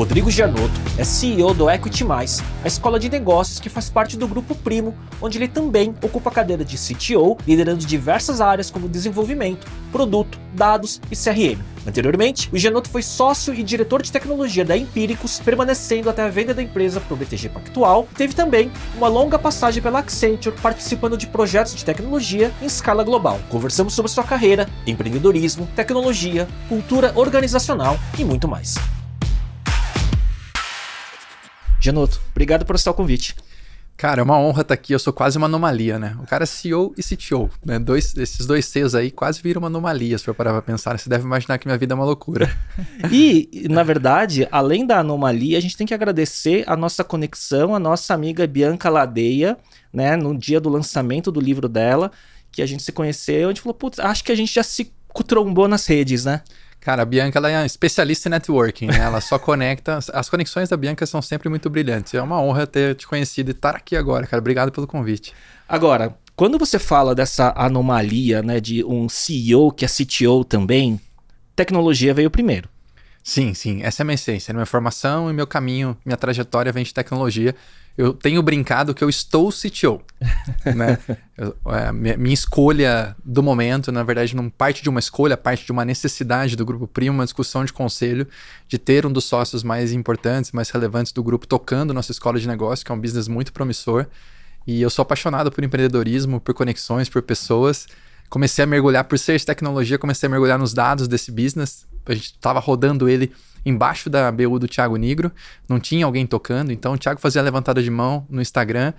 Rodrigo Gianotto é CEO do Equity Mais, a escola de negócios que faz parte do Grupo Primo, onde ele também ocupa a cadeira de CTO, liderando diversas áreas como desenvolvimento, produto, dados e CRM. Anteriormente, o Gianotto foi sócio e diretor de tecnologia da Empíricos, permanecendo até a venda da empresa para o BTG Pactual. Teve também uma longa passagem pela Accenture, participando de projetos de tecnologia em escala global. Conversamos sobre sua carreira, empreendedorismo, tecnologia, cultura organizacional e muito mais. Genoto, obrigado por aceitar o convite. Cara, é uma honra estar aqui. Eu sou quase uma anomalia, né? O cara é CEO e CTO, né? Dois, esses dois Cs aí quase viram uma anomalia, se for parar pra pensar. Você deve imaginar que minha vida é uma loucura. e, na verdade, além da anomalia, a gente tem que agradecer a nossa conexão, a nossa amiga Bianca Ladeia, né? No dia do lançamento do livro dela, que a gente se conheceu, a gente falou, putz, acho que a gente já se trombou nas redes, né? Cara, a Bianca ela é especialista em networking, né? Ela só conecta. As conexões da Bianca são sempre muito brilhantes. É uma honra ter te conhecido e estar aqui agora, cara. Obrigado pelo convite. Agora, quando você fala dessa anomalia, né, de um CEO que é CTO também, tecnologia veio primeiro. Sim, sim. Essa é a minha essência. Minha formação e meu caminho, minha trajetória vem de tecnologia eu tenho brincado que eu estou CTO. né? Eu, é, minha, minha, escolha do momento, na verdade, não parte de uma escolha, parte de uma necessidade do Grupo Primo, uma discussão de conselho, de ter um dos sócios mais importantes, mais relevantes do grupo tocando nossa escola de negócio, que é um business muito promissor. E eu sou apaixonado por empreendedorismo, por conexões, por pessoas. Comecei a mergulhar, por ser tecnologia, comecei a mergulhar nos dados desse business. A gente estava rodando ele embaixo da BU do Thiago Negro, não tinha alguém tocando, então o Thiago fazia a levantada de mão no Instagram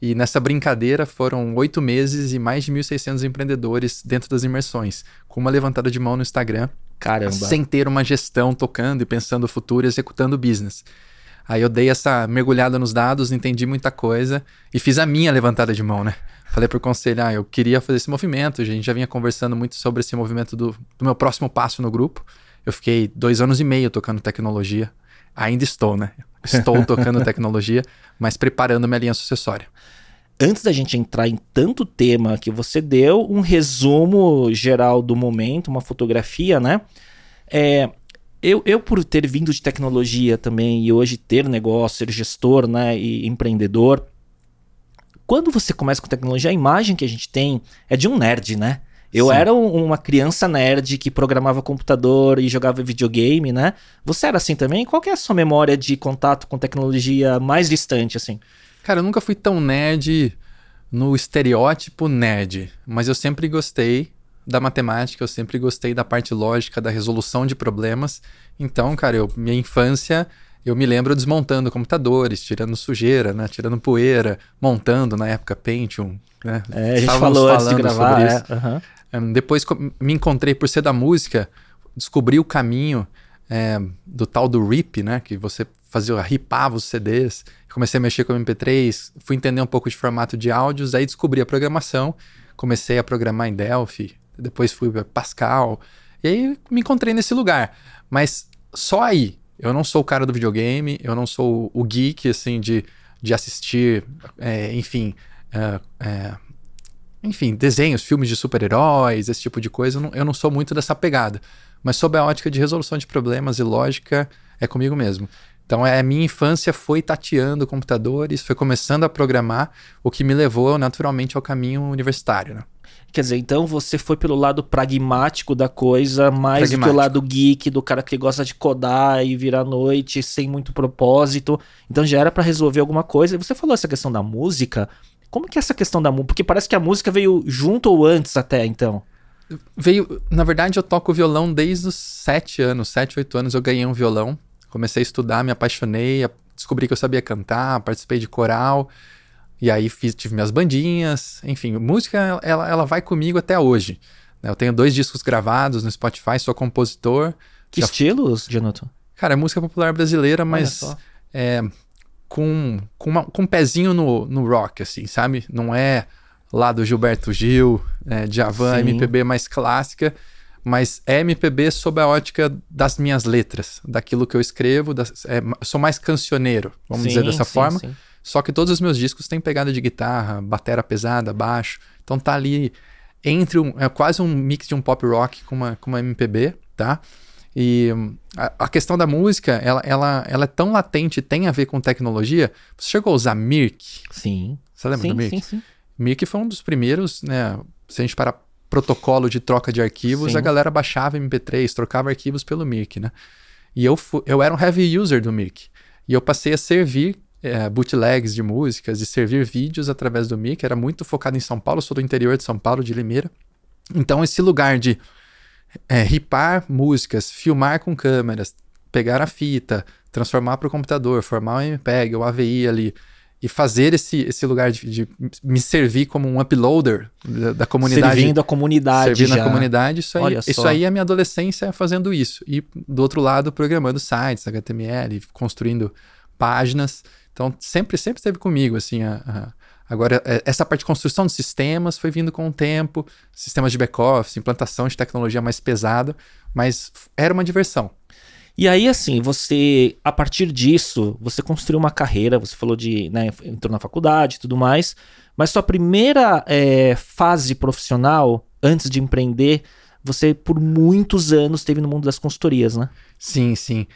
e nessa brincadeira foram oito meses e mais de 1.600 empreendedores dentro das imersões, com uma levantada de mão no Instagram. Caramba. Sem ter uma gestão tocando e pensando o futuro e executando o business. Aí eu dei essa mergulhada nos dados, entendi muita coisa e fiz a minha levantada de mão, né? Falei pro conselho, ah, eu queria fazer esse movimento, a gente já vinha conversando muito sobre esse movimento do, do meu próximo passo no grupo. Eu fiquei dois anos e meio tocando tecnologia. Ainda estou, né? Estou tocando tecnologia, mas preparando minha linha sucessória. Antes da gente entrar em tanto tema que você deu, um resumo geral do momento, uma fotografia, né? É, eu, eu, por ter vindo de tecnologia também e hoje ter negócio, ser gestor né, e empreendedor, quando você começa com tecnologia, a imagem que a gente tem é de um nerd, né? Eu Sim. era um, uma criança nerd que programava computador e jogava videogame, né? Você era assim também? Qual é a sua memória de contato com tecnologia mais distante, assim? Cara, eu nunca fui tão nerd no estereótipo nerd, mas eu sempre gostei da matemática, eu sempre gostei da parte lógica, da resolução de problemas. Então, cara, eu, minha infância, eu me lembro desmontando computadores, tirando sujeira, né? Tirando poeira, montando na época Pentium, né? É, a gente Estávamos falou antes de gravar, é, uhum. Depois me encontrei por ser da música, descobri o caminho é, do tal do RIP, né? Que você fazia, ripava os CDs. Comecei a mexer com MP3, fui entender um pouco de formato de áudios, aí descobri a programação, comecei a programar em Delphi, depois fui para Pascal, e aí me encontrei nesse lugar. Mas só aí, eu não sou o cara do videogame, eu não sou o geek, assim, de, de assistir, é, enfim, é, enfim, desenhos, filmes de super-heróis, esse tipo de coisa, eu não, eu não sou muito dessa pegada. Mas sob a ótica de resolução de problemas e lógica, é comigo mesmo. Então, é, a minha infância foi tateando computadores, foi começando a programar, o que me levou naturalmente ao caminho universitário. Né? Quer dizer, então você foi pelo lado pragmático da coisa, mais do que o lado geek, do cara que gosta de codar e virar noite sem muito propósito. Então já era para resolver alguma coisa. E você falou essa questão da música. Como que é essa questão da música? Porque parece que a música veio junto ou antes até, então. Veio, na verdade, eu toco violão desde os sete anos, sete, oito anos eu ganhei um violão. Comecei a estudar, me apaixonei, descobri que eu sabia cantar, participei de coral. E aí fiz, tive minhas bandinhas, enfim, música ela, ela vai comigo até hoje. Né? Eu tenho dois discos gravados no Spotify, sou compositor. Que já... estilos, Jonathan? Cara, é música popular brasileira, mas é, com, com, uma, com um pezinho no, no rock, assim, sabe? Não é lá do Gilberto Gil, é, Sim. MPB mais clássica, mas é MPB sob a ótica das minhas letras, daquilo que eu escrevo, das, é, sou mais cancioneiro, vamos Sim, dizer dessa sim, forma. sim. Só que todos os meus discos têm pegada de guitarra, batera pesada, baixo. Então tá ali entre um. É quase um mix de um pop rock com uma, com uma MPB, tá? E hum, a, a questão da música, ela, ela, ela é tão latente, tem a ver com tecnologia. Você chegou a usar Mirk? Sim. Você lembra sim, do Mirk? sim, sim. Mirk foi um dos primeiros, né? Se a gente parar protocolo de troca de arquivos, Sim. a galera baixava MP3, trocava arquivos pelo Mirk, né? E eu, eu era um heavy user do Mirk. E eu passei a servir eh, bootlegs de músicas e servir vídeos através do Mirk. Era muito focado em São Paulo, sou do interior de São Paulo, de Limeira. Então, esse lugar de é, ripar músicas, filmar com câmeras, pegar a fita, transformar para o computador, formar o MPEG, o AVI ali, e fazer esse, esse lugar de, de me servir como um uploader da, da comunidade. Servindo a comunidade servir já. na comunidade, isso aí, Olha isso só. aí é a minha adolescência fazendo isso. E do outro lado, programando sites, HTML, construindo páginas. Então, sempre, sempre esteve comigo, assim, a- a- Agora, é, essa parte de construção de sistemas foi vindo com o tempo, sistemas de back-office, implantação de tecnologia mais pesada, mas era uma diversão. E aí, assim, você, a partir disso, você construiu uma carreira, você falou de, né, entrou na faculdade e tudo mais, mas sua primeira é, fase profissional, antes de empreender, você por muitos anos esteve no mundo das consultorias, né? Sim, sim.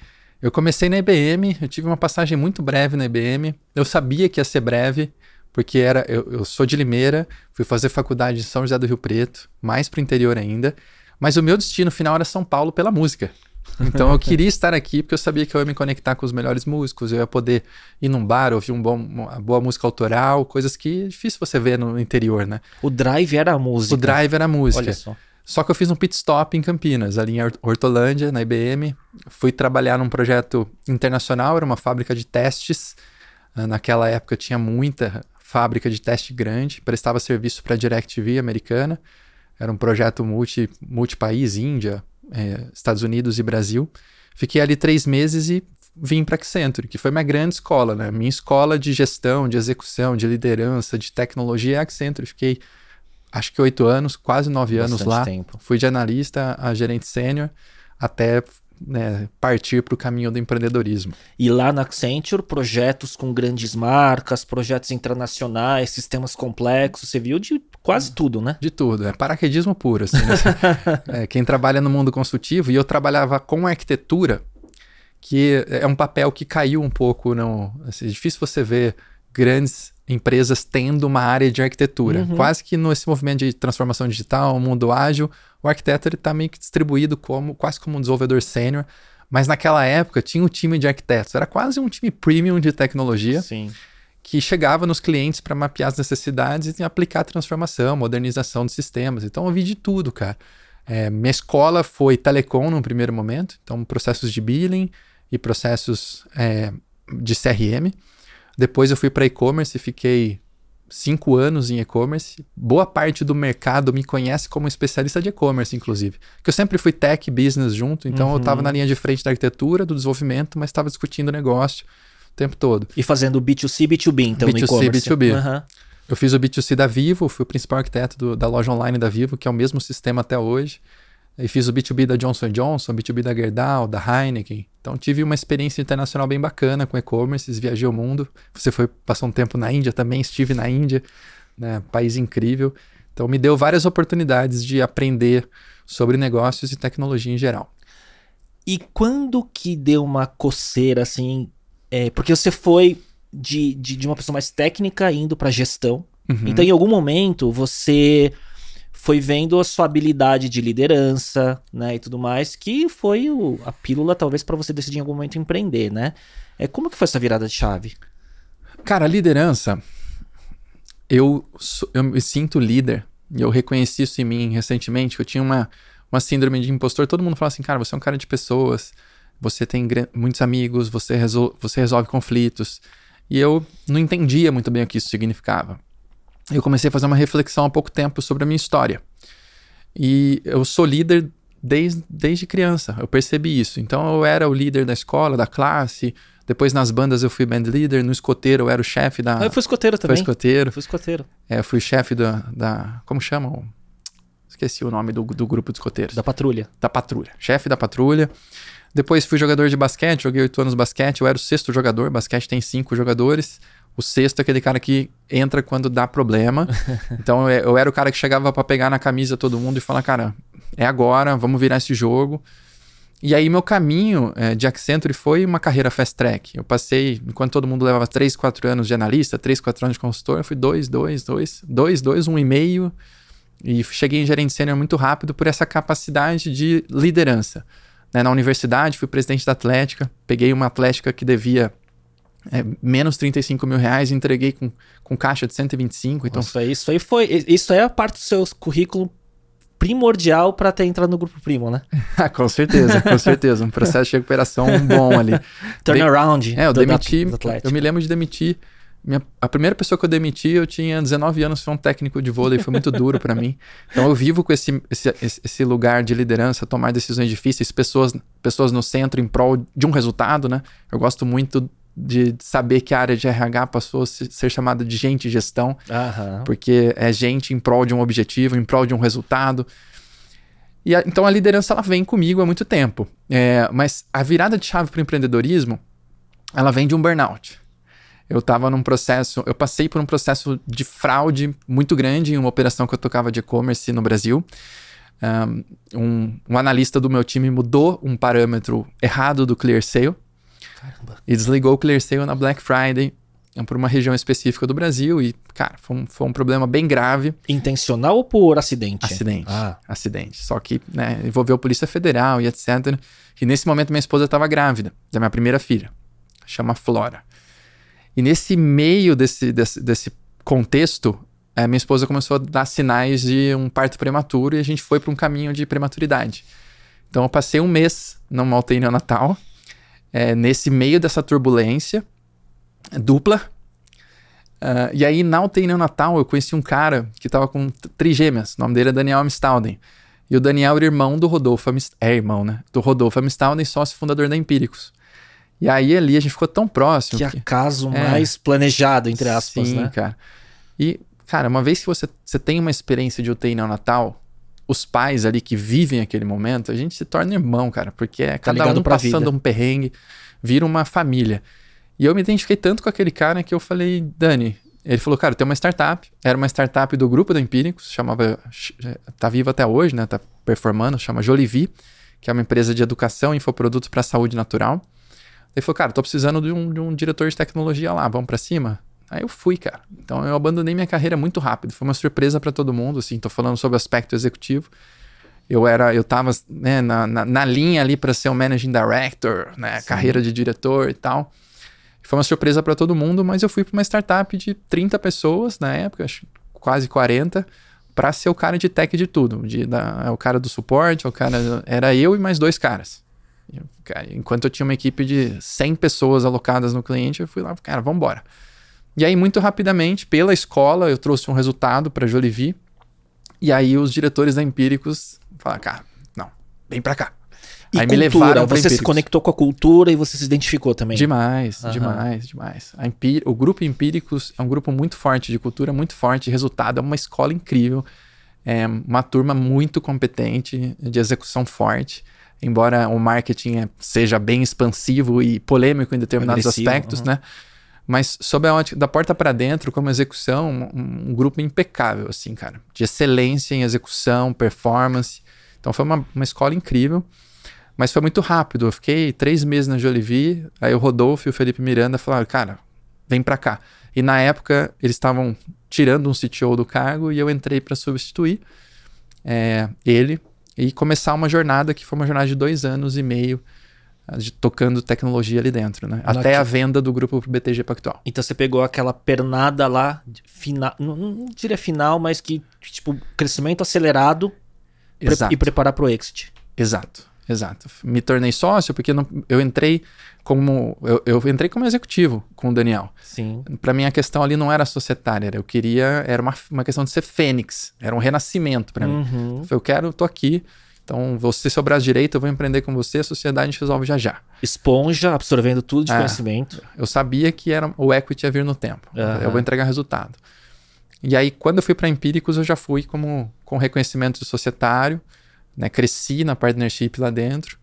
Eu comecei na IBM, eu tive uma passagem muito breve na IBM. Eu sabia que ia ser breve, porque era eu, eu sou de Limeira, fui fazer faculdade em São José do Rio Preto, mais pro interior ainda. Mas o meu destino final era São Paulo pela música. Então eu queria estar aqui porque eu sabia que eu ia me conectar com os melhores músicos, eu ia poder ir num bar, ouvir um bom, uma boa música autoral, coisas que é difícil você ver no interior, né? O drive era a música. O drive era a música. Olha só. Só que eu fiz um pit stop em Campinas, ali em Hort- Hortolândia, na IBM. Fui trabalhar num projeto internacional, era uma fábrica de testes. Ah, Naquela época tinha muita fábrica de teste grande, prestava serviço para a DirecTV americana. Era um projeto multi, multipaís, Índia, eh, Estados Unidos e Brasil. Fiquei ali três meses e vim para Accenture, que foi minha grande escola, né? Minha escola de gestão, de execução, de liderança, de tecnologia é a Accenture. Fiquei acho que oito anos, quase nove anos lá. tempo. Fui de analista a gerente sênior até né, partir para o caminho do empreendedorismo. E lá na Accenture, projetos com grandes marcas, projetos internacionais, sistemas complexos, você viu de quase tudo, né? De tudo, é paraquedismo puro. Assim, né? É, quem trabalha no mundo consultivo, e eu trabalhava com arquitetura, que é um papel que caiu um pouco. Não, assim, é difícil você ver grandes empresas tendo uma área de arquitetura. Uhum. Quase que nesse movimento de transformação digital, mundo ágil, o arquiteto está meio que distribuído como quase como um desenvolvedor sênior. Mas naquela época tinha um time de arquitetos, era quase um time premium de tecnologia Sim. que chegava nos clientes para mapear as necessidades e aplicar transformação, modernização de sistemas. Então eu vi de tudo, cara. É, minha escola foi telecom no primeiro momento, então processos de billing e processos é, de CRM. Depois eu fui para e-commerce e fiquei cinco anos em e-commerce. Boa parte do mercado me conhece como especialista de e-commerce, inclusive. Que eu sempre fui tech business junto, então eu Uhum. estava na linha de frente da arquitetura, do desenvolvimento, mas estava discutindo negócio o tempo todo. E fazendo B2C, B2B, então, no B2C, e-commerce. B2B. Aham. Eu fiz o B2C da Vivo, fui o principal arquiteto do- da loja online da Vivo, que é o mesmo sistema até hoje. E fiz o B2B da Johnson Johnson, B2B da Gerdau, da Heineken. Então tive uma experiência internacional bem bacana com e-commerce, viajei o mundo. Você foi passou um tempo na Índia também, estive na Índia, né, país incrível. Então me deu várias oportunidades de aprender sobre negócios e tecnologia em geral. E quando que deu uma coceira, assim, é, porque você foi de, de, de uma pessoa mais técnica indo pra gestão, Uhum. Então, em algum momento, você foi vendo a sua habilidade de liderança, né, e tudo mais, que foi o- a pílula, talvez, para você decidir em algum momento empreender, né? É, como que foi essa virada de chave? Cara, liderança. Eu, eu me sinto líder. E eu reconheci isso em mim recentemente, eu tinha uma, uma síndrome de impostor. Todo mundo fala assim, cara, você é um cara de pessoas, você tem muitos amigos, você, resol você resolve conflitos. E eu não entendia muito bem o que isso significava. Eu comecei a fazer uma reflexão há pouco tempo sobre a minha história. E eu sou líder desde, desde criança, eu percebi isso. Então eu era o líder da escola, da classe. Depois nas bandas eu fui band leader, no escoteiro eu era o chefe da. Ah, eu fui escoteiro Foi também. escoteiro. Eu fui escoteiro. É, eu fui chefe da, da. Como chama? Esqueci o nome do, do grupo de escoteiros. Da patrulha. Da patrulha. Chefe da patrulha. Depois fui jogador de basquete, joguei oito anos de basquete. Eu era o sexto jogador. Basquete tem cinco jogadores. O sexto é aquele cara que entra quando dá problema. então eu, eu era o cara que chegava para pegar na camisa todo mundo e falar, cara, é agora, vamos virar esse jogo. E aí meu caminho é, de Accenture foi uma carreira fast track. Eu passei, enquanto todo mundo levava 3, 4 anos de analista, 3, 4 anos de consultor, eu fui 2, 2, 2, 2, 2, 1 e meio. E cheguei em gerente sênior muito rápido por essa capacidade de liderança. Né? Na universidade, fui presidente da Atlética, peguei uma Atlética que devia é, menos 35 mil reais, entreguei com, com caixa de 125. Então... Nossa, isso aí foi. Isso aí é a parte do seu currículo primordial para ter entrado no grupo primo, né? Ah, com certeza, com certeza. Um processo de recuperação bom ali. Turnaround. De... É, eu demiti. eu me lembro de demitir. Minha, a primeira pessoa que eu demiti, eu tinha 19 anos, foi um técnico de vôlei, foi muito duro para mim. Então eu vivo com esse, esse, esse lugar de liderança, tomar decisões difíceis, pessoas, pessoas no centro em prol de um resultado, né? Eu gosto muito de saber que a área de RH passou a ser chamada de gente gestão, porque é gente em prol de um objetivo, em prol de um resultado. E a, então a liderança ela vem comigo há muito tempo. É, mas a virada de chave para o empreendedorismo, ela vem de um burnout. Eu estava num processo, eu passei por um processo de fraude muito grande em uma operação que eu tocava de e-commerce no Brasil. Um, um analista do meu time mudou um parâmetro errado do clear sale Caramba. E desligou o Clear Sale na Black Friday é por uma região específica do Brasil e, cara, foi um, foi um problema bem grave. Intencional ou por acidente? Acidente. Ah. Acidente. Só que, né, envolveu a Polícia Federal e etc. E nesse momento minha esposa estava grávida da minha primeira filha. Chama Flora. E nesse meio desse, desse, desse contexto, a minha esposa começou a dar sinais de um parto prematuro e a gente foi para um caminho de prematuridade. Então eu passei um mês numa UTI neonatal é, nesse meio dessa turbulência dupla. Uh, e aí, na UTI neonatal, eu conheci um cara que estava com trigêmeas. O nome dele é Daniel Amstalden. E o Daniel era irmão do Rodolfo Amstalden. É irmão, né? Do Rodolfo Amstalden, sócio fundador da Empíricos. E aí, ali, a gente ficou tão próximo. Que, que... acaso é, mais planejado, entre aspas, sim, né? cara. E, cara, uma vez que você, você tem uma experiência de UTI neonatal, os pais ali que vivem aquele momento, a gente se torna irmão, cara, porque é tá cada um passando vida. um perrengue, vira uma família. E eu me identifiquei tanto com aquele cara que eu falei, Dani, ele falou, cara, tem uma startup, era uma startup do grupo da Empíricos, chamava, tá viva até hoje, né, tá performando, chama Jolivi, que é uma empresa de educação e infoprodutos para saúde natural. Ele falou, cara, tô precisando de um, de um diretor de tecnologia lá, vamos para cima? Aí eu fui, cara. Então eu abandonei minha carreira muito rápido. Foi uma surpresa para todo mundo, assim. Tô falando sobre o aspecto executivo. Eu era, eu tava né, na, na, na linha ali para ser um managing director, né, Sim. carreira de diretor e tal. Foi uma surpresa para todo mundo, mas eu fui para uma startup de 30 pessoas na época, acho, quase 40, para ser o cara de tech de tudo. De, da, é o cara do suporte, é o cara, era eu e mais dois caras. enquanto eu tinha uma equipe de 100 pessoas alocadas no cliente, eu fui lá, cara, vamos embora. E aí, muito rapidamente, pela escola, eu trouxe um resultado para Jolivi. E aí, os diretores da Empíricos falaram, cara, não, vem para cá. E aí cultura, me levaram você Empíricos. se conectou com a cultura e você se identificou também. Demais, uhum. demais, demais. Empí o grupo Empíricos é um grupo muito forte, de cultura muito forte, resultado é uma escola incrível, é uma turma muito competente, de execução forte. Embora o marketing é, seja bem expansivo e polêmico em determinados Agressivo, aspectos, uhum. né? Mas sob a ótica da porta para dentro, como execução, um, um, grupo impecável, assim, cara. De excelência em execução, performance. Então foi uma, uma escola incrível. Mas foi muito rápido. Eu fiquei três meses na Jolivie, aí o Rodolfo e o Felipe Miranda falaram, cara, vem para cá. E na época eles estavam tirando um CTO do cargo e eu entrei para substituir é, ele e começar uma jornada que foi uma jornada de dois anos e meio tocando tecnologia ali dentro, né? Até a venda do grupo pro BTG Pactual. Então você pegou aquela pernada lá, final, não, não diria final, mas que, tipo, crescimento acelerado pre e preparar pro exit. Exato, exato. Me tornei sócio porque não, eu entrei como eu, eu, entrei como executivo com o Daniel. Sim. Para mim a questão ali não era societária, eu queria era uma, uma questão de ser fênix, era um renascimento para uhum. mim. Eu quero, tô aqui, então, você ser o braço direito, eu vou empreender com você, a sociedade a gente resolve já já. Esponja, absorvendo tudo de é, conhecimento. Eu sabia que era, o equity ia vir no tempo. Uhum. Eu vou entregar resultado. E aí, quando eu fui para Empíricos, eu já fui como com reconhecimento societário, né? Cresci na partnership lá dentro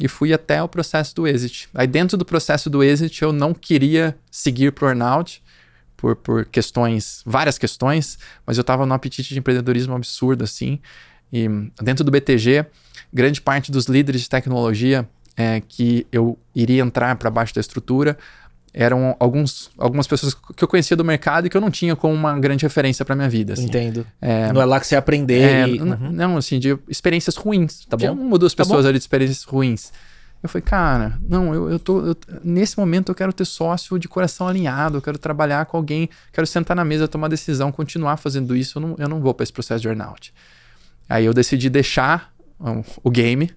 e fui até o processo do exit. Aí, dentro do processo do exit, eu não queria seguir pro earnout por, por questões, várias questões, mas eu estava num apetite de empreendedorismo absurdo, assim. E dentro do BTG, grande parte dos líderes de tecnologia é, que eu iria entrar para baixo da estrutura eram alguns, algumas pessoas que eu conhecia do mercado e que eu não tinha como uma grande referência para minha vida. Assim. Entendo. É, não é lá que você aprender. É, e... uhum. Não, assim, de experiências ruins. Tá bom? uma ou duas tá pessoas ali de experiências ruins. Eu falei, cara, não, eu, eu tô. Eu, nesse momento eu quero ter sócio de coração alinhado, eu quero trabalhar com alguém, quero sentar na mesa, tomar decisão, continuar fazendo isso, eu não, eu não vou para esse processo de earnout. Aí eu decidi deixar o, game.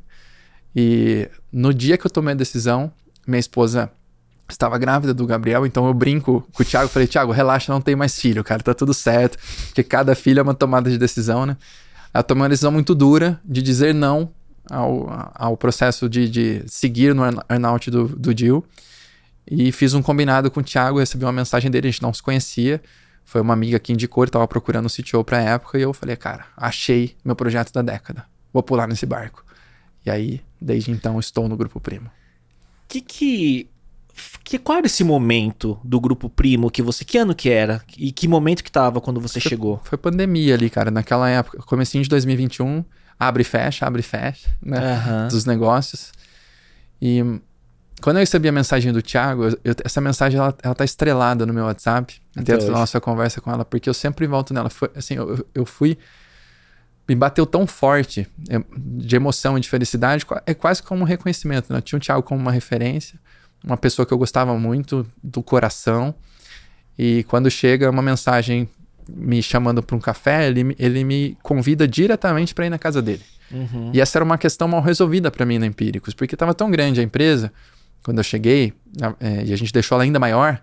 E no dia que eu tomei a decisão, minha esposa estava grávida do Gabriel, então eu brinco com o Thiago, falei, Thiago, relaxa, não tem mais filho, cara, tá tudo certo, porque cada filho é uma tomada de decisão, né? Ela tomou uma decisão muito dura de dizer não ao, ao processo de, de seguir no earnout do, do deal. E fiz um combinado com o Thiago, recebi uma mensagem dele, a gente não se conhecia. Foi uma amiga que indicou, ele estava procurando o CTO para a época, e eu falei, cara, achei meu projeto da década. Vou pular nesse barco. E aí, desde então, estou no Grupo Primo. Que que que qual era esse momento do grupo Primo que você que ano que era e que momento que tava quando você foi, chegou? Foi pandemia ali, cara, naquela época, comecinho de 2021, abre e fecha, abre e fecha, né? Uhum. Dos negócios. E quando eu recebi a mensagem do Thiago, eu, essa mensagem ela, ela tá estrelada no meu WhatsApp, dentro hoje. da nossa conversa com ela, porque eu sempre volto nela. Foi, assim, eu, eu fui. Me bateu tão forte de emoção e de felicidade, é quase como um reconhecimento. Né? Eu tinha o Thiago como uma referência, uma pessoa que eu gostava muito do coração. E quando chega uma mensagem me chamando para um café, ele, ele me convida diretamente para ir na casa dele. Uhum. E essa era uma questão mal resolvida para mim na Empíricos, porque estava tão grande a empresa, quando eu cheguei, é, e a gente deixou ela ainda maior,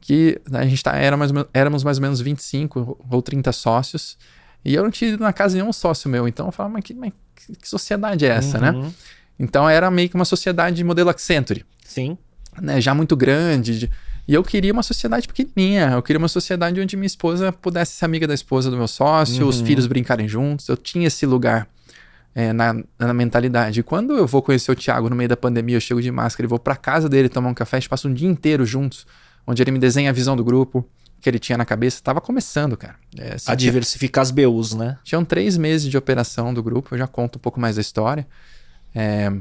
que a gente tá, era mais, éramos mais ou menos 25 ou 30 sócios, e eu não tinha ido na casa de nenhum sócio meu. Então eu falava, mas que, mas que sociedade é essa, né? uhum. né? Então era meio que uma sociedade de modelo Accenture. Sim. Né, já muito grande, de, e eu queria uma sociedade pequenininha. Eu queria uma sociedade onde minha esposa pudesse ser amiga da esposa do meu sócio, uhum. os filhos brincarem juntos. Eu tinha esse lugar é, na, na mentalidade. E quando eu vou conhecer o Thiago no meio da pandemia, eu chego de máscara e vou para casa dele tomar um café, a gente passa um dia inteiro juntos, onde ele me desenha a visão do grupo que ele tinha na cabeça. Tava começando, cara. É, assim, a diversificar as BUs, né? Tinham três meses de operação do grupo, eu já conto um pouco mais da história. É,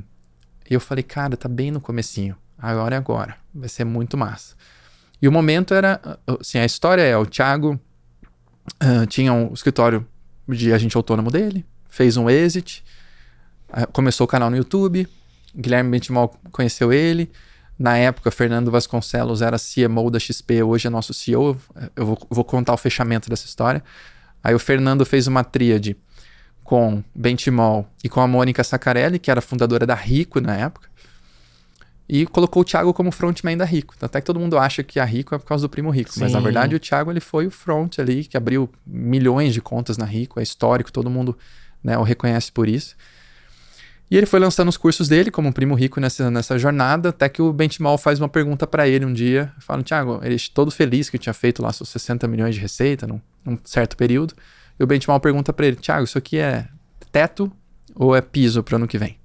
e eu falei, cara, tá bem no comecinho. Agora é agora. Vai ser muito massa. E o momento era. Assim, a história é: o Thiago uh, tinha um escritório de agente autônomo dele, fez um exit, começou o canal no YouTube. Guilherme Bentimol conheceu ele. Na época, Fernando Vasconcelos era CMO da XP, hoje é nosso CEO. Eu vou, vou contar o fechamento dessa história. Aí o Fernando fez uma tríade com Bentimol e com a Mônica Sacarelli, que era fundadora da Rico na época e colocou o Thiago como frontman da Rico. Até que todo mundo acha que a Rico é por causa do primo Rico, Sim. mas na verdade o Thiago ele foi o front ali que abriu milhões de contas na Rico, é histórico, todo mundo né, o reconhece por isso. E ele foi lançando os cursos dele como primo rico nessa, nessa jornada, até que o Benchimol faz uma pergunta para ele um dia, falando, Thiago, ele todo feliz que tinha feito lá seus 60 milhões de receita num, num certo período, e o Benchimol pergunta para ele, Thiago, isso aqui é teto ou é piso para ano que vem?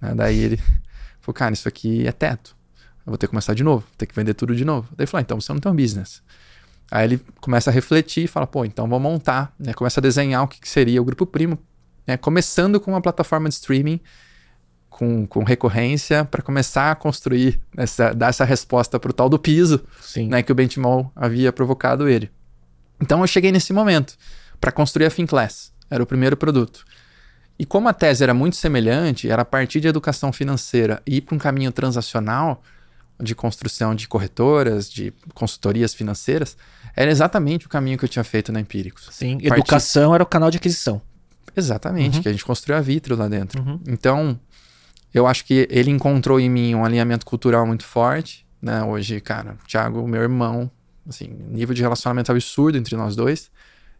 Né, daí ele Falou, cara, isso aqui é teto. Eu vou ter que começar de novo, vou ter que vender tudo de novo. Daí ele falou, ah, então você não tem um business. Aí ele começa a refletir e fala, pô, então vou montar, né? Começa a desenhar o que, que seria o Grupo Primo, né? Começando com uma plataforma de streaming com, com recorrência para começar a construir, essa, dar essa resposta para o tal do piso, Sim. né? Que o Benchmall havia provocado ele. Então eu cheguei nesse momento para construir a FinClass. Era o primeiro produto. E como a tese era muito semelhante, era a partir de educação financeira e ir para um caminho transacional de construção de corretoras, de consultorias financeiras, era exatamente o caminho que eu tinha feito na Empíricos. Sim, Parti... educação era o canal de aquisição. Exatamente, uhum. que a gente construiu a Vitro lá dentro. Uhum. Então, eu acho que ele encontrou em mim um alinhamento cultural muito forte, né? Hoje, cara, Thiago, meu irmão, assim, nível de relacionamento absurdo entre nós dois,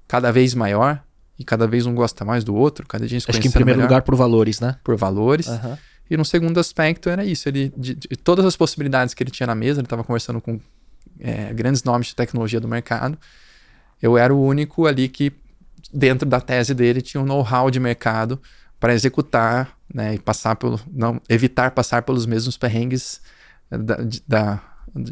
cada vez maior e cada vez um gosta mais do outro, cada dia Acho que em primeiro melhor, lugar por valores, né? Por valores. Uhum. E no segundo aspecto era isso, ele de, de, todas as possibilidades que ele tinha na mesa, ele estava conversando com é, grandes nomes de tecnologia do mercado, eu era o único ali que, dentro da tese dele, tinha um know-how de mercado para executar né, e passar pelo, não, evitar passar pelos mesmos perrengues da, da,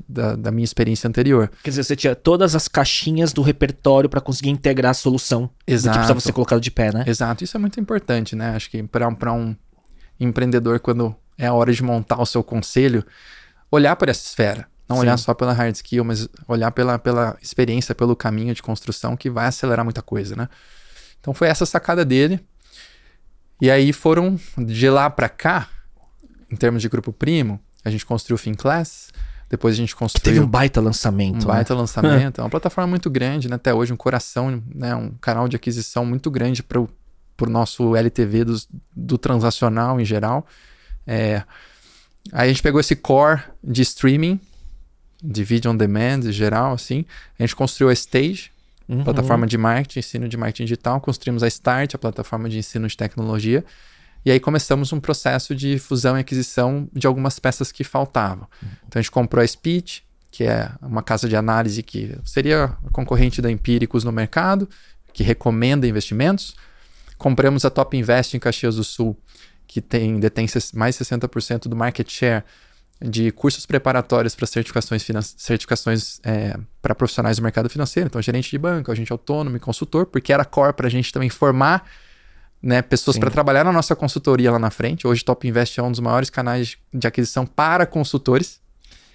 da, da, minha experiência anterior. Quer dizer, você tinha todas as caixinhas do repertório para conseguir integrar a solução Exato. que precisava ser colocado de pé, né? Exato, isso é muito importante, né? Acho que para um empreendedor, quando é a hora de montar o seu conselho, olhar para essa esfera. Não Sim. olhar só pela hard skill, mas olhar pela, pela experiência, pelo caminho de construção que vai acelerar muita coisa, né? Então foi essa sacada dele. E aí foram de lá para cá, em termos de grupo primo, a gente construiu o Finclass, depois a gente construiu. Que teve um baita lançamento. Um baita né? lançamento. é uma plataforma muito grande, né? Até hoje, um coração, né? um canal de aquisição muito grande para o nosso LTV do, do transacional em geral. É, aí a gente pegou esse core de streaming, de video on demand em geral, assim. A gente construiu a Stage, uhum. plataforma de marketing, ensino de marketing digital. Construímos a Start, a plataforma de ensino de tecnologia. E aí começamos um processo de fusão e aquisição de algumas peças que faltavam. Uhum. Então a gente comprou a Speech, que é uma casa de análise que seria a concorrente da Empíricos no mercado, que recomenda investimentos. Compramos a Top Invest em Caxias do Sul, que tem detém mais 60% do market share de cursos preparatórios para certificações, certificações é, para profissionais do mercado financeiro, então gerente de banco, agente autônomo e consultor, porque era core para a gente também formar né, pessoas para trabalhar na nossa consultoria lá na frente. Hoje Top Invest é um dos maiores canais de aquisição para consultores.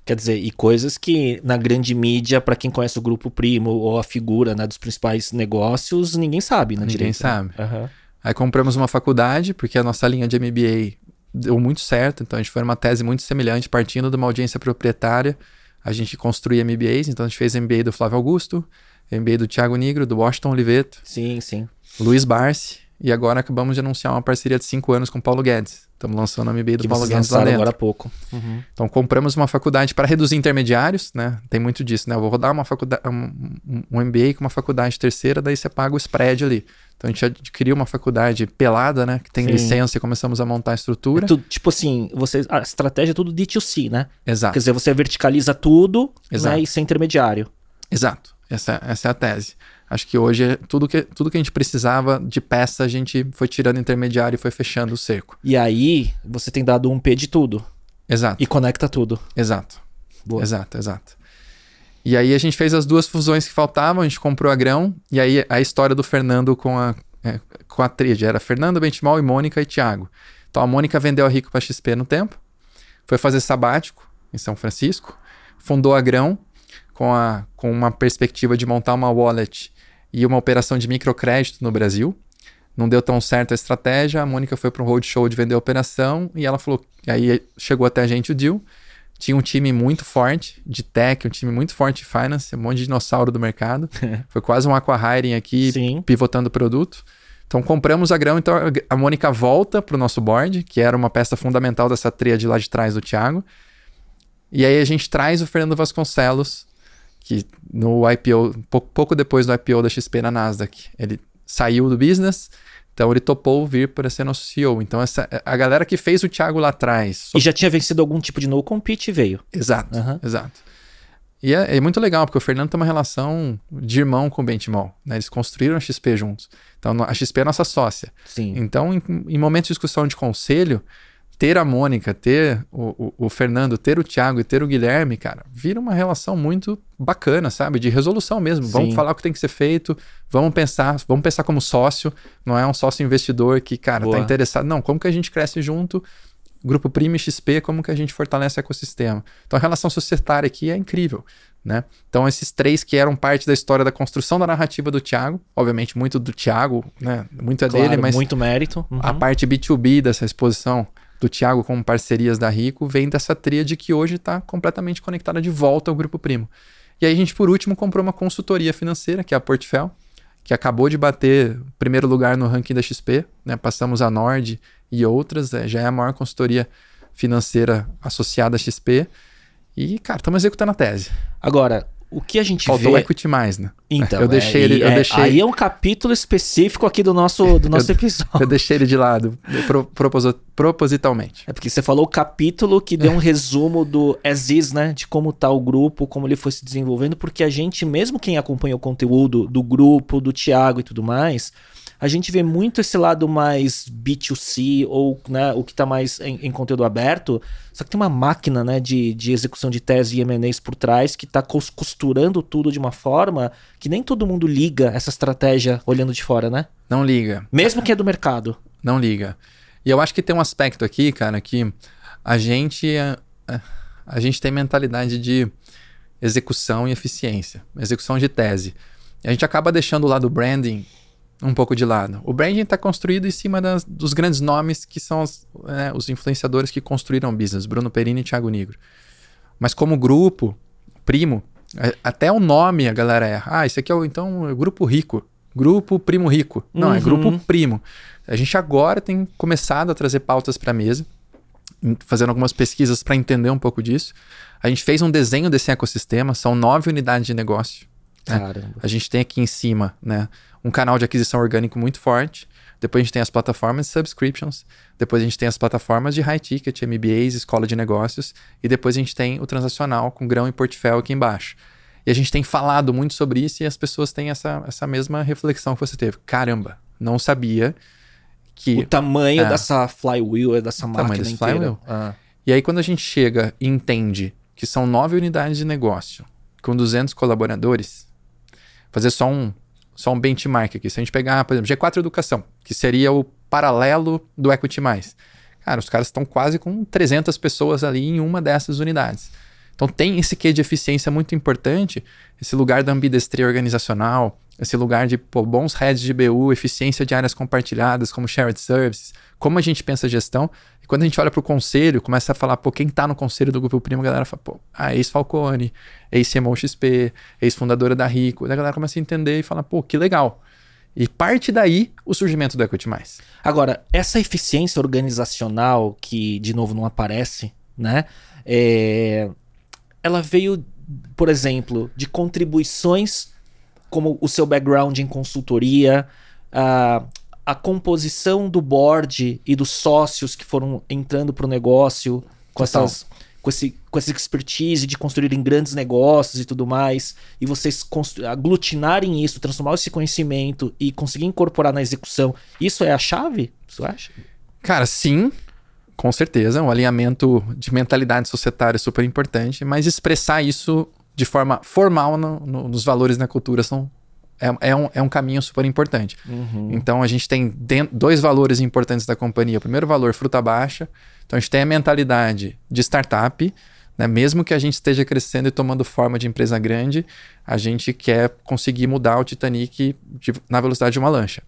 Quer dizer, e coisas que na grande mídia, para quem conhece o grupo primo ou a figura né, dos principais negócios, ninguém sabe, né? Ninguém direito, sabe. Uhum. Aí compramos uma faculdade, porque a nossa linha de MBA deu muito certo. Então a gente foi uma tese muito semelhante, partindo de uma audiência proprietária. A gente construía MBAs, então a gente fez MBA do Flávio Augusto, MBA do Thiago Nigro, do Washington Oliveto. Sim, sim. Luiz Barsi. E agora acabamos de anunciar uma parceria de cinco anos com o Paulo Guedes. Estamos lançando a MBA do que Paulo Guedes lá dentro. agora há pouco. Uhum. Então compramos uma faculdade para reduzir intermediários, né? Tem muito disso, né? Eu vou rodar uma faculdade, um, um MBA com uma faculdade terceira, daí você paga o spread ali. Então a gente adquiriu uma faculdade pelada, né? Que tem Sim. licença e começamos a montar a estrutura. É tudo, tipo assim, você, a estratégia é tudo D2C, né? Exato. Quer dizer, você verticaliza tudo Exato. Né, e sem intermediário. Exato. Essa, essa é a tese. Acho que hoje tudo que, tudo que a gente precisava de peça, a gente foi tirando intermediário e foi fechando o cerco. E aí, você tem dado um P de tudo. Exato. E conecta tudo. Exato. Boa. Exato, exato. E aí a gente fez as duas fusões que faltavam, a gente comprou a Grão, e aí a história do Fernando com a, é, com a tríade era Fernando, Benchimol e Mônica e Thiago. Então a Mônica vendeu a Rico para XP no tempo, foi fazer sabático em São Francisco, fundou a Grão com, a, com uma perspectiva de montar uma wallet e uma operação de microcrédito no Brasil. Não deu tão certo a estratégia, a Mônica foi para um roadshow de vender a operação e ela falou, aí chegou até a gente o deal, tinha um time muito forte de tech, um time muito forte de finance, um monte de dinossauro do mercado. Foi quase um aquahiring aqui, Sim. pivotando o produto. Então compramos a grão, então a Mônica volta para o nosso board, que era uma peça fundamental dessa tríade lá de trás do Thiago. E aí a gente traz o Fernando Vasconcelos, que no IPO, pouco, pouco depois do IPO da XP na Nasdaq, ele saiu do business, então ele topou vir para ser nosso CEO. Então essa a galera que fez o Thiago lá atrás. E já tinha vencido algum tipo de no compete e veio. Exato, uhum. exato. E é, é, muito legal, porque o Fernando tem uma relação de irmão com o Benchimol. Né? Eles construíram a XP juntos. Então a XP é nossa sócia. Sim. Então, em, em momentos de discussão de conselho, ter a Mônica, ter o, o, o, Fernando, ter o Thiago e ter o Guilherme, cara, vira uma relação muito bacana, sabe? De resolução mesmo. Sim. Vamos falar o que tem que ser feito, vamos pensar, vamos pensar como sócio, não é um sócio investidor que, cara, tá Boa. tá interessado. Não, como que a gente cresce junto? Grupo Prime XP, como que a gente fortalece o ecossistema? Então a relação societária aqui é incrível. Né? Então, esses três que eram parte da história da construção da narrativa do Thiago, obviamente, muito do Thiago, né? Muito é claro, dele, mas. Muito mérito. Uhum. A parte B2B dessa exposição do Thiago como parcerias da Rico vem dessa tríade que hoje está completamente conectada de volta ao Grupo Primo. E aí a gente, por último, comprou uma consultoria financeira, que é a Portfel, que acabou de bater primeiro lugar no ranking da XP, né? Passamos a Nord e outras, é, já é a maior consultoria financeira associada à XP. E, cara, estamos executando a tese. Agora, o que a gente Faltou vê... o equity mais, né? Então, eu deixei é, ele, eu é, deixei, aí é um capítulo específico aqui do nosso, do nosso Eu- episódio. eu deixei ele de lado, pro- proposi- propositalmente. É porque você falou o capítulo que deu um resumo do as is, né? De como tá o grupo, como ele foi se desenvolvendo, porque a gente, mesmo quem acompanha o conteúdo do grupo, do Thiago e tudo mais, a gente vê muito esse lado mais B2C, ou né, o que tá mais em, em conteúdo aberto, só que tem uma máquina né, de, de execução de tese e M&As por trás que tá cos- costurando tudo de uma forma que nem todo mundo liga essa estratégia olhando de fora, né? Não liga. Mesmo que é do mercado. Não liga. E eu acho que tem um aspecto aqui, cara, que a gente é- é- a gente tem mentalidade de execução e eficiência, execução de tese. E a gente acaba deixando o lado branding um pouco de lado. O branding está construído em cima das- dos grandes nomes que são os, é, os influenciadores que construíram o business, Bruno Perini e Thiago Nigro. Mas como grupo, primo, é, até o nome a galera erra. Ah, esse aqui é o então é o grupo rico, grupo primo rico. Não, é Uhum. grupo primo. A gente agora tem começado a trazer pautas para a mesa, fazendo algumas pesquisas para entender um pouco disso. A gente fez um desenho desse ecossistema, são nove unidades de negócio. É. Caramba. A gente tem aqui em cima, né, um canal de aquisição orgânico muito forte. Depois a gente tem as plataformas de subscriptions. Depois a gente tem as plataformas de high ticket, MBAs, escola de negócios. E depois a gente tem o transacional com grão e portfólio aqui embaixo. E a gente tem falado muito sobre isso e as pessoas têm essa, essa mesma reflexão que você teve. Caramba, não sabia que. O tamanho É. dessa flywheel, dessa tamanho máquina inteira. flywheel. Ah. E aí, quando a gente chega e entende que são nove unidades de negócio com 200 colaboradores, fazer só um, só um benchmark aqui. Se a gente pegar, por exemplo, G4 Educação, que seria o paralelo do Equity+. Cara, os caras estão quase com 300 pessoas ali em uma dessas unidades. Então tem esse quê de eficiência muito importante, esse lugar da ambidestria organizacional, esse lugar de pô, bons heads de BU, eficiência de áreas compartilhadas como shared services, como a gente pensa gestão. E quando a gente olha para o conselho, começa a falar, pô, quem tá no conselho do Grupo Primo, a galera fala, pô, a ex-Falcone, ex-CMO XP, ex-fundadora da Rico. Daí a galera começa a entender e fala, pô, que legal. E parte daí o surgimento do Equity+. Agora, essa eficiência organizacional que, de novo, não aparece, né? É, Ela veio, por exemplo, de contribuições como o seu background em consultoria, a, a composição do board e dos sócios que foram entrando para o negócio com Total. essas com, esse, com essa expertise de construírem grandes negócios e tudo mais, e vocês aglutinarem isso, transformar esse conhecimento e conseguir incorporar na execução, isso é a chave? Você acha? Cara, sim, com certeza. Um alinhamento de mentalidade societária é super importante, mas expressar isso de forma formal no- no- nos valores na cultura são, é, é um, é um caminho super importante. Então a gente tem dois valores importantes da companhia. O primeiro valor, fruta baixa. Então a gente tem a mentalidade de startup. Né? Mesmo que a gente esteja crescendo e tomando forma de empresa grande, a gente quer conseguir mudar o Titanic de- na velocidade de uma lancha.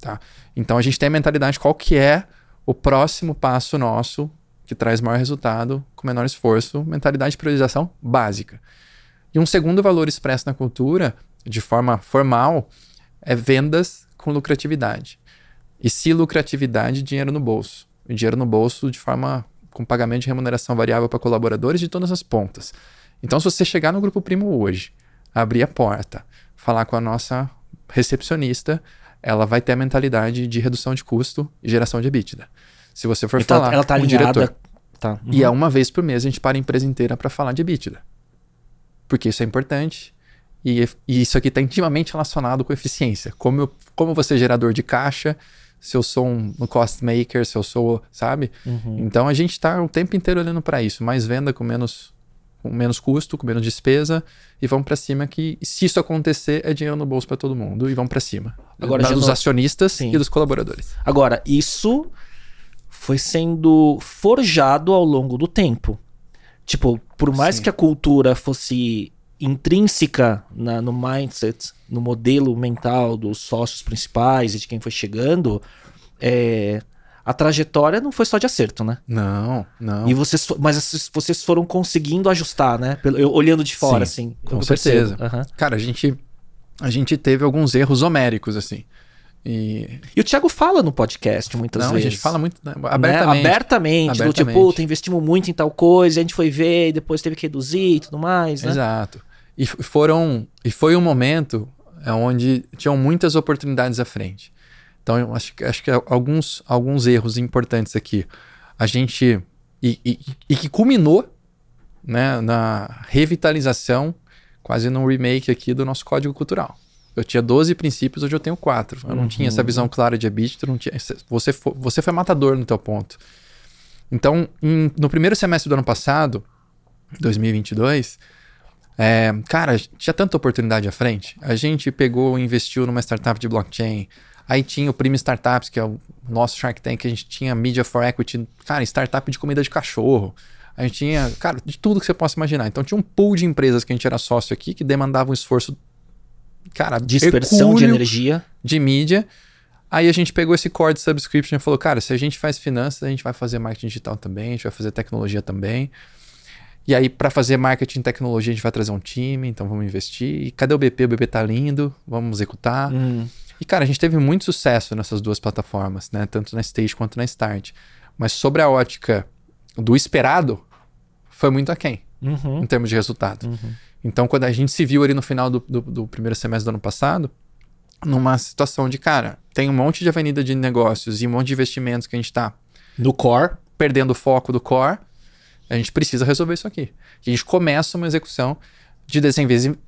Tá? Então a gente tem a mentalidade qual que é o próximo passo nosso que traz maior resultado com menor esforço, mentalidade de priorização básica. E um segundo valor expresso na cultura, de forma formal, é vendas com lucratividade. E se lucratividade, dinheiro no bolso. E dinheiro no bolso de forma com pagamento de remuneração variável para colaboradores de todas as pontas. Então, se você chegar no Grupo Primo hoje, abrir a porta, falar com a nossa recepcionista, ela vai ter a mentalidade de redução de custo e geração de EBITDA. Se você for Então, falar ela tá com o alinhada. diretor, Tá. uhum. e é uma vez por mês a gente para a empresa inteira para falar de EBITDA. Porque isso é importante. E, e isso aqui está intimamente relacionado com eficiência. Como, eu, como você é gerador de caixa, se eu sou um, um cost maker, se eu sou, sabe? Uhum. Então a gente está o tempo inteiro olhando para isso. Mais venda com menos, com menos custo, com menos despesa. E vamos para cima que, se isso acontecer, é dinheiro no bolso para todo mundo. E vamos para cima. Agora, dos não- acionistas Sim. e dos colaboradores. Agora, isso foi sendo forjado ao longo do tempo. Tipo, por mais Sim. que a cultura fosse intrínseca na- no mindset, no modelo mental dos sócios principais e de quem foi chegando, é, a trajetória não foi só de acerto, né? Não, não. E vocês, mas vocês- foram conseguindo ajustar, né? Pelo- eu- olhando de fora, Sim, assim. com certeza. Aham. Cara, a gente, a gente teve alguns erros homéricos, assim. E. E o Thiago fala no podcast muitas não, vezes. a gente fala muito né, né? abertamente. abertamente, do tipo, Abertamente. puta, investimos muito em tal coisa, a gente foi ver e depois teve que reduzir e tudo mais, né? Exato. E foram e foi um momento onde tinham muitas oportunidades à frente. Então, acho, acho que alguns, alguns erros importantes aqui. A gente. E, e, e que culminou né, na revitalização, quase num remake aqui do nosso código cultural. Eu tinha 12 princípios, hoje eu tenho 4. Eu não tinha essa uhum. visão clara de EBITDA, não tinha. Você foi, você foi matador no teu ponto. Então, em, no primeiro semestre do ano passado, 2022, é, cara, tinha tanta oportunidade à frente. A gente pegou e investiu numa startup de blockchain. Aí tinha o Prime Startups, que é o nosso Shark Tank, a gente tinha Media for Equity, cara, startup de comida de cachorro. A gente tinha, cara, de tudo que você possa imaginar. Então tinha um pool de empresas que a gente era sócio aqui que demandava um esforço, cara, dispersão de energia, de mídia. Aí a gente pegou esse core de subscription e falou, cara, se a gente faz finanças, a gente vai fazer marketing digital também, a gente vai fazer tecnologia também. E aí, para fazer marketing e tecnologia, a gente vai trazer um time, então vamos investir. E cadê o BP? O BP tá lindo, vamos executar. Hum. E, cara, a gente teve muito sucesso nessas duas plataformas, né? Tanto na Stage quanto na Start. Mas sobre a ótica do esperado, foi muito aquém, uhum. em termos de resultado. Uhum. Então, quando a gente se viu ali no final do, do, do, primeiro semestre do ano passado, numa situação de, cara, tem um monte de avenida de negócios e um monte de investimentos que a gente tá... No core. Perdendo o foco do core. A gente precisa resolver isso aqui. A gente começa uma execução de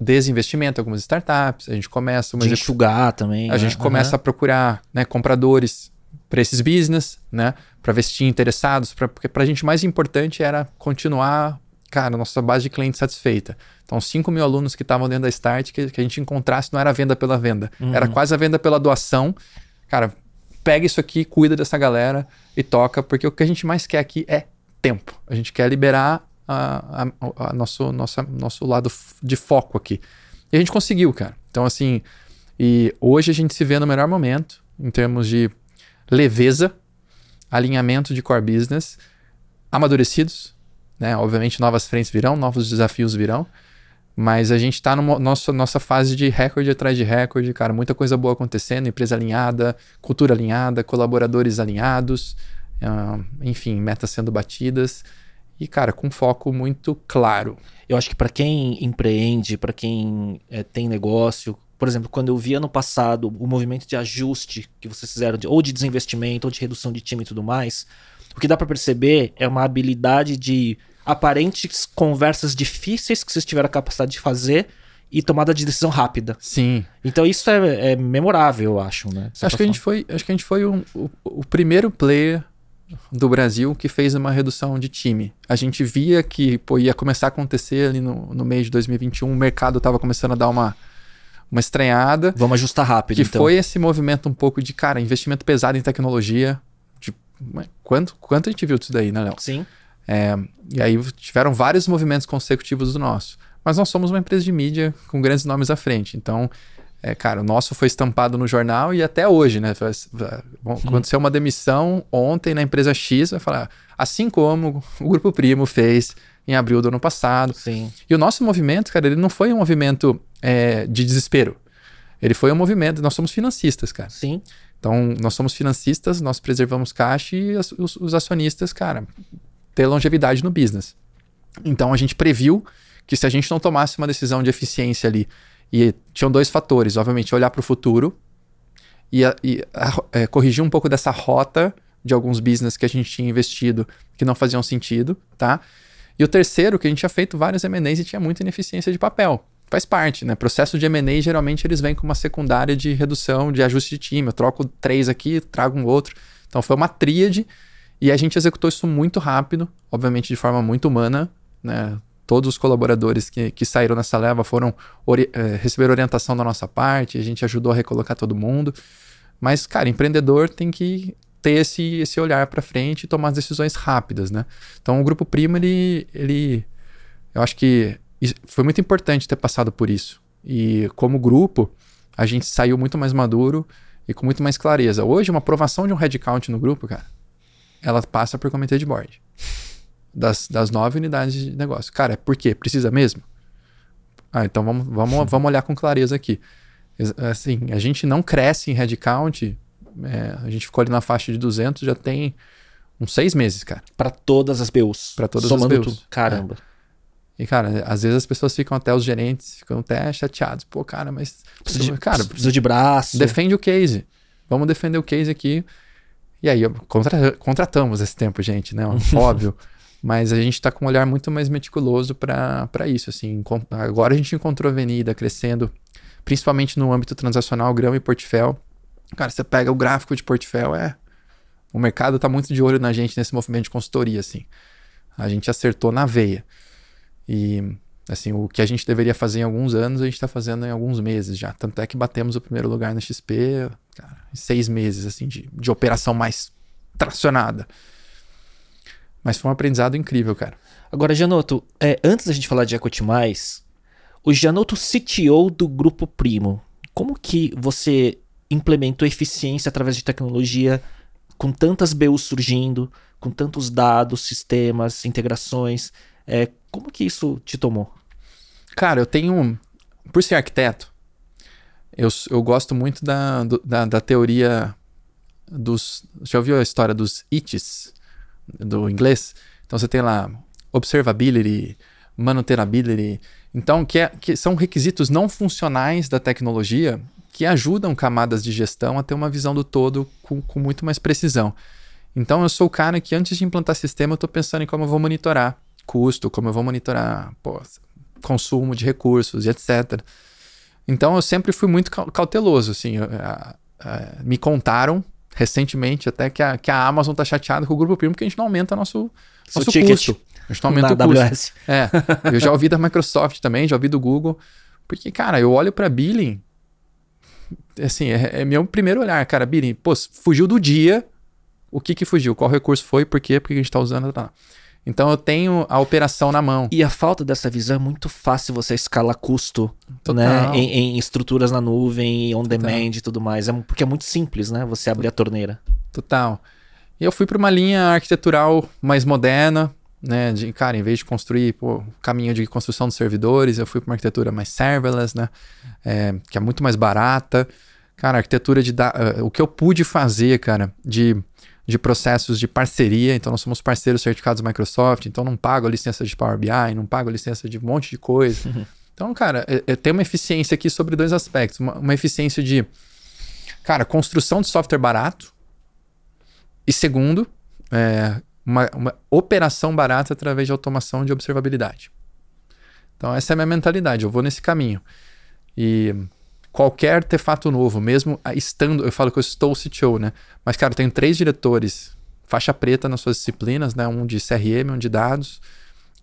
desinvestimento algumas startups, a gente começa uma de enxugar também. A né? gente começa uhum. a procurar né, compradores para esses business, né, para ver se tinha interessados, pra, porque para a gente mais importante era continuar, cara, nossa base de cliente satisfeita. Então, 5 mil alunos que estavam dentro da Start, que, que, a gente encontrasse não era venda pela venda, uhum. era quase a venda pela doação. Cara, pega isso aqui, cuida dessa galera e toca, porque o que a gente mais quer aqui é tempo. A gente quer liberar a, a, a nosso, nossa, nosso lado de foco aqui. E a gente conseguiu, cara. Então, assim, e hoje a gente se vê no melhor momento em termos de leveza, alinhamento de core business, amadurecidos, né? Obviamente novas frentes virão, novos desafios virão, mas a gente está na nossa, nossa fase de recorde atrás de recorde, cara, muita coisa boa acontecendo, empresa alinhada, cultura alinhada, colaboradores alinhados, uh, enfim, metas sendo batidas e, cara, com foco muito claro. Eu acho que para quem empreende, para quem é, tem negócio, por exemplo, quando eu vi ano passado o movimento de ajuste que vocês fizeram, de, ou de desinvestimento, ou de redução de time e tudo mais, o que dá para perceber é uma habilidade de aparentes conversas difíceis que vocês tiveram a capacidade de fazer e tomada de decisão rápida. Sim. Então isso é, é memorável, eu acho, né? Acho que, a gente foi, acho que a gente foi um, o, o primeiro player do Brasil que fez uma redução de time. A gente via que pô, ia começar a acontecer ali no, no mês de 2021, o mercado estava começando a dar uma, uma estranhada. Vamos ajustar rápido, Que então. foi esse movimento um pouco de, cara, investimento pesado em tecnologia. De, quanto, quanto a gente viu disso daí, né, Léo? Sim. É, e aí tiveram vários movimentos consecutivos do nosso. Mas nós somos uma empresa de mídia com grandes nomes à frente. Então, é, cara, o nosso foi estampado no jornal e até hoje, né? Aconteceu uma demissão ontem na empresa X, vai falar, assim como o Grupo Primo fez em abril do ano passado. Sim. E o nosso movimento, cara, ele não foi um movimento é, de desespero. Ele foi um movimento, nós somos financistas, cara. Sim. Então, nós somos financistas, nós preservamos caixa e as, os, os acionistas, cara, ter longevidade no business. Então, a gente previu que se a gente não tomasse uma decisão de eficiência ali e tinham dois fatores, obviamente, olhar para o futuro e, a, e a, é, corrigir um pouco dessa rota de alguns business que a gente tinha investido que não faziam sentido, tá? E o terceiro, que a gente tinha feito vários M&As e tinha muita ineficiência de papel. Faz parte, né? Processo de M&A, geralmente eles vêm com uma secundária de redução, de ajuste de time. Eu troco três aqui, trago um outro. Então foi uma tríade e a gente executou isso muito rápido, obviamente de forma muito humana, né? Todos os colaboradores que, que saíram nessa leva foram ori é, receberam orientação da nossa parte, a gente ajudou a recolocar todo mundo. Mas, cara, empreendedor tem que ter esse, esse olhar para frente e tomar as decisões rápidas, né? Então, o Grupo Primo, ele, ele eu acho que foi muito importante ter passado por isso. E como grupo, a gente saiu muito mais maduro e com muito mais clareza. Hoje, uma aprovação de um headcount no grupo, cara, ela passa por comitê de board das, das nove unidades de negócio. Cara, é por quê? Precisa mesmo? Ah, então vamos, vamos, vamos olhar com clareza aqui. Assim, a gente não cresce em headcount, é, a gente ficou ali na faixa de 200, já tem uns seis meses, cara. Para todas as BUs. Para todas Somando as BUs. Tudo. Caramba. É. E, cara, às vezes as pessoas ficam até, os gerentes ficam até chateados. Pô, cara, mas. Precisa de, cara, precisa de braço. defende o case. Vamos defender o case aqui. E aí, contra, contratamos esse tempo, gente, né? Óbvio. Mas a gente está com um olhar muito mais meticuloso para isso. Assim, agora a gente encontrou avenida crescendo, principalmente no âmbito transacional, grão e portfel. Cara, você pega o gráfico de portfel, é. O mercado está muito de olho na gente nesse movimento de consultoria, assim. A gente acertou na veia. E, assim, o que a gente deveria fazer em alguns anos, a gente está fazendo em alguns meses já. Tanto é que batemos o primeiro lugar na XP, cara, em seis meses, assim, de, de operação mais tracionada. Mas foi um aprendizado incrível, cara. Agora, Janoto, é, antes da gente falar de Equity Mais, o Janoto CTO do Grupo Primo. Como que você implementou eficiência através de tecnologia com tantas BUs surgindo, com tantos dados, sistemas, integrações? É, como que isso te tomou? Cara, eu tenho. Por ser arquiteto, eu, eu gosto muito da, da, da teoria dos. Já ouviu a história dos ITs? Do inglês. Então você tem lá observability, maintainability. Então, que, é, que são requisitos não funcionais da tecnologia que ajudam camadas de gestão a ter uma visão do todo com, com muito mais precisão. Então, eu sou o cara que antes de implantar sistema, eu estou pensando em como eu vou monitorar custo, como eu vou monitorar pô, consumo de recursos e etc. Então, eu sempre fui muito cauteloso. Assim, eu, me contaram recentemente até que a, que a Amazon tá chateada com o grupo Primo que a gente não aumenta nosso, nosso ticket. custo. A gente não aumenta Na o AWS. custo. É, eu já ouvi da Microsoft também, já ouvi do Google. Porque, cara, eu olho para billing, assim, é, é, meu primeiro olhar, cara, billing, pô, fugiu do dia, o que que fugiu? Qual recurso foi? Por quê? Porque a gente tá usando... Tá. Então eu tenho a operação na mão. E a falta dessa visão é muito fácil você escalar custo, né? Em, em, estruturas na nuvem, on demand e tudo mais. É, porque é muito simples, né? Você abrir a torneira. Total. E eu fui para uma linha arquitetural mais moderna, né? De, cara, em vez de construir pô, caminho de construção de servidores, eu fui para uma arquitetura mais serverless, né? É, que é muito mais barata. Cara, arquitetura de. Uh, o que eu pude fazer, cara, de de processos de parceria, então nós somos parceiros certificados Microsoft, então não pago a licença de Power BI, não pago a licença de um monte de coisa. Uhum. Então, cara, é, é, tem uma eficiência aqui sobre dois aspectos. Uma, uma, eficiência de, cara, construção de software barato e segundo, é, uma, uma operação barata através de automação de observabilidade. Então, essa é a minha mentalidade, eu vou nesse caminho. E qualquer artefato novo, mesmo estando, eu falo que eu estou CTO, né? Mas, cara, eu tenho três diretores, faixa preta nas suas disciplinas, né? Um de CRM, um de dados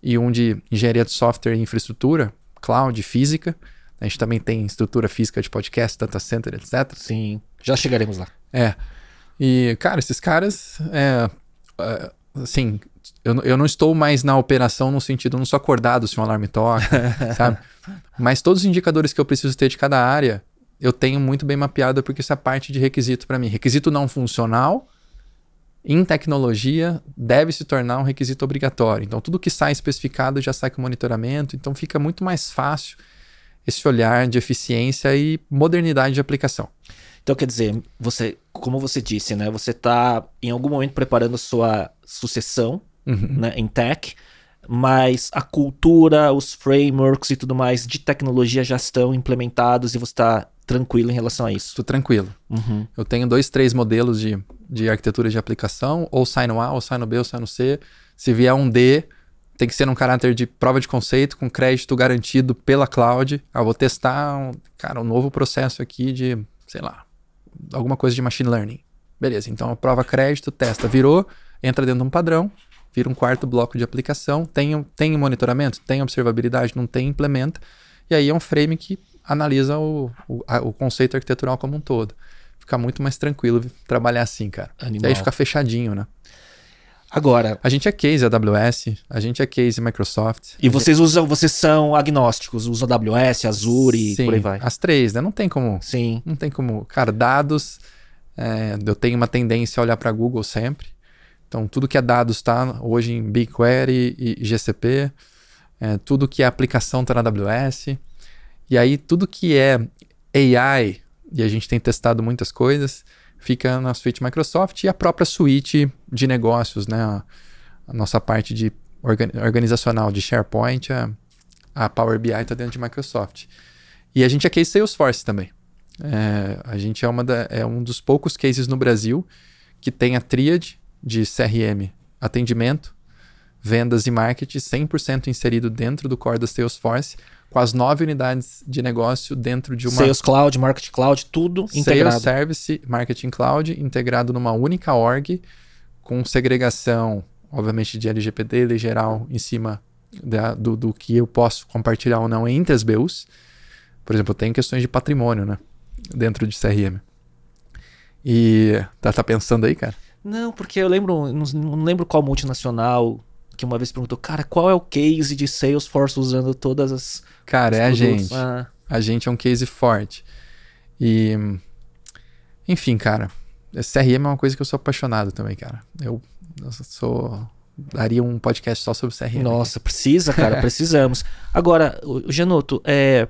e um de engenharia de software e infraestrutura, cloud, física. A gente também tem estrutura física de podcast, data center, etc. Sim, já chegaremos lá. É. E, cara, esses caras, é, é, assim, eu, eu não estou mais na operação no sentido, eu não sou acordado se um alarme toca, sabe? Mas todos os indicadores que eu preciso ter de cada área, eu tenho muito bem mapeado porque isso é parte de requisito para mim. Requisito não funcional em tecnologia deve se tornar um requisito obrigatório. Então tudo que sai especificado já sai com monitoramento, então fica muito mais fácil esse olhar de eficiência e modernidade de aplicação. Então, quer dizer, você, como você disse, né? Você está em algum momento preparando sua sucessão uhum. né, em tech, mas a cultura, os frameworks e tudo mais de tecnologia já estão implementados e você está tranquilo em relação a isso? Estou tranquilo. Uhum. Eu tenho dois, três modelos de, de arquitetura de aplicação, ou sai no A, ou sai no B, ou sai no C. Se vier um D, tem que ser num caráter de prova de conceito, com crédito garantido pela cloud. Ah, vou testar, um, cara, um novo processo aqui de, sei lá, alguma coisa de machine learning. Beleza, então a prova crédito, testa, virou, entra dentro de um padrão, vira um quarto bloco de aplicação, tem, tem monitoramento, tem observabilidade, não tem, implementa. E aí é um frame que analisa o, o, a, o conceito arquitetural como um todo. Fica muito mais tranquilo trabalhar assim, cara. Animal. E aí fica fechadinho, né? Agora. A gente é case AWS, a gente é case Microsoft. E vocês usam, vocês são agnósticos, usam AWS, Azure Sim, e por aí vai. As três, né? Não tem como. Sim. Não tem como. Cara, dados. É, eu tenho uma tendência a olhar para Google sempre. Então, tudo que é dados está hoje em BigQuery e GCP, é, tudo que é aplicação está na AWS. E aí, tudo que é AI, e a gente tem testado muitas coisas, fica na suíte Microsoft e a própria suíte de negócios, né? A, a nossa parte de organizacional de SharePoint é, A Power BI está dentro de Microsoft. E a gente é case Salesforce também. É, a gente é, da, é um dos poucos cases no Brasil que tem a tríade de CRM, atendimento, vendas e marketing 100% inserido dentro do core da Salesforce, com as nove unidades de negócio dentro de uma... Sales Cloud, Marketing Cloud, tudo Sales integrado. Service, Marketing Cloud, integrado numa única org, com segregação, obviamente, de LGPD, lei geral, em cima da, do, do que eu posso compartilhar ou não entre as BUs. Por exemplo, tem questões de patrimônio, né? Dentro de CRM. E tá, tá pensando aí, cara? Não, porque eu lembro, não, não lembro qual multinacional que uma vez perguntou, cara, qual é o case de Salesforce usando todas as. Cara, é a produtos?" gente. Ah, A gente é um case forte. E. Enfim, cara. CRM é uma coisa que eu sou apaixonado também, cara. Eu, eu sou. Daria um podcast só sobre CRM. nossa, precisa, cara, precisamos. Agora, o o Genoto, é,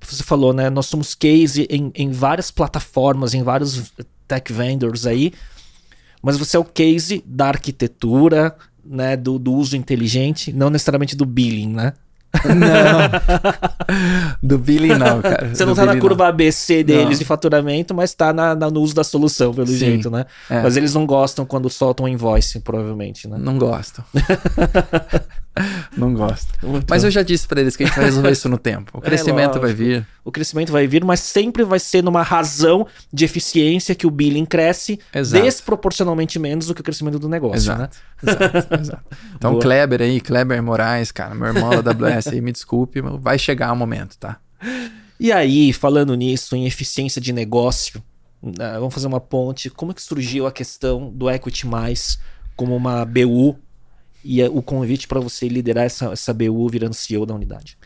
você falou, né? Nós somos case em, em várias plataformas, em vários tech vendors aí, mas você é o case da arquitetura, né? Do, do uso inteligente, não necessariamente do billing, né? Não. Do billing, não, cara. Você não Do tá na curva ABC deles Não. de faturamento, mas tá na, na- no uso da solução, pelo Sim. jeito, né? É. Mas eles não gostam quando soltam invoice, provavelmente, né? Não, não gosto. não gosto. Muito Mas eu já disse pra eles que a gente vai resolver isso no tempo. O É, crescimento vai lógico. vir. O crescimento vai vir, mas sempre vai ser numa razão de eficiência que o billing cresce Exato. desproporcionalmente menos do que o crescimento do negócio, né? Exato, exato, exato. Então, Boa. Kleber aí, Kleber Moraes, cara, meu irmão da AWS aí, me desculpe, mas vai chegar o momento, tá? E aí, falando nisso, em eficiência de negócio, né, vamos fazer uma ponte. Como é que surgiu a questão do Equity Mais como uma BU e é, o convite para você liderar essa, essa BU virando CEO da unidade?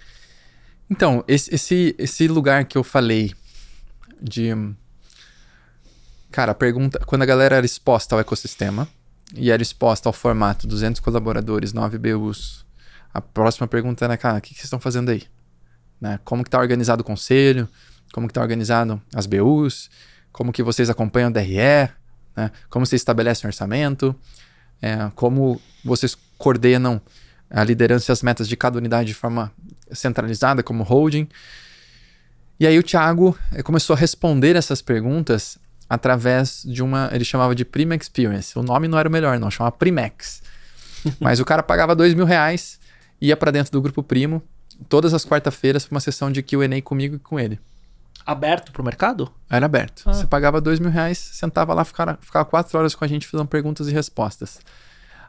Então, esse, esse, esse lugar que eu falei de. Cara, a pergunta. Quando a galera era exposta ao ecossistema e era exposta ao formato 200 colaboradores, 9 BUs, a próxima pergunta era, cara, o que, que vocês estão fazendo aí? Né? Como que tá organizado o conselho? Como que tá organizado as BUs? Como que vocês acompanham o DRE? Né? Como vocês estabelecem o orçamento? É, como vocês coordenam a liderança e as metas de cada unidade de forma centralizada, como holding. E aí o Thiago eh, começou a responder essas perguntas através de uma. Ele chamava de Prima Experience. O nome não era o melhor, não, chamava Primex. Mas o cara pagava dois mil reais, ia para dentro do grupo Primo, todas as quarta-feiras, para uma sessão de QA comigo e com ele. Aberto para o mercado? Era aberto. Ah. Você pagava dois mil reais, sentava lá, ficava, ficava quatro horas com a gente fazendo perguntas e respostas.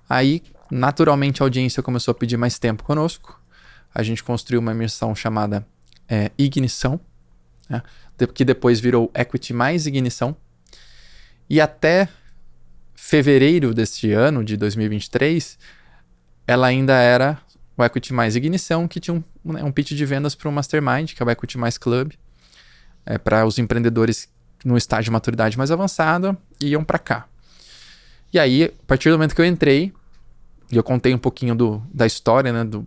Aí, naturalmente, a audiência começou a pedir mais tempo conosco. A gente construiu uma imersão chamada é, Ignição, né? Que depois virou Equity mais Ignição. E até fevereiro deste ano, de 2023, ela ainda era o Equity mais Ignição, que tinha um, né, um pitch de vendas para o Mastermind, que é o Equity mais Club é, para os empreendedores no estágio de maturidade mais avançada iam para cá. E aí, a partir do momento que eu entrei, e eu contei um pouquinho do, da história, né? Do,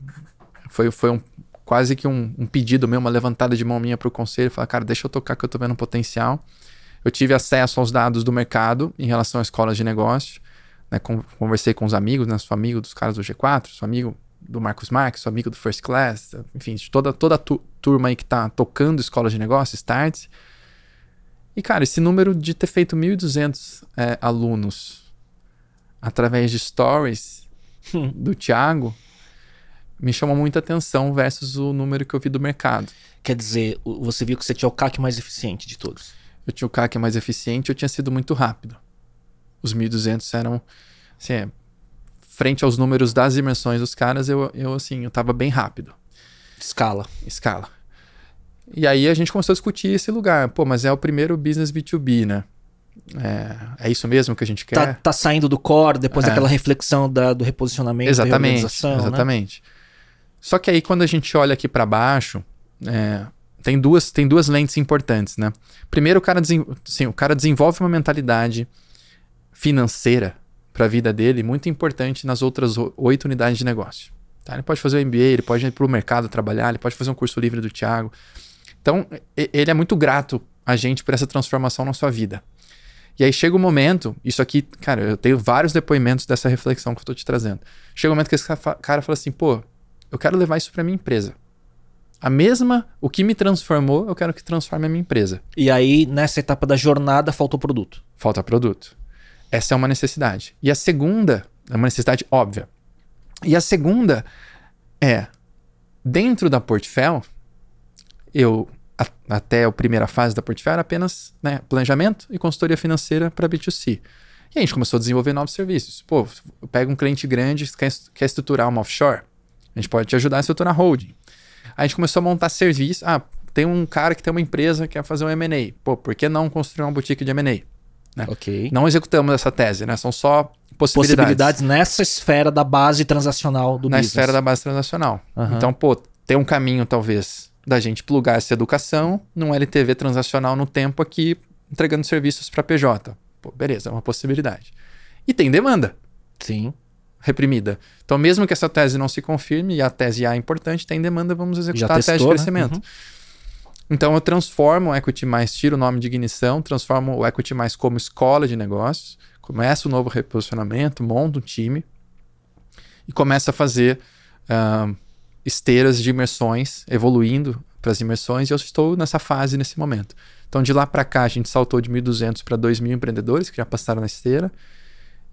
foi foi um, quase que um, um pedido meu, uma levantada de mão minha para o conselho, falar, cara, deixa eu tocar que eu tô vendo um potencial. Eu tive acesso aos dados do mercado em relação a escolas de negócio, né? Con- conversei com os amigos, né? Sou amigo dos caras do G4, sou amigo do Marcos Marques, sou amigo do First Class, enfim, toda, toda a tu- turma aí que tá tocando escolas de negócio, starts. E, cara, esse número de ter feito 1.200 é, alunos através de stories do Thiago me chamou muita atenção versus o número que eu vi do mercado. Quer dizer, você viu que você tinha o CAC mais eficiente de todos. Eu tinha o CAC mais eficiente, eu tinha sido muito rápido. Os 1.200 eram, assim, é, frente aos números das imersões dos caras, eu, eu assim, eu tava bem rápido. Escala. escala. E aí a gente começou a discutir esse lugar. Pô, mas é o primeiro business B2B, né? É, é isso mesmo que a gente quer? Tá, tá saindo do core depois É. daquela reflexão da- do reposicionamento, da exatamente, né? exatamente. Só que aí quando a gente olha aqui para baixo, é, tem duas tem duas lentes importantes, né? Primeiro o cara, sim, o cara desenvolve uma mentalidade financeira para a vida dele muito importante nas outras oito unidades de negócio. Tá? Ele pode fazer o MBA, ele pode ir para o mercado trabalhar, ele pode fazer um curso livre do Thiago. Então, ele é muito grato a gente por essa transformação na sua vida. E aí chega o momento, isso aqui, cara, eu tenho vários depoimentos dessa reflexão que eu tô te trazendo. Chega o momento que esse cara fala assim, pô, eu quero levar isso pra minha empresa. A mesma, o que me transformou, eu quero que transforme a minha empresa. E aí, nessa etapa da jornada, faltou produto. Falta produto. Essa é uma necessidade. E a segunda, é uma necessidade óbvia. E a segunda é, dentro da Portfel, eu, a, até a primeira fase da Portfel, era apenas né, planejamento e consultoria financeira para B2C. E a gente começou a desenvolver novos serviços. Pô, pega um cliente grande que quer, quer estruturar uma offshore, a gente pode te ajudar a estruturar holding. A gente começou a montar serviço. Ah, tem um cara que tem uma empresa que quer fazer um M&A. Pô, por que não construir uma boutique de M&A? Né? Ok. Não executamos essa tese, né? São só possibilidades. Possibilidades nessa esfera da base transacional do Na business. esfera da base transacional. Aham. Então, pô, tem um caminho, talvez, da gente plugar essa educação num LTV transacional no tempo aqui, entregando serviços para PJ. Pô, beleza, é uma possibilidade. E tem demanda Sim. reprimida. Então, mesmo que essa tese não se confirme, e a tese A é importante, tem demanda, vamos executar a tese de testou, né? crescimento. Uhum. Então, eu transformo o Equity Mais, tiro o nome de ignição, transformo o Equity Mais como escola de negócios, começo um novo reposicionamento, monto um time e começo a fazer ah, esteiras de imersões, evoluindo para as imersões, e eu estou nessa fase nesse momento. Então, de lá para cá, a gente saltou de 1.200 para 2.000 empreendedores que já passaram na esteira.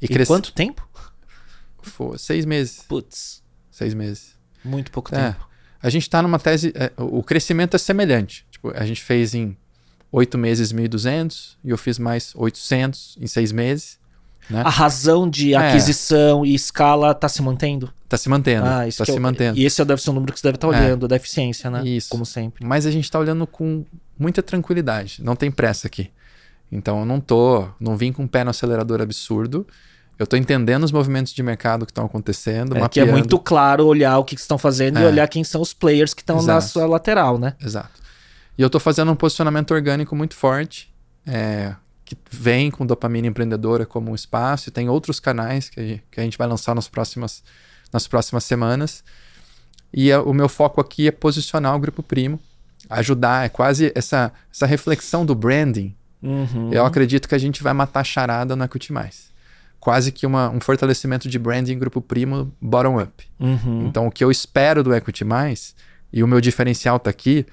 E, cresce- quanto tempo? Foi seis meses. Putz, Seis meses. muito pouco É. tempo. A gente está numa tese. é, o crescimento é semelhante. Tipo, a gente fez em oito meses 1.200 e eu fiz mais 800 em seis meses. Né? A razão de É. aquisição e escala tá se mantendo? Tá se mantendo. Ah, isso tá se eu- mantendo. E esse deve ser o número que você deve estar É. olhando, da eficiência, né? Isso. Como sempre. Mas a gente está olhando com muita tranquilidade. Não tem pressa aqui. Então eu não tô. Não vim com um pé no acelerador absurdo. Eu tô entendendo os movimentos de mercado que estão acontecendo. É que é muito claro olhar o que que estão fazendo e É. olhar quem são os players que estão na sua lateral, né? Exato. E eu tô fazendo um posicionamento orgânico muito forte, é, que vem com dopamina empreendedora como um espaço, e tem outros canais que, a que a gente vai lançar nas próximas, nas próximas semanas. E é- o meu foco aqui é posicionar o Grupo Primo, ajudar, é quase essa, essa reflexão do branding. Uhum. Eu acredito que a gente vai matar a charada no Equity Mais. Quase que uma, um fortalecimento de branding Grupo Primo bottom-up. Uhum. Então, o que eu espero do Equity Mais, e o meu diferencial tá aqui,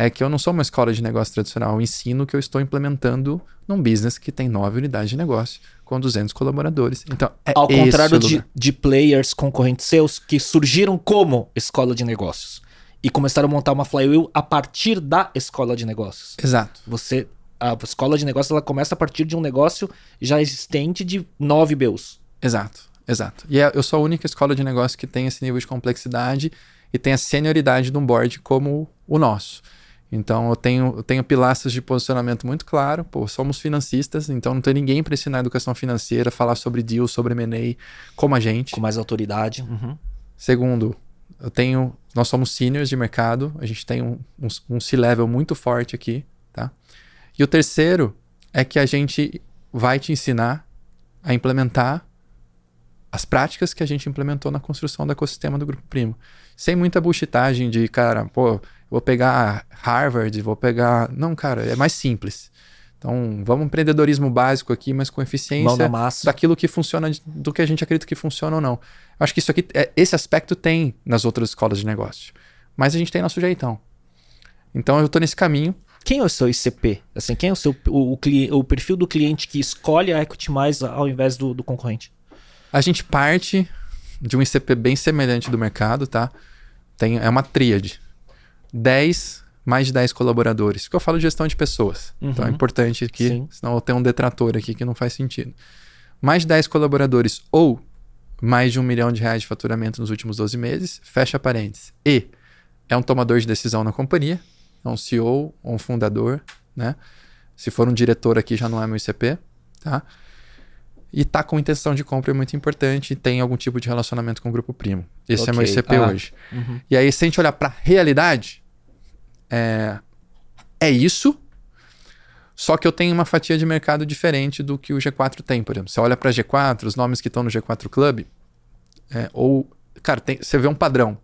é que eu não sou uma escola de negócio tradicional. Eu ensino que eu estou implementando num business que tem nove unidades de negócio, com 200 colaboradores. Então, é Ao contrário de, de players concorrentes seus que surgiram como escola de negócios e começaram a montar uma flywheel a partir da escola de negócios. Exato. Você a escola de negócios ela começa a partir de um negócio já existente de nove BUs. Exato, exato. E é- eu sou a única escola de negócio que tem esse nível de complexidade e tem a senioridade de um board como o nosso. Então eu tenho, eu tenho pilastras de posicionamento muito claro. Pô, somos financistas, então não tem ninguém para ensinar educação financeira, falar sobre deal, sobre M&A, como a gente. Com mais autoridade. Uhum. Segundo, eu tenho, nós somos seniors de mercado, a gente tem um, um, um C-level muito forte aqui, tá? E o terceiro é que a gente vai te ensinar a implementar as práticas que a gente implementou na construção do ecossistema do Grupo Primo. Sem muita bullshitagem de, cara, pô, vou pegar Harvard, vou pegar... Não, cara, é mais simples. Então, vamos empreendedorismo básico aqui, mas com eficiência massa. daquilo que funciona, do que a gente acredita que funciona ou não. Acho que isso aqui, é- esse aspecto tem nas outras escolas de negócio. Mas a gente tem nosso jeitão. Então eu tô nesse caminho. Quem é o seu ICP? Assim, quem é o seu o, o, o perfil do cliente que escolhe a Equity mais ao invés do, do concorrente? A gente parte de um ICP bem semelhante do mercado, tá? Tem, é uma tríade. 10, mais de 10 colaboradores. Porque eu falo de gestão de pessoas. Então é Uhum. importante aqui, Sim. senão eu tenho um detrator aqui que não faz sentido. Mais de 10 colaboradores ou mais de um milhão de reais de faturamento nos últimos 12 meses, fecha parênteses. E é um tomador de decisão na companhia, é um CEO um fundador, né? Se for um diretor aqui já não é meu ICP, tá? E tá com intenção de compra é muito importante e tem algum tipo de relacionamento com o grupo primo. Esse é meu. ICP Ah. hoje. E aí, se a gente olhar para realidade, é, é isso. Só que eu tenho uma fatia de mercado diferente do que o G4 tem, por exemplo. Você olha para G4, os nomes que estão no G4 Club, é, ou, cara, tem- você vê um padrão.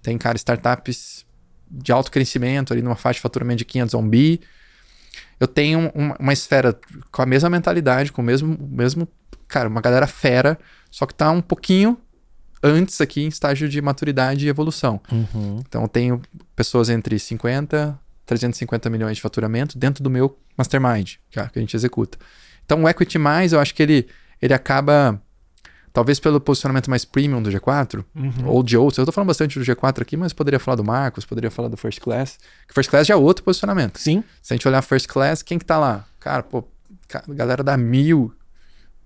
Tem, cara, startups de alto crescimento, ali numa faixa de faturamento de 500 a 1 bi. Eu tenho uma, uma esfera com a mesma mentalidade, com o mesmo, mesmo, cara, uma galera fera, só que tá um pouquinho antes aqui em estágio de maturidade e evolução. Uhum. Então eu tenho pessoas entre 50 350 milhões de faturamento dentro do meu mastermind, que, que a gente executa. Então o equity mais, eu acho que ele ele acaba talvez pelo posicionamento mais premium do G4 Uhum. ou de outros. Eu tô falando bastante do G4 aqui, mas poderia falar do Marcos, poderia falar do First Class. Que First Class já é outro posicionamento. Sim. Se a gente olhar First Class, quem que tá lá? Cara, pô, galera da Mil.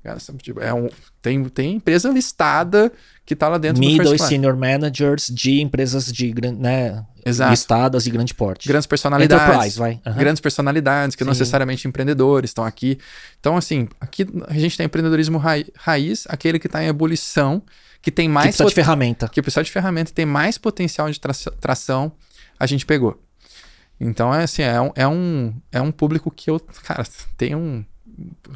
Cara, tipo, é um, tem, tem empresa listada que tá lá dentro do Middle First e senior managers de empresas de né, Exato. listadas e grande porte. Grandes personalidades. Enterprise, vai. Aham. Grandes personalidades, que não Sim. necessariamente empreendedores estão aqui. Então, assim, aqui a gente tem empreendedorismo rai- raiz, aquele que está em ebulição, que tem Que mais precisa de ferramenta. que precisa de ferramenta e tem mais potencial de tra- tração, a gente pegou. Então, é assim, é um, é um, é um público que eu, cara, tem um.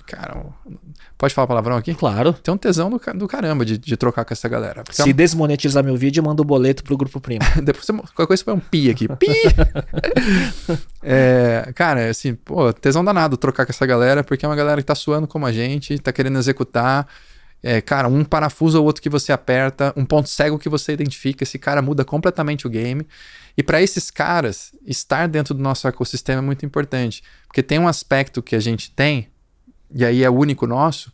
Cara, um- pode falar palavrão aqui? Claro. Tem um tesão do, do caramba de, de trocar com essa galera. Porque é Se desmonetizar meu vídeo, manda o boleto pro grupo primo. Depois você, qualquer coisa você põe um pi aqui. Pi! É, cara, assim, pô, tesão danado trocar com essa galera, porque é uma galera que tá suando como a gente, tá querendo executar. É, cara, um parafuso ou outro que você aperta, um ponto cego que você identifica, esse cara muda completamente o game. E para esses caras, estar dentro do nosso ecossistema é muito importante, porque tem um aspecto que a gente tem, e aí é único nosso,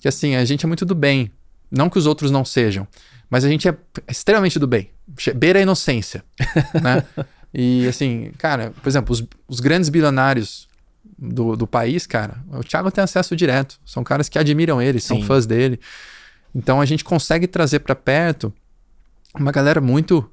que assim, a gente é muito do bem. Não que os outros não sejam, mas a gente é extremamente do bem. Beira a inocência, né? E assim, cara, por exemplo, os, os grandes bilionários do, do país, cara, o Thiago tem acesso direto. São caras que admiram ele, são Sim. fãs dele. Então a gente consegue trazer pra perto uma galera muito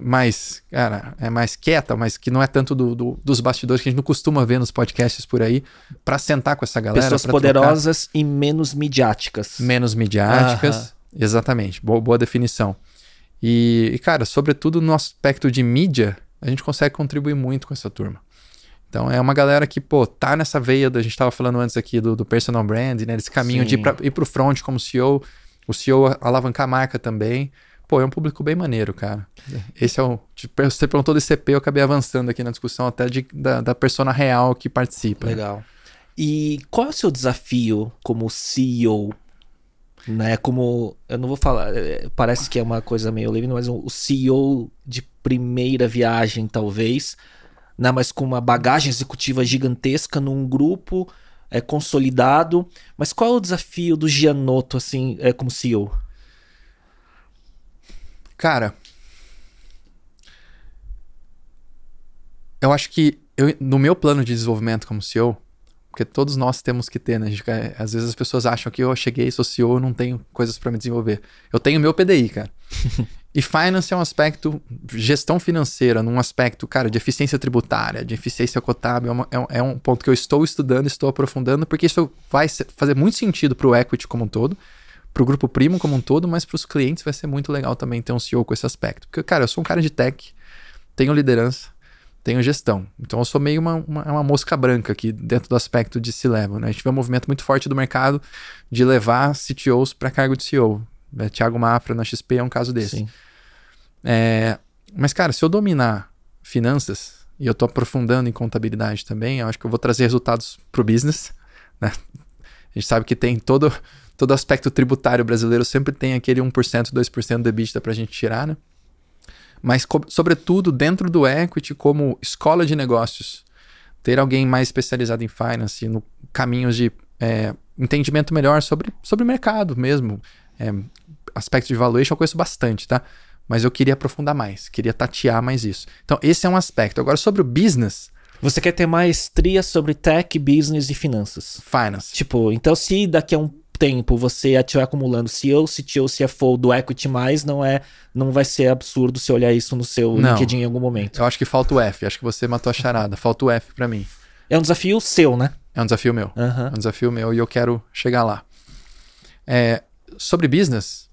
mais, cara, é mais quieta, mas que não é tanto do, do- dos bastidores que a gente não costuma ver nos podcasts por aí, pra sentar com essa galera. Pessoas pra trocar poderosas e menos midiáticas. menos midiáticas. Exatamente, boa, boa definição. E, e, cara, sobretudo no aspecto de mídia, a gente consegue contribuir muito com essa turma. Então é uma galera que, pô, tá nessa veia, da, a gente tava falando antes aqui do, do personal brand, né? Desse caminho de ir, Sim. pra, ir pro front como CEO, o CEO alavancar a marca também. Pô, é um público bem maneiro, cara. Esse é o. tipo, Você perguntou do ICP, eu acabei avançando aqui na discussão até de, da, da persona real que participa. Legal. E qual é o seu desafio como CEO? Né, como eu não vou falar, é, parece que é uma coisa meio leve, mas o CEO de primeira viagem, talvez, né, mas com uma bagagem executiva gigantesca num grupo é, consolidado. Mas qual é o desafio do Gianotto, assim, é, como CEO? Cara, eu acho que eu- no meu plano de desenvolvimento como CEO, porque todos nós temos que ter, né? Gente às vezes as pessoas acham que eu cheguei, sou CEO, eu não tenho coisas para me desenvolver. Eu tenho meu PDI, cara. e finance é um aspecto, gestão financeira, num aspecto, cara, de eficiência tributária, de eficiência contábil, é, uma- é um- é um ponto que eu estou estudando, estou aprofundando, porque isso vai ser- fazer muito sentido para o equity como um todo, para o grupo primo como um todo, mas para os clientes vai ser muito legal também ter um CEO com esse aspecto. Porque, cara, eu sou um cara de tech, tenho liderança, tenho gestão. Então eu sou meio uma, uma, uma mosca branca aqui dentro do aspecto de C-Level. Né? A gente vê um movimento muito forte do mercado de levar CTOs para cargo de CEO. Né? Thiago Mafra na XP é um caso desse. É, mas, cara, se eu dominar finanças e eu tô aprofundando em contabilidade também, eu acho que eu vou trazer resultados pro business. Né? A gente sabe que tem todo, todo aspecto tributário brasileiro, sempre tem aquele 1%, 2% do EBITDA pra gente tirar, né? Mas, sobretudo, dentro do equity, como escola de negócios, ter alguém mais especializado em finance, no caminhos de é, entendimento melhor sobre, sobre o mercado mesmo. É, aspecto de valuation eu conheço bastante, tá? Mas eu queria aprofundar mais, queria tatear mais isso. Então, esse é um aspecto. Agora, sobre o business, Você quer ter maestria sobre tech, business e finanças. finance. Tipo, então se daqui a um tempo você estiver acumulando CEO, CTO, CFO do Equity+, não é, não vai ser absurdo você olhar isso no seu Não. LinkedIn em algum momento. Eu acho que falta o F, acho que você matou a charada. Falta o F pra mim. É um desafio seu, né? É um desafio meu. Aham. É um desafio meu e eu quero chegar lá. É, sobre business,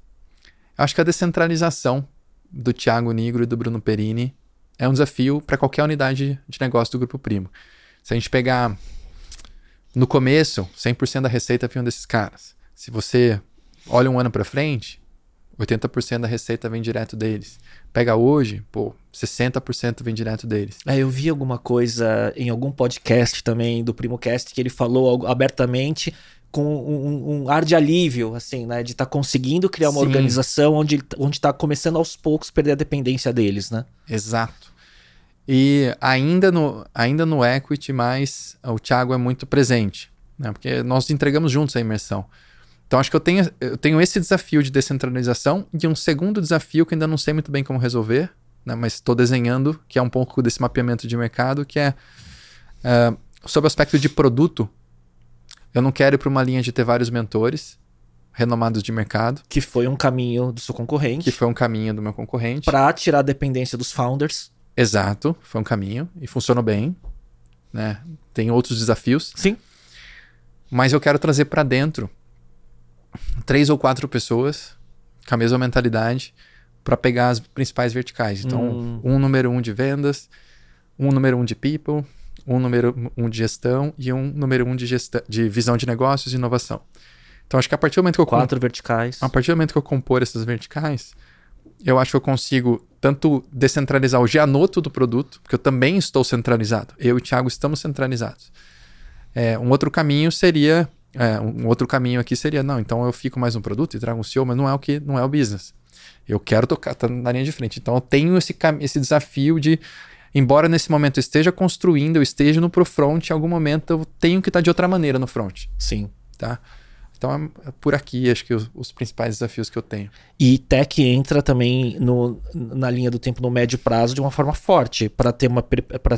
eu acho que a descentralização do Thiago Nigro e do Bruno Perini é um desafio para qualquer unidade de negócio do Grupo Primo. Se a gente pegar no começo, 100% da receita vinha desses caras. Se você olha um ano para frente, 80% da receita vem direto deles. Pega hoje, pô, 60% vem direto deles. É, eu vi alguma coisa em algum podcast também do PrimoCast que ele falou abertamente com um, um, ar de alívio, assim, né? De estar tá conseguindo criar uma Sim. organização onde onde está começando aos poucos perder a dependência deles, né? Exato. E ainda no, ainda no equity, mas o Thiago é muito presente, né? Porque nós entregamos juntos a imersão. Então acho que eu tenho, eu tenho esse desafio de descentralização e um segundo desafio que ainda não sei muito bem como resolver, né? Mas estou desenhando, que é um pouco desse mapeamento de mercado, que é uh, sobre o aspecto de produto. Eu não quero ir para uma linha de ter vários mentores renomados de mercado. Que foi um caminho do seu concorrente. Que foi um caminho do meu concorrente. Para tirar a dependência dos founders. Exato, foi um caminho e funcionou bem. Né? Tem outros desafios. Sim. Mas eu quero trazer para dentro três ou quatro pessoas com a mesma mentalidade para pegar as principais verticais. Então, hum. um número um de vendas, um número um de people, um número um de gestão e um número um de, gestão, de visão de negócios e inovação. Então, acho que a partir do momento que eu... Quatro verticais. A partir do momento que eu compor essas verticais, eu acho que eu consigo tanto descentralizar o Gianoto do produto, porque eu também estou centralizado. Eu e o Thiago estamos centralizados. É, um outro caminho seria... É, um outro caminho aqui seria, não, então eu fico mais um produto e trago um CEO, mas não é o que não é o business. Eu quero tocar, tá na linha de frente. Então eu tenho esse, esse desafio de embora nesse momento eu esteja construindo, eu esteja no pro front, em algum momento eu tenho que estar de outra maneira no front. Sim. Tá? Então é por aqui, acho que os, os, principais desafios que eu tenho. E tech entra também no, na linha do tempo no médio prazo de uma forma forte, para ter, uma,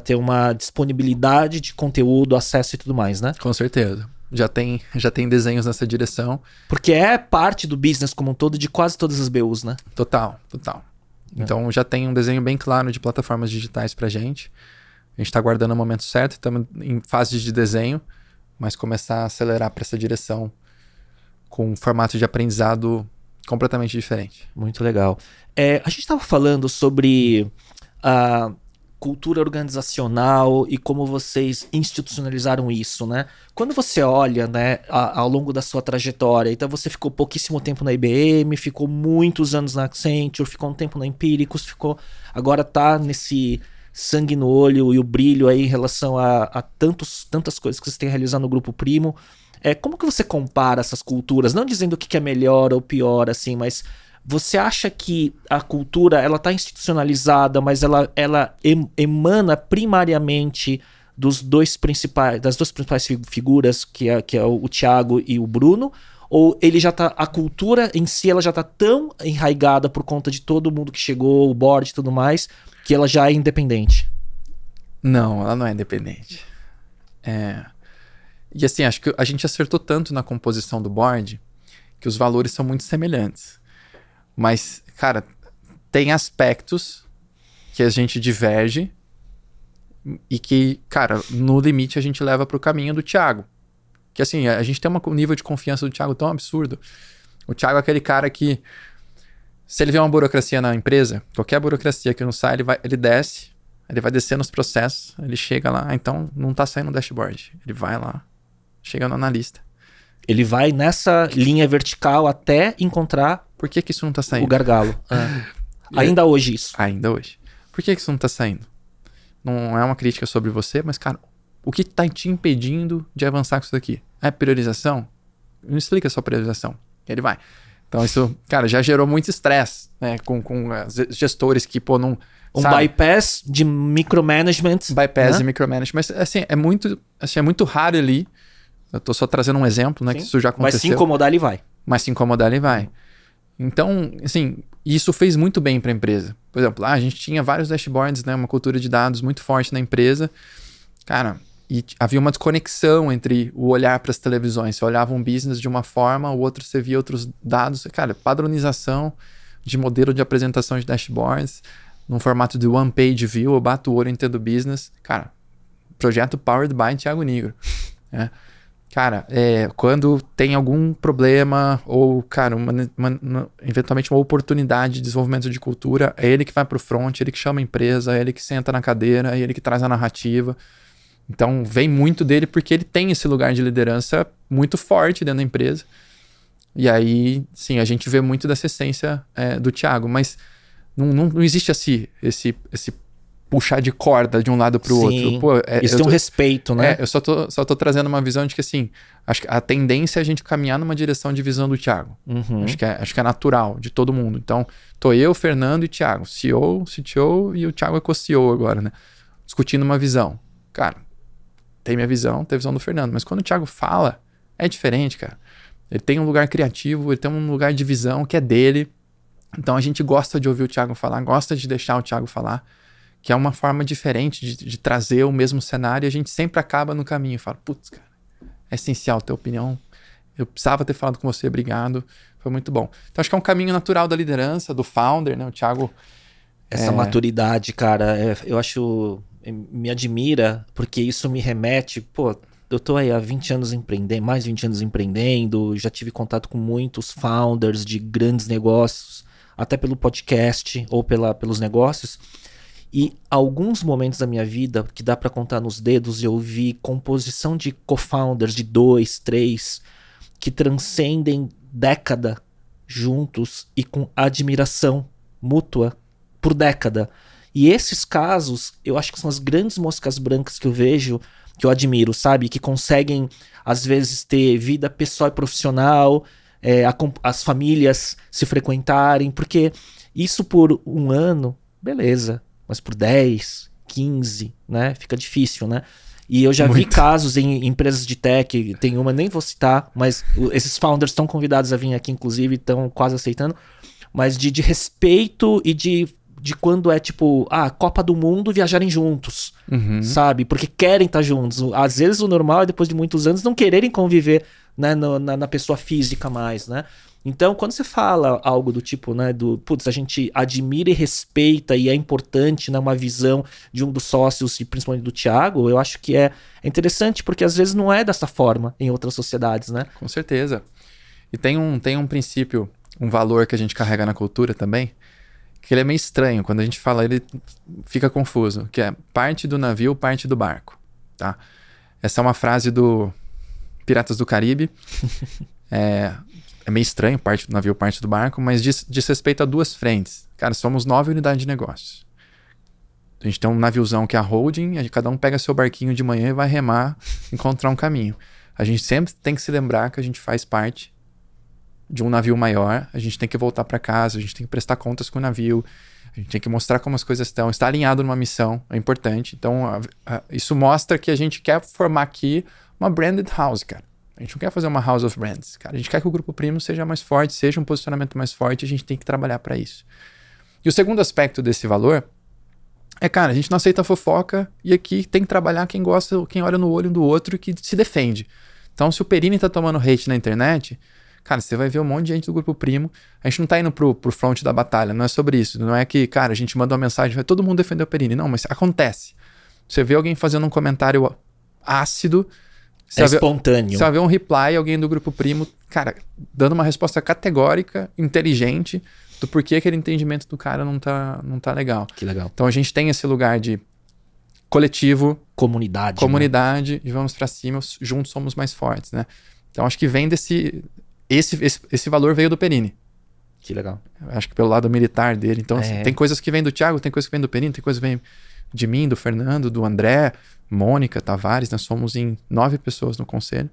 ter uma disponibilidade de conteúdo, acesso e tudo mais, né? Com certeza. Já tem, já tem desenhos nessa direção. Porque é parte do business como um todo de quase todas as BUs, né? Total, total. É. Então já tem um desenho bem claro de plataformas digitais pra gente. A gente está aguardando o momento certo, estamos em fase de desenho, mas começar a acelerar para essa direção com um formato de aprendizado completamente diferente. Muito legal. É, a gente estava falando sobre a cultura organizacional e como vocês institucionalizaram isso, né? Quando você olha, né, a, ao longo da sua trajetória, então você ficou pouquíssimo tempo na IBM, ficou muitos anos na Accenture, ficou um tempo na Empíricos, ficou agora tá nesse sangue no olho e o brilho aí em relação a, a tantos, tantas coisas que você tem realizado no Grupo Primo. É, como que você compara essas culturas? Não dizendo o que é melhor ou pior, assim, mas você acha que a cultura ela está institucionalizada, mas ela, ela emana primariamente dos dois principais, das duas principais figuras, que é, que é o, o Thiago e o Bruno? Ou ele já tá. A cultura em si ela já tá tão enraigada por conta de todo mundo que chegou, o board e tudo mais, que ela já é independente? Não, ela não é independente. É. E assim, acho que a gente acertou tanto na composição do board que os valores são muito semelhantes. Mas, cara, tem aspectos que a gente diverge e que, cara, no limite a gente leva para o caminho do Thiago. Que assim, a gente tem um nível de confiança do Thiago tão absurdo. O Thiago é aquele cara que, se ele vê uma burocracia na empresa, qualquer burocracia que não sai, ele, vai, ele desce, ele vai descer nos processos, ele chega lá, ah, então não tá saindo o dashboard. Ele vai lá, chega no analista. Ele vai nessa linha vertical até encontrar. Por que, que isso não tá saindo? O gargalo. Ah. Ainda hoje isso. Ainda hoje. Por que, que isso não tá saindo? Não é uma crítica sobre você, mas, cara, o que tá te impedindo de avançar com isso daqui? É priorização? Não explica só priorização. Ele vai. Então, isso, cara, já gerou muito estresse, né? Com, com gestores que, pô, não. Um sabe? bypass de micromanagement. Bypass né? de micromanagement. Mas, assim, é muito, assim, é muito raro ali eu tô só trazendo um exemplo, né? Sim. Que isso já aconteceu. Mas se incomodar, ele vai. Mas se incomodar, ele vai. Então, assim, isso fez muito bem para a empresa. Por exemplo, ah, a gente tinha vários dashboards, né? Uma cultura de dados muito forte na empresa. Cara, e havia uma desconexão entre o olhar para as televisões. Você olhava um business de uma forma, o outro você via outros dados. Cara, padronização de modelo de apresentação de dashboards num formato de one page view, eu bato o olho entendo business. Cara, projeto powered by Thiago Negro. Né? Cara, é, quando tem algum problema ou, cara, uma, uma, eventualmente uma oportunidade de desenvolvimento de cultura, é ele que vai pro front, ele que chama a empresa, é ele que senta na cadeira, é ele que traz a narrativa. Então, vem muito dele porque ele tem esse lugar de liderança muito forte dentro da empresa. E aí, sim, a gente vê muito dessa essência é, do Thiago, mas não, não, não existe assim, esse, esse puxar de corda de um lado para o outro. Pô, é, Isso tem tô, um respeito, né? É, eu só tô, só tô trazendo uma visão de que, assim, acho que a tendência é a gente caminhar numa direção de visão do Thiago. Uhum. Acho, que é, acho que é natural de todo mundo. Então, tô eu, Fernando e Thiago, CEO, CTO e o Thiago é co-CEO agora, né? Discutindo uma visão. Cara, tem minha visão, tem a visão do Fernando, mas quando o Thiago fala, é diferente, cara. Ele tem um lugar criativo, ele tem um lugar de visão que é dele. Então a gente gosta de ouvir o Thiago falar, gosta de deixar o Thiago falar que é uma forma diferente de, de, trazer o mesmo cenário e a gente sempre acaba no caminho e fala, putz, cara, é essencial ter opinião. Eu precisava ter falado com você, obrigado. Foi muito bom. Então acho que é um caminho natural da liderança, do founder, né? O Thiago. Essa é... maturidade, cara, é, eu acho. Me admira, porque isso me remete, pô, eu tô aí há 20 anos empreendendo, mais de 20 anos empreendendo, já tive contato com muitos founders de grandes negócios, até pelo podcast ou pela, pelos negócios. E alguns momentos da minha vida, que dá para contar nos dedos, eu vi composição de co-founders de dois, três, que transcendem década juntos e com admiração mútua por década. E esses casos, eu acho que são as grandes moscas brancas que eu vejo, que eu admiro, sabe? Que conseguem, às vezes, ter vida pessoal e profissional, é, a, as famílias se frequentarem, porque isso por um ano, beleza mas por 10, 15, né? Fica difícil, né? E eu já Muito. vi casos em empresas de tech, tem uma, nem vou citar, mas esses founders estão convidados a vir aqui, inclusive, estão quase aceitando, mas de, de respeito e de, de quando é tipo, ah, Copa do Mundo viajarem juntos, uhum. sabe? Porque querem estar tá juntos. Às vezes o normal é depois de muitos anos não quererem conviver né, no, na, na pessoa física mais, né? Então, quando você fala algo do tipo, né, do, putz, a gente admira e respeita e é importante, né, uma visão de um dos sócios, e principalmente do Thiago, eu acho que é interessante, porque às vezes não é dessa forma em outras sociedades, né? Com certeza. E tem um, tem um princípio, um valor que a gente carrega na cultura também, que ele é meio estranho, quando a gente fala ele fica confuso, que é parte do navio, parte do barco, tá? Essa é uma frase do Piratas do Caribe. é, é meio estranho, parte do navio, parte do barco, mas diz, diz respeito a duas frentes. Cara, somos nove unidades de negócio. A gente tem um naviozão que é a holding, a cada um pega seu barquinho de manhã e vai remar, encontrar um caminho. A gente sempre tem que se lembrar que a gente faz parte de um navio maior, a gente tem que voltar para casa, a gente tem que prestar contas com o navio, a gente tem que mostrar como as coisas estão, estar alinhado numa missão é importante. Então, a, a, isso mostra que a gente quer formar aqui uma branded house, cara. A gente não quer fazer uma house of brands, cara. A gente quer que o grupo primo seja mais forte, seja um posicionamento mais forte, a gente tem que trabalhar para isso. E o segundo aspecto desse valor é, cara, a gente não aceita fofoca e aqui tem que trabalhar quem gosta, quem olha no olho do outro e que se defende. Então, se o Perini tá tomando hate na internet, cara, você vai ver um monte de gente do grupo primo. A gente não tá indo pro, pro front da batalha, não é sobre isso. Não é que, cara, a gente manda uma mensagem, vai todo mundo defender o Perini. Não, mas acontece. Você vê alguém fazendo um comentário ácido, você é espontâneo. Você vai ver um reply, alguém do grupo primo, cara, dando uma resposta categórica, inteligente, do porquê aquele entendimento do cara não tá, não tá legal. Que legal. Então a gente tem esse lugar de coletivo, comunidade, né? comunidade né? e vamos para cima, juntos somos mais fortes, né? Então acho que vem desse esse, esse, esse valor veio do Perini. Que legal. Acho que pelo lado militar dele. Então, assim, é. assim, tem coisas que vêm do Thiago, tem coisas que vêm do Perini, tem coisas que vêm de mim, do Fernando, do André, Mônica Tavares, nós somos em nove pessoas no conselho.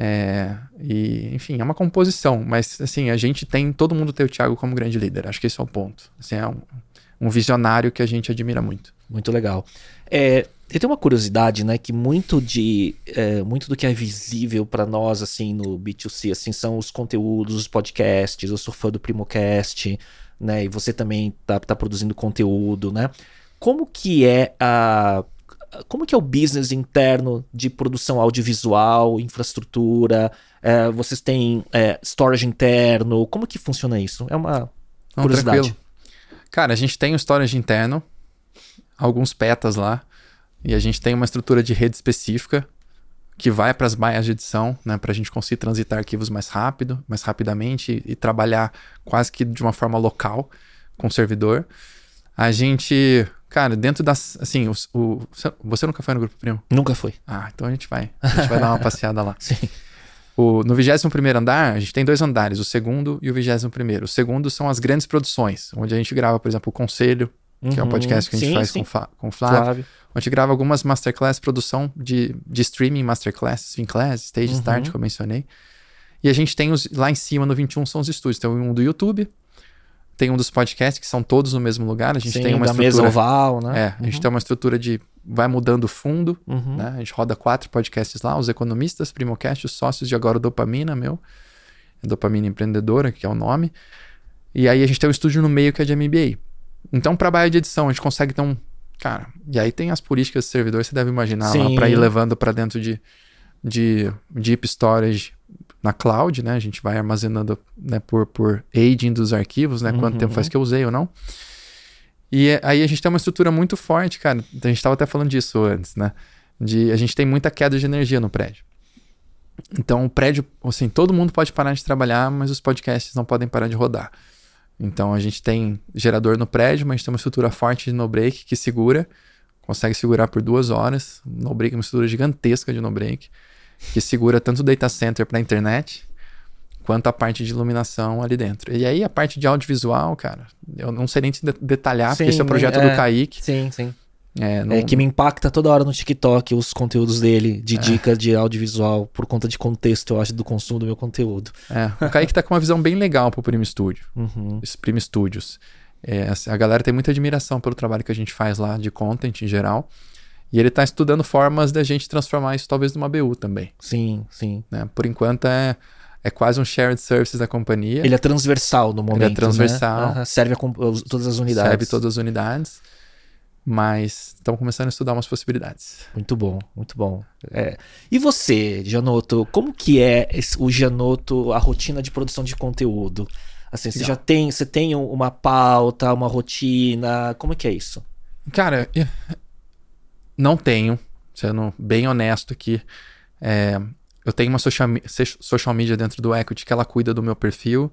É, e, enfim, é uma composição, mas assim, a gente tem, todo mundo tem o Thiago como grande líder, acho que esse é o ponto. Assim, é um, um visionário que a gente admira muito. Muito legal. É, eu tenho uma curiosidade, né, que muito de é, muito do que é visível para nós assim no B2C assim são os conteúdos, os podcasts. Eu sou fã do Primocast, né, e você também tá, tá produzindo conteúdo, né? Como que é a como que é o business interno de produção audiovisual, infraestrutura? É, vocês têm é, storage interno? Como que funciona isso? É uma Não, curiosidade. Tranquilo. Cara, a gente tem o storage interno, alguns petas lá, e a gente tem uma estrutura de rede específica que vai para as baias de edição, né, para a gente conseguir transitar arquivos mais rápido, mais rapidamente e, e trabalhar quase que de uma forma local com o servidor. A gente Cara, dentro das. Assim, o, o, você nunca foi no Grupo Primo? Nunca foi. Ah, então a gente vai. A gente vai dar uma passeada lá. Sim. O, no 21 andar, a gente tem dois andares, o segundo e o 21. O segundo são as grandes produções, onde a gente grava, por exemplo, o Conselho, que é o Uhum. podcast que a gente Sim, faz sim. com, com o Flávio. Flávio. A gente grava algumas masterclass, produção de, de streaming masterclass, Finclass, Stage Uhum. Start, que eu mencionei. E a gente tem os, lá em cima no 21 são os estúdios. Tem um do YouTube, tem um dos podcasts, que são todos no mesmo lugar. A gente Sim, tem uma da mesa estrutura. oval, né? É, a gente tem uma estrutura de. Vai mudando o fundo, Uhum. né? A gente roda quatro podcasts lá, os economistas, Primocast, os sócios de agora Dopamina, meu. Dopamina Empreendedora, que é o nome. E aí a gente tem um estúdio no meio que é de MBA. Então, para a de edição, a gente consegue ter um. Cara, e aí tem as políticas de servidor, você deve imaginar, lá Sim. para ir levando para dentro de, de Deep Storage na cloud, né? A gente vai armazenando né, por, por aging dos arquivos, né? Quanto Uhum. tempo faz que eu usei ou não. E é- aí a gente tem uma estrutura muito forte, cara. A gente estava até falando disso antes, né? De, a gente tem muita queda de energia no prédio. Então o prédio, assim, todo mundo pode parar de trabalhar, mas os podcasts não podem parar de rodar. Então a gente tem gerador no prédio, mas a gente tem uma estrutura forte de no-break que segura, consegue segurar por duas horas. No-break é uma estrutura gigantesca de no-break, que segura tanto o data center para a internet, quanto a parte de iluminação ali dentro. E aí a parte de audiovisual, cara, eu não sei nem te de- detalhar, porque Sim, esse é o projeto é. do Kaique. Sim, sim. É, não- É que me impacta toda hora no TikTok os conteúdos dele, É. de dicas de audiovisual, por conta de contexto, eu acho, do consumo do meu conteúdo. é, o Kaique tá com uma visão bem legal pro Primo Studio. Uhum. esse Primo Studios. É, a galera tem muita admiração pelo trabalho que a gente faz lá de content em geral. E ele está estudando formas da gente transformar isso talvez numa BU também. Sim, sim. Né? Por enquanto é, é quase um shared services da companhia. Ele é transversal no momento. transversal. Né? Aham, Serve a todas as unidades. Recebe todas as unidades. Mas estamos começando a estudar umas possibilidades. Muito bom, muito bom. É. E você, Janoto, como que é esse- o Janoto, a rotina de produção de conteúdo? Assim, você Legal. já tem, você tem um- uma pauta, uma rotina, como que é isso? Cara, não tenho, sendo bem honesto aqui. É, eu tenho uma social, social media dentro do Equity que ela cuida do meu perfil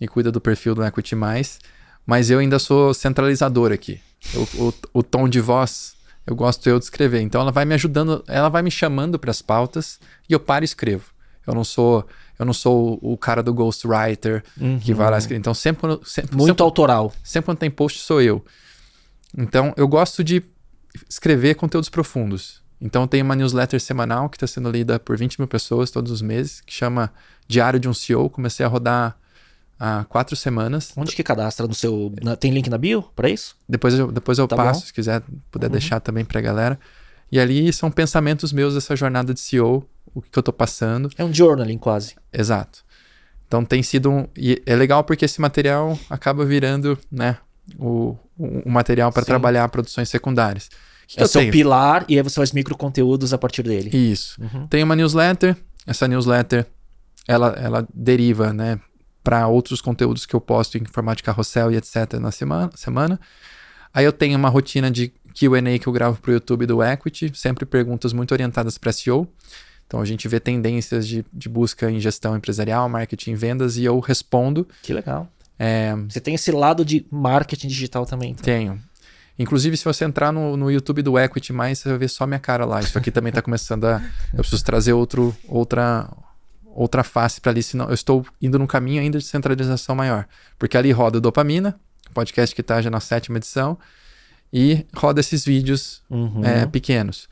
e cuida do perfil do Equity Mais, mas eu ainda sou centralizador aqui. O, o, o tom de voz eu gosto eu de escrever. Então ela vai me ajudando, ela vai me chamando para as pautas e eu paro e escrevo. Eu não sou, eu não sou o cara do ghostwriter que vai lá escrever. Então sempre, quando- sempre, Muito sempre, autoral. sempre quando tem post sou eu. Então, eu gosto de escrever conteúdos profundos. Então, tenho uma newsletter semanal que está sendo lida por 20 mil pessoas todos os meses, que chama Diário de um CEO. Comecei a rodar há quatro semanas. Onde que cadastra no seu. na- tem link na bio pra isso? Depois eu, depois eu Tá passo, bom. se quiser, puder deixar também para a galera. E ali são pensamentos meus dessa jornada de CEO, o que, que eu estou passando. É um journaling quase. Exato. Então tem sido um. E é legal porque esse material acaba virando, né? O, o, o material para trabalhar produções secundárias. O que, é eu seu tenho? pilar e aí você faz micro conteúdos a partir dele. Isso. Uhum. Tem uma newsletter. Essa newsletter ela, ela deriva, né? Para outros conteúdos que eu posto em formato de carrossel e etc. na semana. semana. Aí eu tenho uma rotina de QA que eu gravo para o YouTube do Equity, sempre perguntas muito orientadas para SEO. Então a gente vê tendências de, de busca em gestão empresarial, marketing, vendas e eu respondo. Que legal. É, Você tem esse lado de marketing digital também. Então. tenho. Inclusive, se você entrar no, no YouTube do Equity mais, você vai ver só minha cara lá. Isso aqui também está começando a. Eu preciso trazer outro, outra, outra face para ali, senão eu estou indo num caminho ainda de centralização maior. Porque ali roda Dopamina, podcast que está já na sétima edição, e roda esses vídeos Uhum. é, pequenos.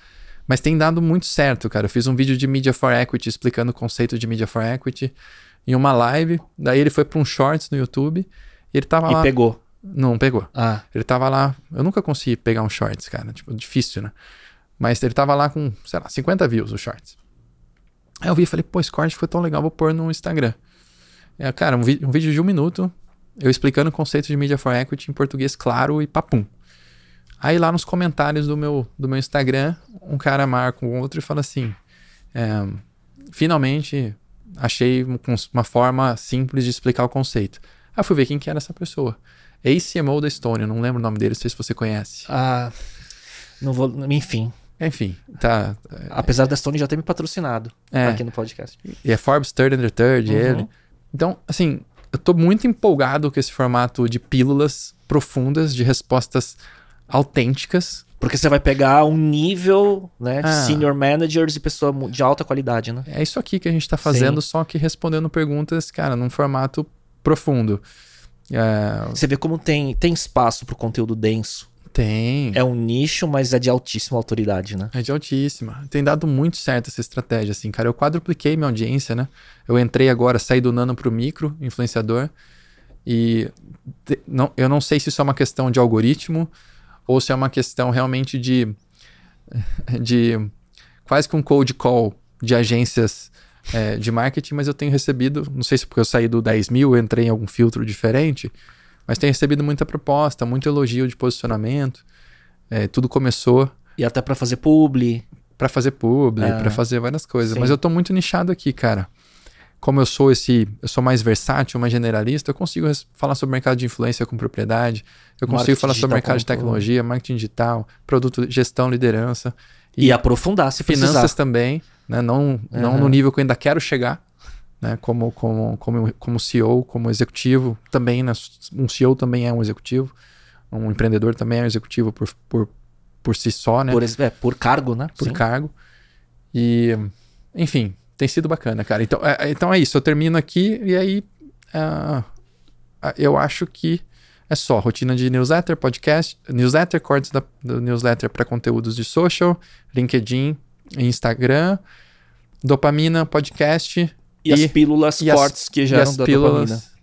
Mas tem dado muito certo, cara. Eu fiz um vídeo de Media for Equity explicando o conceito de Media for Equity em uma live. Daí ele foi para um Shorts no YouTube. E ele tava E lá. pegou. Não pegou. Ah, Ele tava lá. Eu nunca consegui pegar um Shorts, cara. Tipo, difícil, né? Mas ele tava lá com, sei lá, 50 views o Shorts. Aí eu vi e falei, pô, esse corte foi tão legal, vou pôr no Instagram. É, cara, um, um vídeo de um minuto, eu explicando o conceito de Media for Equity em português claro e papum. Aí lá nos comentários do meu, do meu Instagram, um cara marca um outro e fala assim: é, finalmente achei um uma forma simples de explicar o conceito. Aí fui ver quem que era essa pessoa. ACMO da Estônia, não lembro o nome dele, não sei se você conhece. ah, não vou. Enfim. Enfim, tá. Apesar da Stone já ter me patrocinado É. aqui no podcast. E é Forbes Third Under Third, Uhum. ele. Então, assim, eu tô muito empolgado com esse formato de pílulas profundas, de respostas autênticas. Porque você vai pegar um nível, né, Ah. senior managers e pessoa de alta qualidade, né? É isso aqui que a gente tá fazendo, só que respondendo perguntas, cara, num formato profundo. É, Você vê como tem, tem espaço pro conteúdo denso. Tem. É um nicho, mas é de altíssima autoridade, né? É de altíssima. Tem dado muito certo essa estratégia, assim, cara. Eu quadrupliquei minha audiência, né? Eu entrei agora, saí do nano pro micro, influenciador. E não, eu não sei se isso é uma questão de algoritmo ou se é uma questão realmente de, de quase que um cold call de agências é, de marketing, mas eu tenho recebido, não sei se porque eu saí do 10 mil, entrei em algum filtro diferente, mas tenho recebido muita proposta, muito elogio de posicionamento. É, tudo começou. E até para fazer publi. Para fazer publi, é. para fazer várias coisas. Sim. Mas eu tô muito nichado aqui, cara. Como eu sou esse, eu sou mais versátil, mais generalista, eu consigo falar sobre mercado de influência com propriedade, eu consigo marketing falar sobre mercado de tecnologia, marketing digital, produto, gestão, liderança. E, e aprofundar se finanças precisar. também, né? Não, uhum. não no nível que eu ainda quero chegar, né? Como, como, como, como CEO, como executivo, também, né? um CEO também é um executivo, um empreendedor também é um executivo por, por, por si só, né? Por, é, por cargo, né? Por Sim. cargo. E, enfim, tem sido bacana, cara. Então é, então é isso, eu termino aqui e aí uh, eu acho que é só rotina de newsletter, podcast, newsletter, cortes da, do newsletter para conteúdos de social, LinkedIn, Instagram, dopamina, podcast. E, e as pílulas e cortes as, que geram da pílulas, dopamina.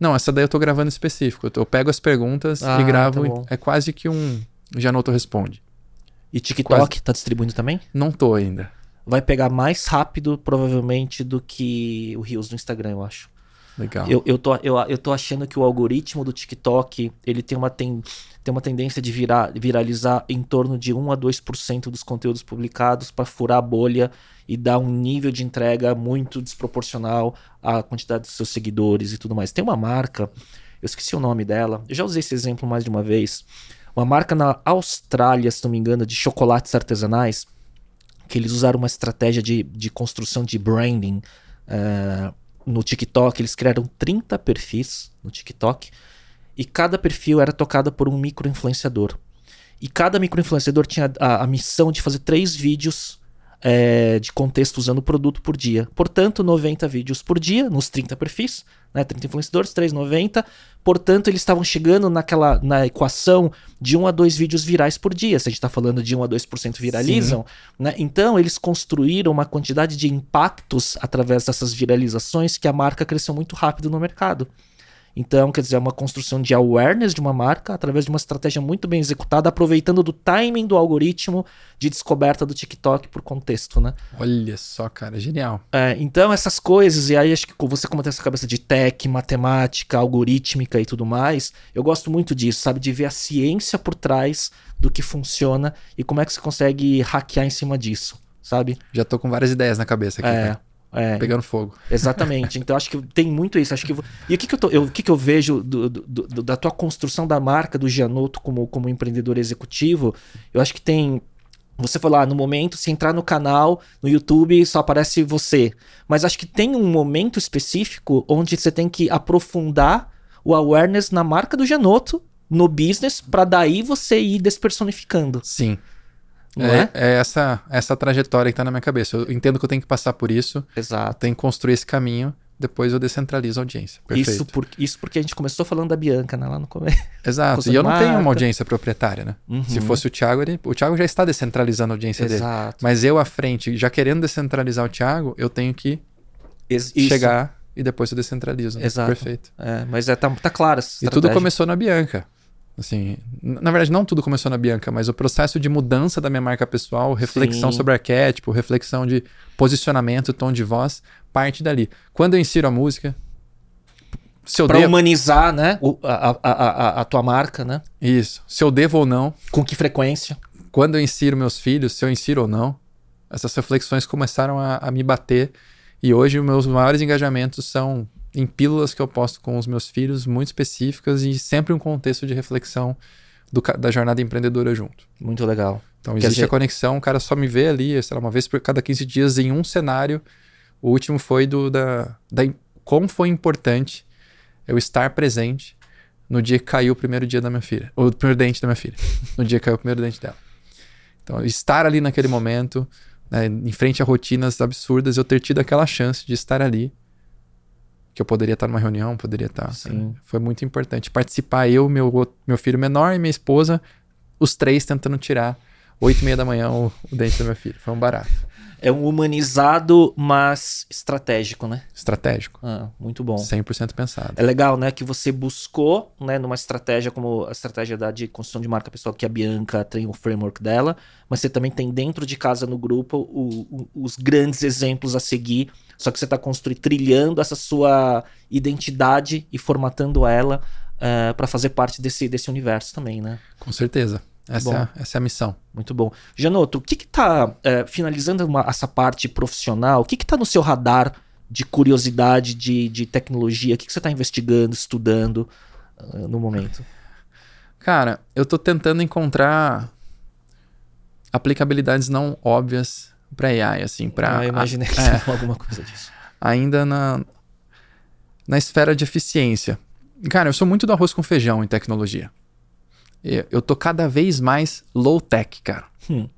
Não, essa daí eu tô gravando específico. Eu, tô, eu pego as perguntas ah, e gravo. Tá é quase que um. Já não responde. E TikTok quase... tá distribuindo também? Não tô ainda. Vai pegar mais rápido, provavelmente, do que o Rios do Instagram, eu acho. Legal. Eu, eu, tô, eu, eu tô achando que o algoritmo do TikTok ele tem uma, tem, tem uma tendência de virar, viralizar em torno de 1 a 2% dos conteúdos publicados para furar a bolha e dar um nível de entrega muito desproporcional à quantidade dos seus seguidores e tudo mais. Tem uma marca, eu esqueci o nome dela, eu já usei esse exemplo mais de uma vez. Uma marca na Austrália, se não me engano, de chocolates artesanais, que eles usaram uma estratégia de, de construção de branding. Uh, no TikTok, eles criaram 30 perfis no TikTok e cada perfil era tocado por um micro-influenciador. E cada micro-influenciador tinha a, a, missão de fazer três vídeos é, de contexto usando o produto por dia. Portanto, 90 vídeos por dia, nos 30 perfis, né, 30 influenciadores, 3,90. Portanto, eles estavam chegando naquela na equação de 1 a 2 vídeos virais por dia. Se a gente está falando de 1 a 2% viralizam. Né? Então, eles construíram uma quantidade de impactos através dessas viralizações que a marca cresceu muito rápido no mercado. Então, quer dizer, é uma construção de awareness de uma marca através de uma estratégia muito bem executada, aproveitando do timing do algoritmo de descoberta do TikTok por contexto, né? Olha só, cara, genial. É, então, essas coisas, e aí acho que você, como tem essa cabeça de tech, matemática, algorítmica e tudo mais, eu gosto muito disso, sabe? De ver a ciência por trás do que funciona e como é que você consegue hackear em cima disso, sabe? Já tô com várias ideias na cabeça aqui. É. Cara. É, Pegando fogo. Exatamente. Então acho que tem muito isso. Acho que e o que, que eu, tô, eu, o que, que eu vejo do, do, do, da tua construção da marca do Gianotto como, como empreendedor executivo? Eu acho que tem. Você falou, ah, no momento, se entrar no canal, no YouTube, só aparece você. Mas acho que tem um momento específico onde você tem que aprofundar o awareness na marca do Gianotto, no business, para daí você ir despersonificando. Sim. É, é? é essa, essa trajetória que está na minha cabeça. Eu entendo que eu tenho que passar por isso. Exato. Tenho que construir esse caminho. Depois eu descentralizo a audiência. Perfeito. Isso, por, isso porque a gente começou falando da Bianca, né? Lá no começo. Exato. e eu não tenho uma audiência proprietária, né? Uhum. Se fosse o Thiago, ele, o Thiago já está descentralizando a audiência Exato. dele. Mas eu à frente, já querendo descentralizar o Thiago, eu tenho que Ex chegar e depois eu descentralizo. Né? Exato. Perfeito. É, mas é, tá, tá claro E tudo começou na Bianca. Assim, na verdade, não tudo começou na Bianca, mas o processo de mudança da minha marca pessoal, reflexão Sim. sobre arquétipo, reflexão de posicionamento, tom de voz, parte dali. Quando eu insiro a música. Se eu pra devo... humanizar, né? O, a, a, a, a tua marca, né? Isso. Se eu devo ou não. Com que frequência? Quando eu insiro meus filhos, se eu insiro ou não. Essas reflexões começaram a, a me bater. E hoje, os meus maiores engajamentos são em pílulas que eu posto com os meus filhos, muito específicas e sempre um contexto de reflexão do, da jornada empreendedora junto. Muito legal. Então existe dizer... a conexão, o cara só me vê ali, sei lá, uma vez por cada 15 dias em um cenário. O último foi do da, da como foi importante eu estar presente no dia que caiu o primeiro dia da minha filha, ou o primeiro dente da minha filha, no dia que caiu o primeiro dente dela. Então, estar ali naquele momento, né, em frente a rotinas absurdas, eu ter tido aquela chance de estar ali que eu poderia estar numa reunião, poderia estar. Sim. Foi muito importante participar eu, meu, meu filho menor e minha esposa os três tentando tirar oito e meia da manhã o, o dente do meu filho. Foi um barato. É um humanizado, mas estratégico, né? Estratégico. Ah, muito bom. 100% pensado. É legal, né, que você buscou, né, numa estratégia como a estratégia da de construção de marca pessoal que a Bianca tem o framework dela, mas você também tem dentro de casa no grupo o, o, os grandes exemplos a seguir, só que você está construindo, trilhando essa sua identidade e formatando ela uh, para fazer parte desse, desse universo também, né? Com certeza. Essa, é a, essa é a missão. Muito bom. Janoto, o que está, é, finalizando uma, essa parte profissional, o que está no seu radar de curiosidade, de, de tecnologia? O que, que você está investigando, estudando uh, no momento? Cara, eu estou tentando encontrar aplicabilidades não óbvias para AI, assim, para. Ah, eu imaginei que é, alguma coisa disso. Ainda na, na esfera de eficiência. Cara, eu sou muito do arroz com feijão em tecnologia. Eu tô cada vez mais low tech, cara. Hum.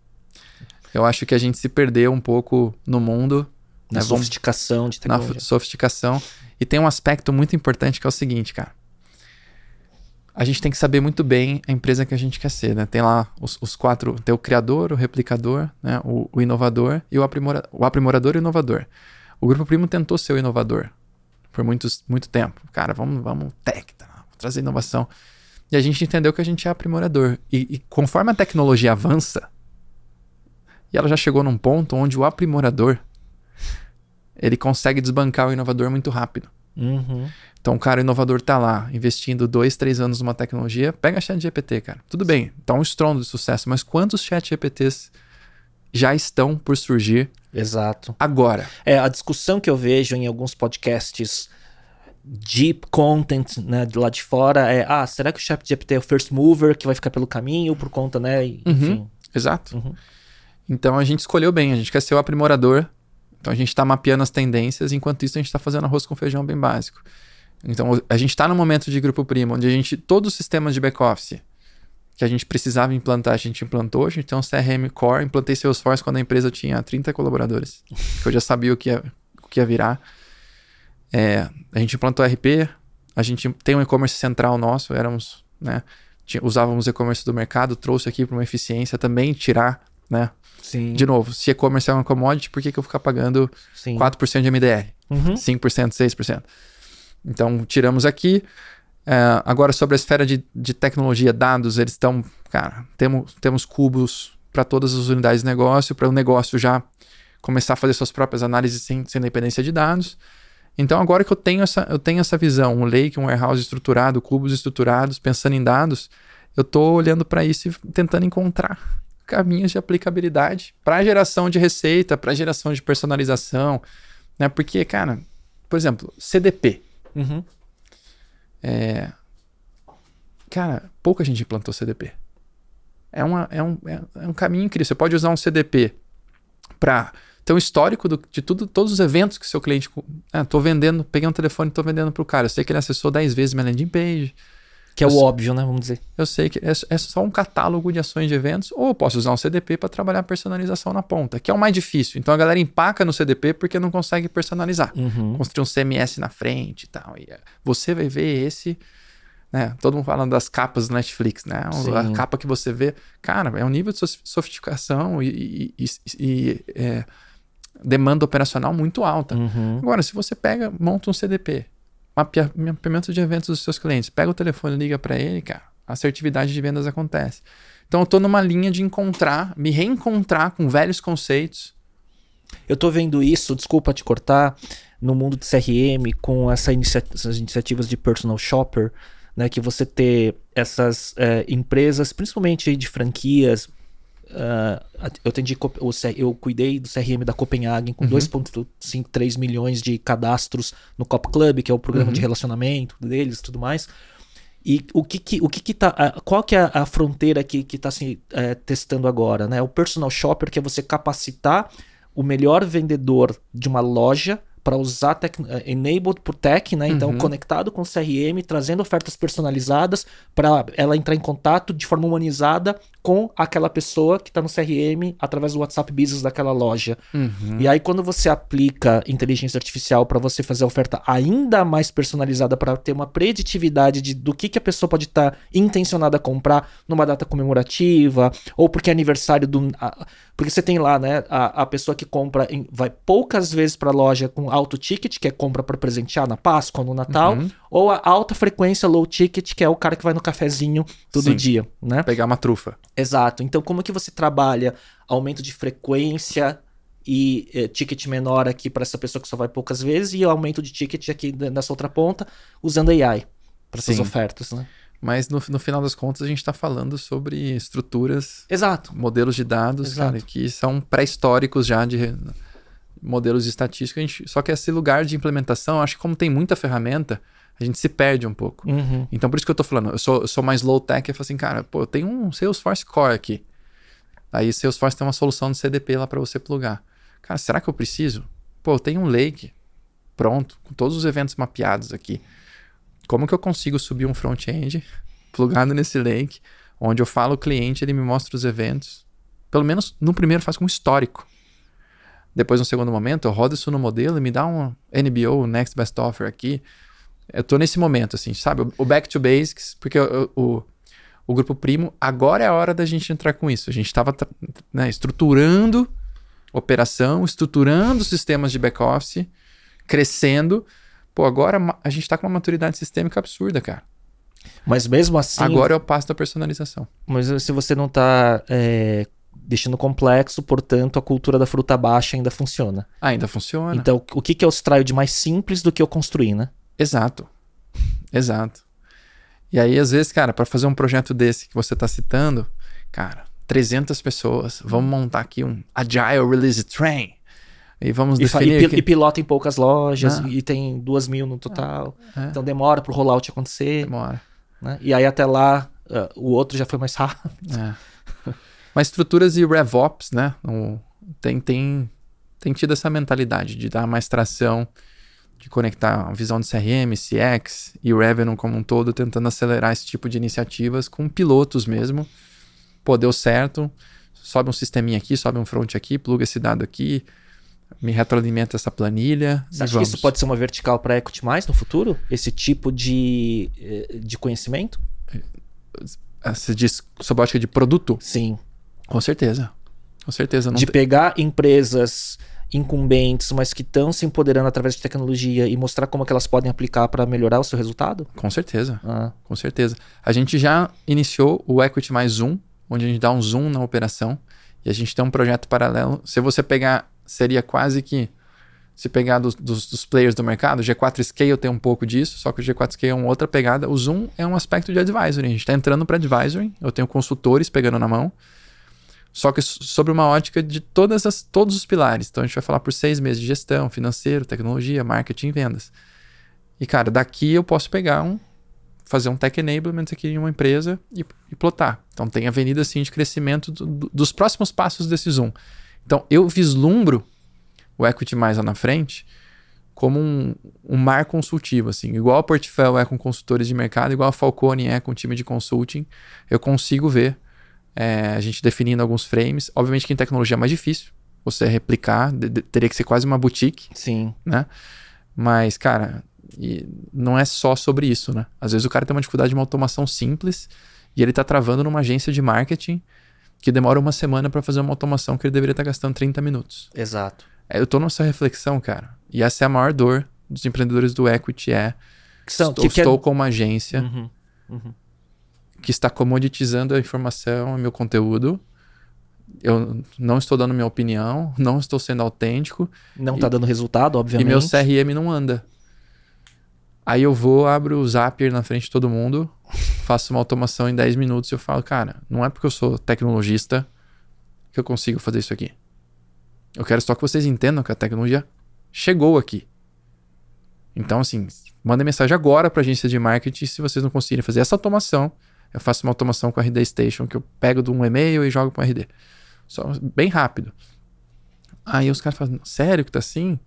Eu acho que a gente se perdeu um pouco no mundo. Na né? sofisticação de tecnologia. Na sofisticação. E tem um aspecto muito importante que é o seguinte, cara. A gente tem que saber muito bem a empresa que a gente quer ser, né? Tem lá os, os quatro, tem o criador, o replicador, né? o, o inovador e o, aprimora, o aprimorador e o inovador. O Grupo Primo tentou ser o inovador por muitos, muito tempo. Cara, vamos, vamos tech, tá? Trazer inovação. E a gente entendeu que a gente é aprimorador. E, e, conforme a tecnologia avança, e ela já chegou num ponto onde o aprimorador ele consegue desbancar o inovador muito rápido. Uhum. Então, o cara inovador tá lá, investindo dois, três anos numa tecnologia, pega chat GPT, cara. Tudo bem, tá um estrondo de sucesso, mas quantos chat GPTs já estão por surgir Exato. agora? É, a discussão que eu vejo em alguns podcasts deep content, né, de lá de fora é, ah, será que o ChatGPT é o first mover que vai ficar pelo caminho por conta, né, enfim. Uhum, exato. Uhum. Então a gente escolheu bem, a gente quer ser o aprimorador, então a gente está mapeando as tendências, enquanto isso a gente está fazendo arroz com feijão bem básico. Então a gente está no momento de grupo primo, onde a gente, todos os sistemas de back-office que a gente precisava implantar, a gente implantou, a gente tem um CRM Core, implantei Salesforce quando a empresa tinha 30 colaboradores, que eu já sabia o que ia, o que ia virar. É, a gente implantou RP, a gente tem um e-commerce central nosso, éramos, né, usávamos e-commerce do mercado, trouxe aqui para uma eficiência também tirar, né? Sim. De novo, se e-commerce é uma commodity, por que, que eu ficar pagando Sim. 4% de MDR? Uhum. 5%, 6%? Então, tiramos aqui. É, agora, sobre a esfera de, de tecnologia, dados, eles estão, cara, temos, temos cubos para todas as unidades de negócio, para o negócio já começar a fazer suas próprias análises sem, sem dependência de dados. Então, agora que eu tenho essa, eu tenho essa visão, um lake, um warehouse estruturado, cubos estruturados, pensando em dados, eu estou olhando para isso e tentando encontrar caminhos de aplicabilidade para geração de receita, para geração de personalização, né? Porque, cara, por exemplo, CDP. Uhum. É... Cara, pouca gente implantou CDP. É, uma, é, um, é, é um caminho incrível. Você pode usar um CDP para ter um histórico do, de tudo, todos os eventos que seu cliente. Ah, tô vendendo, peguei um telefone e tô vendendo pro cara. Eu sei que ele acessou 10 vezes minha landing page. Que é o óbvio, né? Vamos dizer. Eu sei que é, é, só um catálogo de ações de eventos, ou eu posso usar um CDP para trabalhar a personalização na ponta, que é o mais difícil. Então a galera empaca no CDP porque não consegue personalizar. Uhum. Construir um CMS na frente e tal. E é, você vai ver esse. Né? Todo mundo falando das capas do Netflix, né? Sim. A capa que você vê. Cara, é um nível de sofisticação e, e, e, e é, demanda operacional muito alta. Uhum. Agora, se você pega, monta um CDP, mapeamento de eventos dos seus clientes, pega o telefone, liga para ele, cara, a assertividade de vendas acontece. Então eu tô numa linha de encontrar, me reencontrar com velhos conceitos. Eu tô vendo isso, desculpa te cortar, no mundo de CRM, com essa inicia essas iniciativas de personal shopper, né, que você ter essas é, empresas, principalmente de franquias, Uh, eu, atendi, eu cuidei do CRM da Copenhagen com uhum. 2,53 milhões de cadastros no Cop Club, que é o programa uhum. de relacionamento deles e tudo mais. E o que, que o que, que tá. Qual que é a fronteira que está se é, testando agora? Né? O personal shopper, que é você capacitar o melhor vendedor de uma loja para usar tec, eh, enabled por tech, né? Então Uhum. conectado com o CRM, trazendo ofertas personalizadas para ela entrar em contato de forma humanizada com aquela pessoa que está no CRM através do WhatsApp Business daquela loja. Uhum. E aí quando você aplica inteligência artificial para você fazer a oferta ainda mais personalizada para ter uma preditividade de, do que, que a pessoa pode estar intencionada a comprar numa data comemorativa ou porque é aniversário do porque você tem lá, né, a, a pessoa que compra em- vai poucas vezes para a loja com alto ticket, que é compra para presentear na Páscoa, no Natal, Uhum. ou a alta frequência low ticket, que é o cara que vai no cafezinho todo Sim. dia, né? Pegar uma trufa. Exato. Então, como que você trabalha aumento de frequência e eh, ticket menor aqui para essa pessoa que só vai poucas vezes e aumento de ticket aqui nessa outra ponta usando AI para essas Sim. ofertas, né? Mas no, no final das contas, a gente está falando sobre estruturas, Exato. modelos de dados, Exato. cara, que são pré-históricos já de modelos de estatística. A gente, só que esse lugar de implementação, acho que como tem muita ferramenta, a gente se perde um pouco. Uhum. Então, por isso que eu tô falando, eu sou, eu sou mais low-tech, eu falo assim, cara, pô, eu tenho um Salesforce Core aqui. Aí Salesforce tem uma solução de CDP lá para você plugar. Cara, será que eu preciso? Pô, eu tenho um Lake pronto, com todos os eventos mapeados aqui. Como que eu consigo subir um front-end plugado nesse Lake, onde eu falo o cliente, ele me mostra os eventos. Pelo menos no primeiro faz com histórico. Depois, no segundo momento, eu rodo isso no modelo e me dá um NBO, Next Best Offer aqui. Eu tô nesse momento, assim, sabe? O- back to basics, porque o, o, o grupo primo, agora é a hora da gente entrar com isso. A gente estava né, estruturando operação, estruturando sistemas de back-office, crescendo. Pô, agora a gente tá com uma maturidade sistêmica absurda, cara. Mas mesmo assim, Agora é o passo da personalização. mas se você não tá é, deixando complexo, portanto, a cultura da fruta baixa ainda funciona. Ah, ainda funciona. Então, o que, que eu extraio de mais simples do que eu construir, né? Exato. Exato. E aí, às vezes, cara, para fazer um projeto desse que você tá citando, cara, 300 pessoas, vamos montar aqui um Agile Release Train. E vamos E, e definir. pi- aqui- e pilota em poucas lojas, Ah. e tem duas mil no total. É. Então demora pro rollout acontecer. Demora. né? E aí até lá, ah, o outro já foi mais rápido. É. Mas estruturas e RevOps, né? o- tem, tem, tem tido essa mentalidade de dar mais tração, de conectar a visão de CRM, CX e o Revenue como um todo, tentando acelerar esse tipo de iniciativas com pilotos mesmo. Pô, deu certo, sobe um sisteminha aqui, sobe um front aqui, pluga esse dado aqui, me retroalimenta essa planilha. Você acha vamos. que isso pode ser uma vertical para Equity mais no futuro? Esse tipo de, eh, de conhecimento? Você diz sob a ótica de produto? Sim. Com certeza. Com certeza. De tem- pegar empresas incumbentes, mas que estão se empoderando através de tecnologia e mostrar como que elas podem aplicar para melhorar o seu resultado? Com certeza. Ah, Com certeza. A gente já iniciou o Equity mais Zoom, onde a gente dá um zoom na operação e a gente tem um projeto paralelo. Se você pegar, seria quase que se pegar dos, dos, dos players do mercado, o G4 Scale tem um pouco disso, só que o G4 Scale é uma outra pegada. O Zoom é um aspecto de advisory. A gente está entrando para advisory, eu tenho consultores pegando na mão, só que sobre uma ótica de todas as, todos os pilares. Então a gente vai falar por seis meses de gestão, financeiro, tecnologia, marketing e vendas. E cara, daqui eu posso pegar um, fazer um tech enablement aqui em uma empresa e, e plotar. Então tem avenida assim de crescimento do- do- dos próximos passos desse Zoom. Então eu vislumbro o equity mais lá na frente como um, um mar consultivo, assim, igual a Portfel é com consultores de mercado, igual a Falcone é com time de consulting, eu consigo ver é, a gente definindo alguns frames. Obviamente que em tecnologia é mais difícil você replicar, de- de- teria que ser quase uma boutique, sim. né? Mas, cara, e não é só sobre isso, né? Às vezes o cara tem uma dificuldade de uma automação simples e ele tá travando numa agência de marketing que demora uma semana para fazer uma automação que ele deveria estar gastando 30 minutos. Exato. É, Eu tô nessa reflexão, cara. E essa é a maior dor dos empreendedores do equity é Que são, estou, que, que é- estou com uma agência Uhum, uhum. Que está comoditizando a informação, o meu conteúdo. Eu não estou dando minha opinião, não estou sendo autêntico Não tá dando resultado, obviamente. e meu CRM não anda. Aí eu vou, abro o Zapier na frente de todo mundo, faço uma automação em 10 minutos e eu falo, cara, não é porque eu sou tecnologista que eu consigo fazer isso aqui. Eu quero só que vocês entendam que a tecnologia chegou aqui. Então, assim, manda mensagem agora para a agência de marketing se vocês não conseguirem fazer essa automação. Eu faço uma automação com a RD Station que eu pego de um e-mail e jogo para RD. Só bem rápido. Aí os caras falam, sério que tá assim?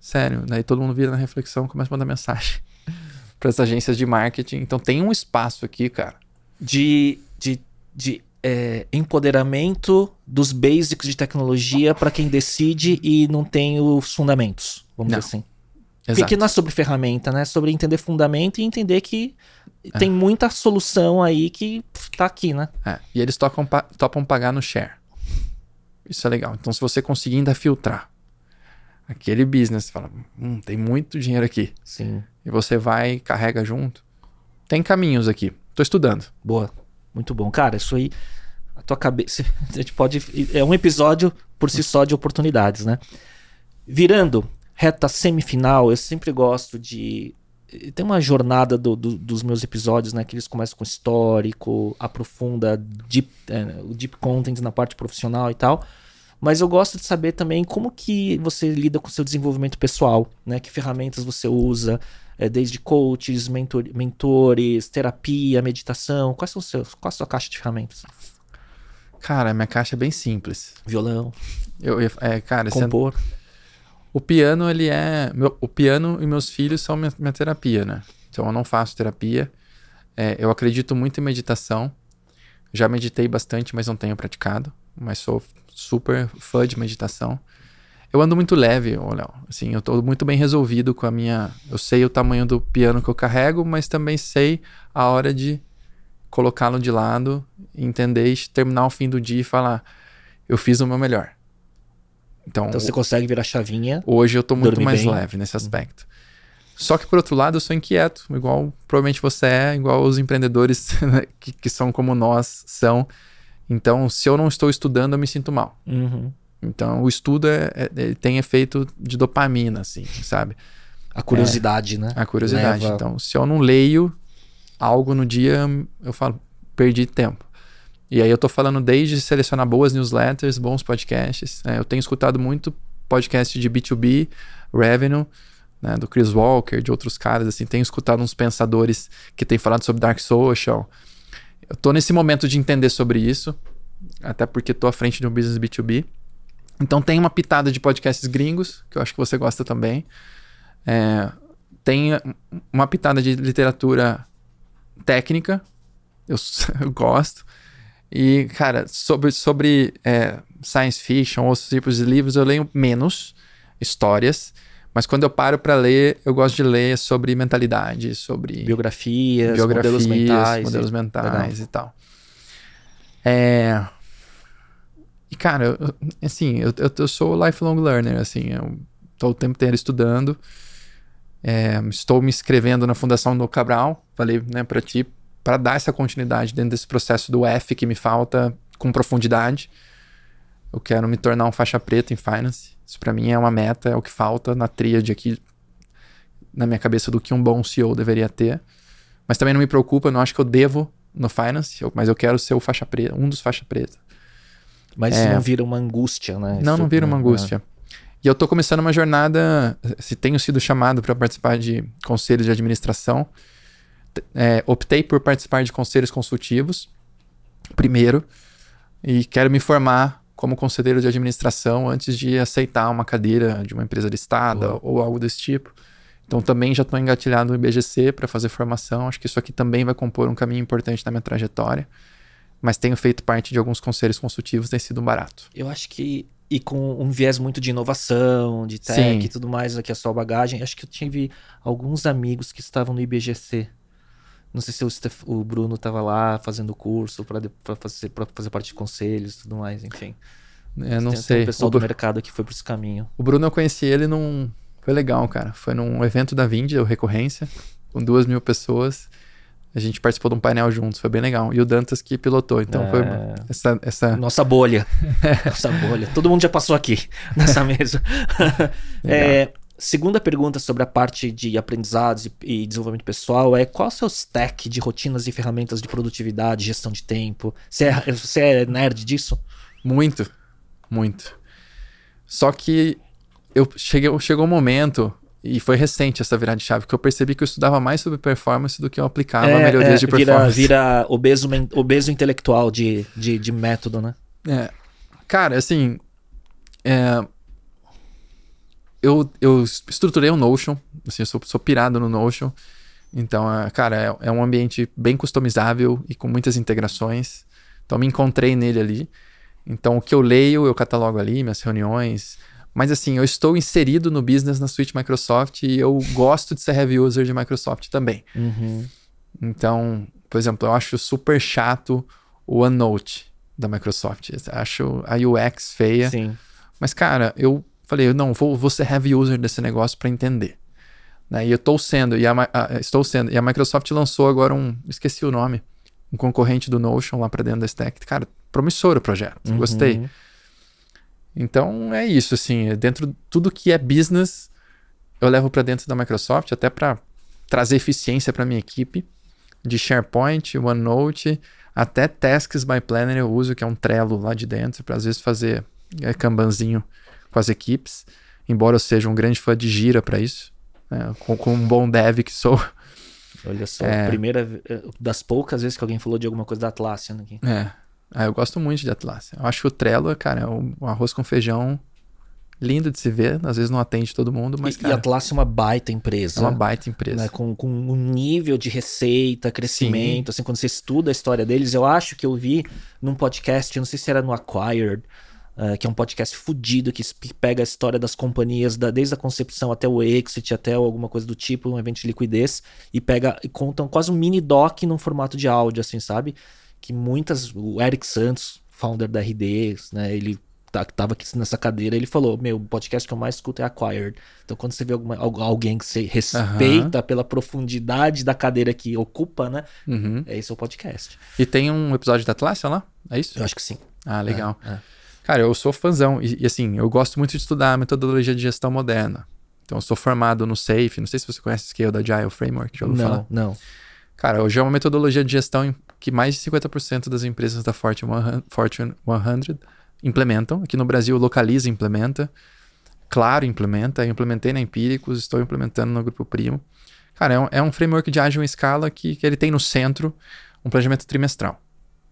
Sério. Daí todo mundo vira na reflexão, começa a mandar mensagem para as agências de marketing. Então tem um espaço aqui, cara. De, de, de é, empoderamento dos basics de tecnologia para quem decide e não tem os fundamentos, vamos Não. dizer assim. Exato. Porque não é sobre ferramenta, né? É sobre entender fundamento e entender que tem muita solução aí que tá aqui, né? É, e eles tocam, pa- topam pagar no share. Isso é legal. Então, se você conseguir ainda filtrar aquele business, fala, hum, tem muito dinheiro aqui, Sim. e você vai e carrega junto, tem caminhos aqui. Tô estudando. Boa. Muito bom. Cara, isso aí. A tua cabeça. A gente pode. É um episódio por si só de oportunidades, né? Virando reta semifinal, eu sempre gosto de. Tem uma jornada do- do- dos meus episódios, né? Que eles começam com histórico, aprofunda deep, é, o deep content na parte profissional e tal. Mas eu gosto de saber também como que você lida com o seu desenvolvimento pessoal, né? Que ferramentas você usa, é, desde coaches, mentor- mentores, terapia, meditação. Quais são os seus, qual a sua caixa de ferramentas? Cara, minha caixa é bem simples. Violão, Eu, eu- é, cara, sendo- compor. O piano, ele é. meu- o piano e meus filhos são minha, minha terapia, né? Então eu não faço terapia. É, eu acredito muito em meditação. Já meditei bastante, mas não tenho praticado. Mas sou super fã de meditação. Eu ando muito leve, ô Léo. Assim, eu tô muito bem resolvido com a minha. Eu sei o tamanho do piano que eu carrego, mas também sei a hora de colocá-lo de lado, entender terminar o fim do dia e falar: eu fiz o meu melhor. Então, Então você consegue virar chavinha. Hoje eu tô muito mais bem. Uhum. leve nesse aspecto. Só que por outro lado eu sou inquieto, igual provavelmente você é, igual os empreendedores que, que são como nós são. Então, se eu não estou estudando, eu me sinto mal. Uhum. Então, o estudo é, é- ele tem efeito de dopamina, assim, sabe? A curiosidade, né? A curiosidade. Leva- Então, se eu não leio algo no dia, eu falo, perdi tempo. E aí eu tô falando desde selecionar boas newsletters, bons podcasts. né? Eu tenho escutado muito podcast de B2B, Revenue, né, do Chris Walker, de outros caras, assim. Tenho escutado uns pensadores que têm falado sobre Dark Social. Eu tô nesse momento de entender sobre isso, até porque tô à frente de um business B2B. Então tem uma pitada de podcasts gringos, que eu acho que você gosta também. É, tem uma pitada de literatura técnica, eu, eu gosto. E, cara, sobre, sobre é, science fiction, outros tipos de livros, eu leio menos histórias. Mas quando eu paro para ler, eu gosto de ler sobre mentalidade, sobre Biografias, biografias, modelos mentais. modelos e- mentais e tal. É... E, cara, eu- eu- assim, eu, eu, eu sou lifelong learner, assim, eu tô o tempo inteiro estudando, é, estou me inscrevendo na Fundação do Cabral, falei, né, pra ti, para dar essa continuidade dentro desse processo do F que me falta com profundidade. Eu quero me tornar um faixa preta em finance. Isso para mim é uma meta, é o que falta na tríade aqui na minha cabeça do que um bom CEO deveria ter. Mas também não me preocupa, eu não acho que eu devo no finance, mas eu quero ser o faixa preta, um dos faixa preta. Mas É. não vira uma angústia, né? Não, Isso, não vira uma angústia. E eu tô começando uma jornada, se tenho sido chamado para participar de conselhos de administração, é, optei por participar de conselhos consultivos, primeiro, e quero me formar como conselheiro de administração antes de aceitar uma cadeira de uma empresa listada Boa. ou algo desse tipo. Então também já estou engatilhado no IBGC para fazer formação. Acho que isso aqui também vai compor um caminho importante na minha trajetória. Mas tenho feito parte de alguns conselhos consultivos, tem sido um barato. Eu acho que. E com um viés muito de inovação, de tech Sim. e tudo mais, aqui a sua bagagem. Acho que eu tive alguns amigos que estavam no IBGC. Não sei se o, Steph- o Bruno estava lá fazendo curso para fazer, pra fazer parte de conselhos e tudo mais, enfim. É, não Tem- tem sei. um pessoal O, do Bru- mercado que foi por esse caminho. o Bruno eu conheci ele num. Foi legal, cara. Foi num evento da Vind, o Recorrência, com duas mil pessoas. A gente participou de um painel juntos, foi bem legal. E o Dantas que pilotou, então foi É. essa, essa Nossa bolha. Nossa bolha. Todo mundo já passou aqui nessa mesa. É, segunda pergunta sobre a parte de aprendizados e, e desenvolvimento pessoal é qual é o seu stack de rotinas e ferramentas de produtividade, gestão de tempo? Você é, você é nerd disso? Muito, muito. Só que eu cheguei, chegou um momento, e foi recente essa virada de chave, que eu percebi que eu estudava mais sobre performance do que eu aplicava É, melhorias é, de vira, performance. vira obeso, men- obeso intelectual de, de, de método, né? É. Cara, assim. é, eu, eu estruturei o Notion, assim, eu sou, sou pirado no Notion. Então, é, cara, é, é, um ambiente bem customizável e com muitas integrações. Então, me encontrei nele ali. Então, o que eu leio, eu catalogo ali, minhas reuniões. Mas, assim, eu estou inserido no business na suite Microsoft e eu gosto de ser heavy user de Microsoft também. Uhum. Então, por exemplo, eu acho super chato o OneNote da Microsoft. Acho a UX feia. Sim. Mas, cara, eu falei, não, vou, vou ser heavy user desse negócio para entender. Né? E eu estou sendo, e a, a, estou sendo. E a Microsoft lançou agora um, esqueci o nome, um concorrente do Notion lá para dentro da Stack. Cara, promissor o projeto, uhum. gostei. Então é isso, assim, dentro tudo que é business, eu levo para dentro da Microsoft, até para trazer eficiência para minha equipe de SharePoint, OneNote, até Tasks by Planner eu uso, que é um Trello lá de dentro, para às vezes fazer é, Kanbanzinho com as equipes, embora eu seja um grande fã de Gira para isso, né, com, com, um bom dev que sou. Olha só, é... primeira eh, das poucas vezes que alguém falou de alguma coisa da Atlassian aqui. É, ah, eu gosto muito de Atlassian. Eu acho que o Trello, cara, é um arroz com feijão lindo de se ver, às vezes não atende todo mundo, mas. E, cara, e Atlas é uma baita empresa. É uma baita empresa. Né? Com, com um nível de receita, crescimento, Sim. assim, quando você estuda a história deles, eu acho que eu vi num podcast, não sei se era no Acquired. Uh, que é um podcast fudido que pega a história das companhias, da, desde a concepção até o exit, até alguma coisa do tipo, um evento de liquidez, e pega e contam quase um mini doc num formato de áudio, assim, sabe? Que muitas. O Eric Santos, founder da RD, né? Ele tá, tava aqui nessa cadeira, ele falou: Meu, o podcast que eu mais escuto é Acquired. Então, quando você vê alguma, alguém que você respeita uhum. pela profundidade da cadeira que ocupa, né? Uhum. É esse o podcast. E tem um episódio da Atlassian lá? É isso? Eu acho que sim. Ah, legal. É, é. Cara, eu sou fãzão. E, e, assim, eu gosto muito de estudar a metodologia de gestão moderna. Então, eu sou formado no SAFe. Não sei se você conhece o Scale da Agile Framework. Já ouviu não, falar? não. Cara, hoje é uma metodologia de gestão que mais de 50% das empresas da Fortune 100 implementam. Aqui no Brasil, Localiza implementa. Claro implementa. Eu implementei na Empíricos, estou implementando no Grupo Primo. Cara, é um, é um framework de ágil em escala que, que ele tem no centro um planejamento trimestral.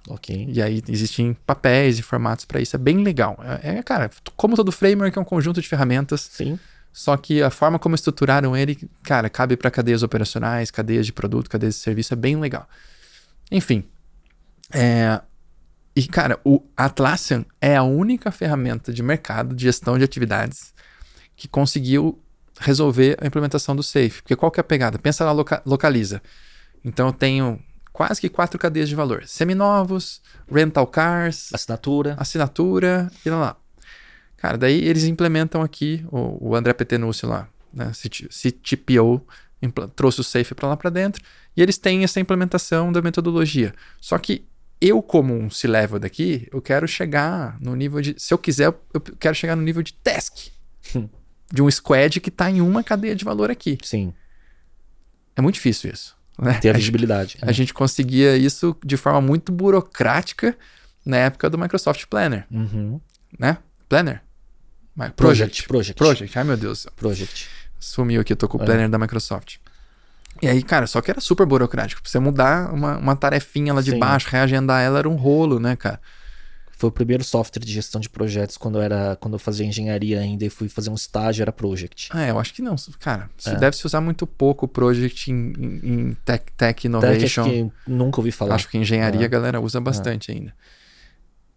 Ok. E aí existem papéis e formatos para isso. É bem legal. É, é, cara, como todo framework é um conjunto de ferramentas. Sim. Só que a forma como estruturaram ele, cara, cabe para cadeias operacionais, cadeias de produto, cadeias de serviço, é bem legal. Enfim. É, e, cara, o Atlassian é a única ferramenta de mercado de gestão de atividades que conseguiu resolver a implementação do Safe. Porque qual que é a pegada? Pensa lá, loca localiza. Então eu tenho quase que quatro cadeias de valor: seminovos, rental cars, assinatura, assinatura e lá. lá. Cara, daí eles implementam aqui o, o André Petenúcio lá, né, CTPO, trouxe o Safe para lá para dentro e eles têm essa implementação da metodologia. Só que eu, como um C-level daqui, eu quero chegar no nível de. Se eu quiser, eu quero chegar no nível de task. Hum. de um squad que está em uma cadeia de valor aqui. Sim. É muito difícil isso. Né? Ter a visibilidade. A, a gente conseguia isso de forma muito burocrática na época do Microsoft Planner. Uhum. Né? Planner? Project. Project. Project. Ai, meu Deus. Project. Sumiu aqui, eu tô com o é. Planner da Microsoft. E aí, cara, só que era super burocrático. Pra você mudar uma, uma tarefinha lá de Sim. baixo, reagendar ela, era um rolo, né, cara? Foi o primeiro software de gestão de projetos quando eu era quando eu fazia engenharia ainda e fui fazer um estágio, era Project. Ah, é, eu acho que não. Cara, é. deve se usar muito pouco Project em, em tech, tech Innovation. Tech que nunca ouvi falar. Acho que engenharia é. a galera usa bastante é. ainda.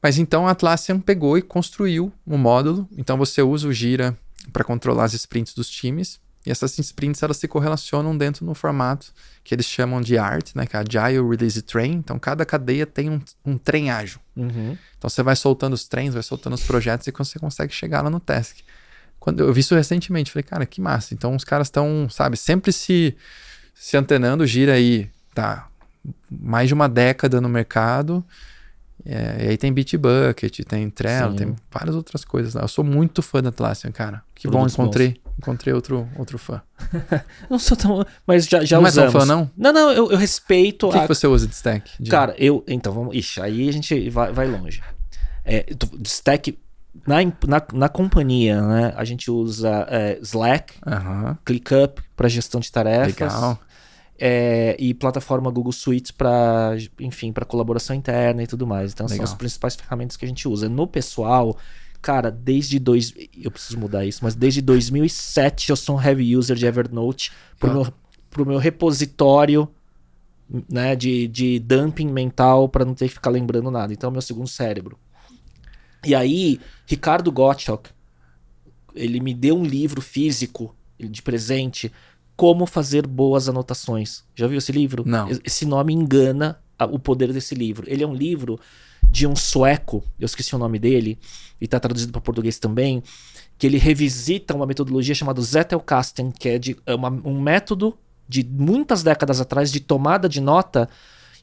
Mas então a Atlassian pegou e construiu um módulo. Então você usa o Gira para controlar as sprints dos times. E essas sprints elas se correlacionam dentro no formato que eles chamam de ART, né, que é Agile Release Train. Então cada cadeia tem um, um trem ágil. Uhum. Então você vai soltando os trens, vai soltando os projetos e você consegue chegar lá no task. Quando eu vi isso recentemente, falei, cara, que massa. Então os caras estão, sabe, sempre se se antenando, gira aí, tá mais de uma década no mercado é, e aí tem Bitbucket, tem Trello, Sim. tem várias outras coisas. Eu sou muito fã da Atlassian, cara. Que Produtos bom, encontrei, bons. Encontrei outro, outro fã. não sou tão... Mas já, já não usamos. Não é tão fã, não? Não, não, eu, eu respeito... O que, a... que você usa de stack? De... Cara, eu... Então, vamos... Ixi, aí a gente vai, vai longe. É, stack... Na, na, na companhia, né, a gente usa é, Slack, uhum. ClickUp para gestão de tarefas. Legal é, e plataforma Google Suites para, enfim, para colaboração interna e tudo mais. Então Legal. são as principais ferramentas que a gente usa. No pessoal, Cara, desde dois. Eu preciso mudar isso, mas desde 2007 eu sou um heavy user de Evernote pro, Ah. meu, pro meu repositório né, de, de dumping mental para não ter que ficar lembrando nada. Então, é o meu segundo cérebro. E aí, Ricardo Gottschalk, ele me deu um livro físico de presente, Como Fazer Boas Anotações. Já viu esse livro? Não. Esse nome engana o poder desse livro. Ele é um livro de um sueco, eu esqueci o nome dele, e está traduzido para português também, que ele revisita uma metodologia chamada Zettelkasten, que é, de, é uma- um método de muitas décadas atrás de tomada de nota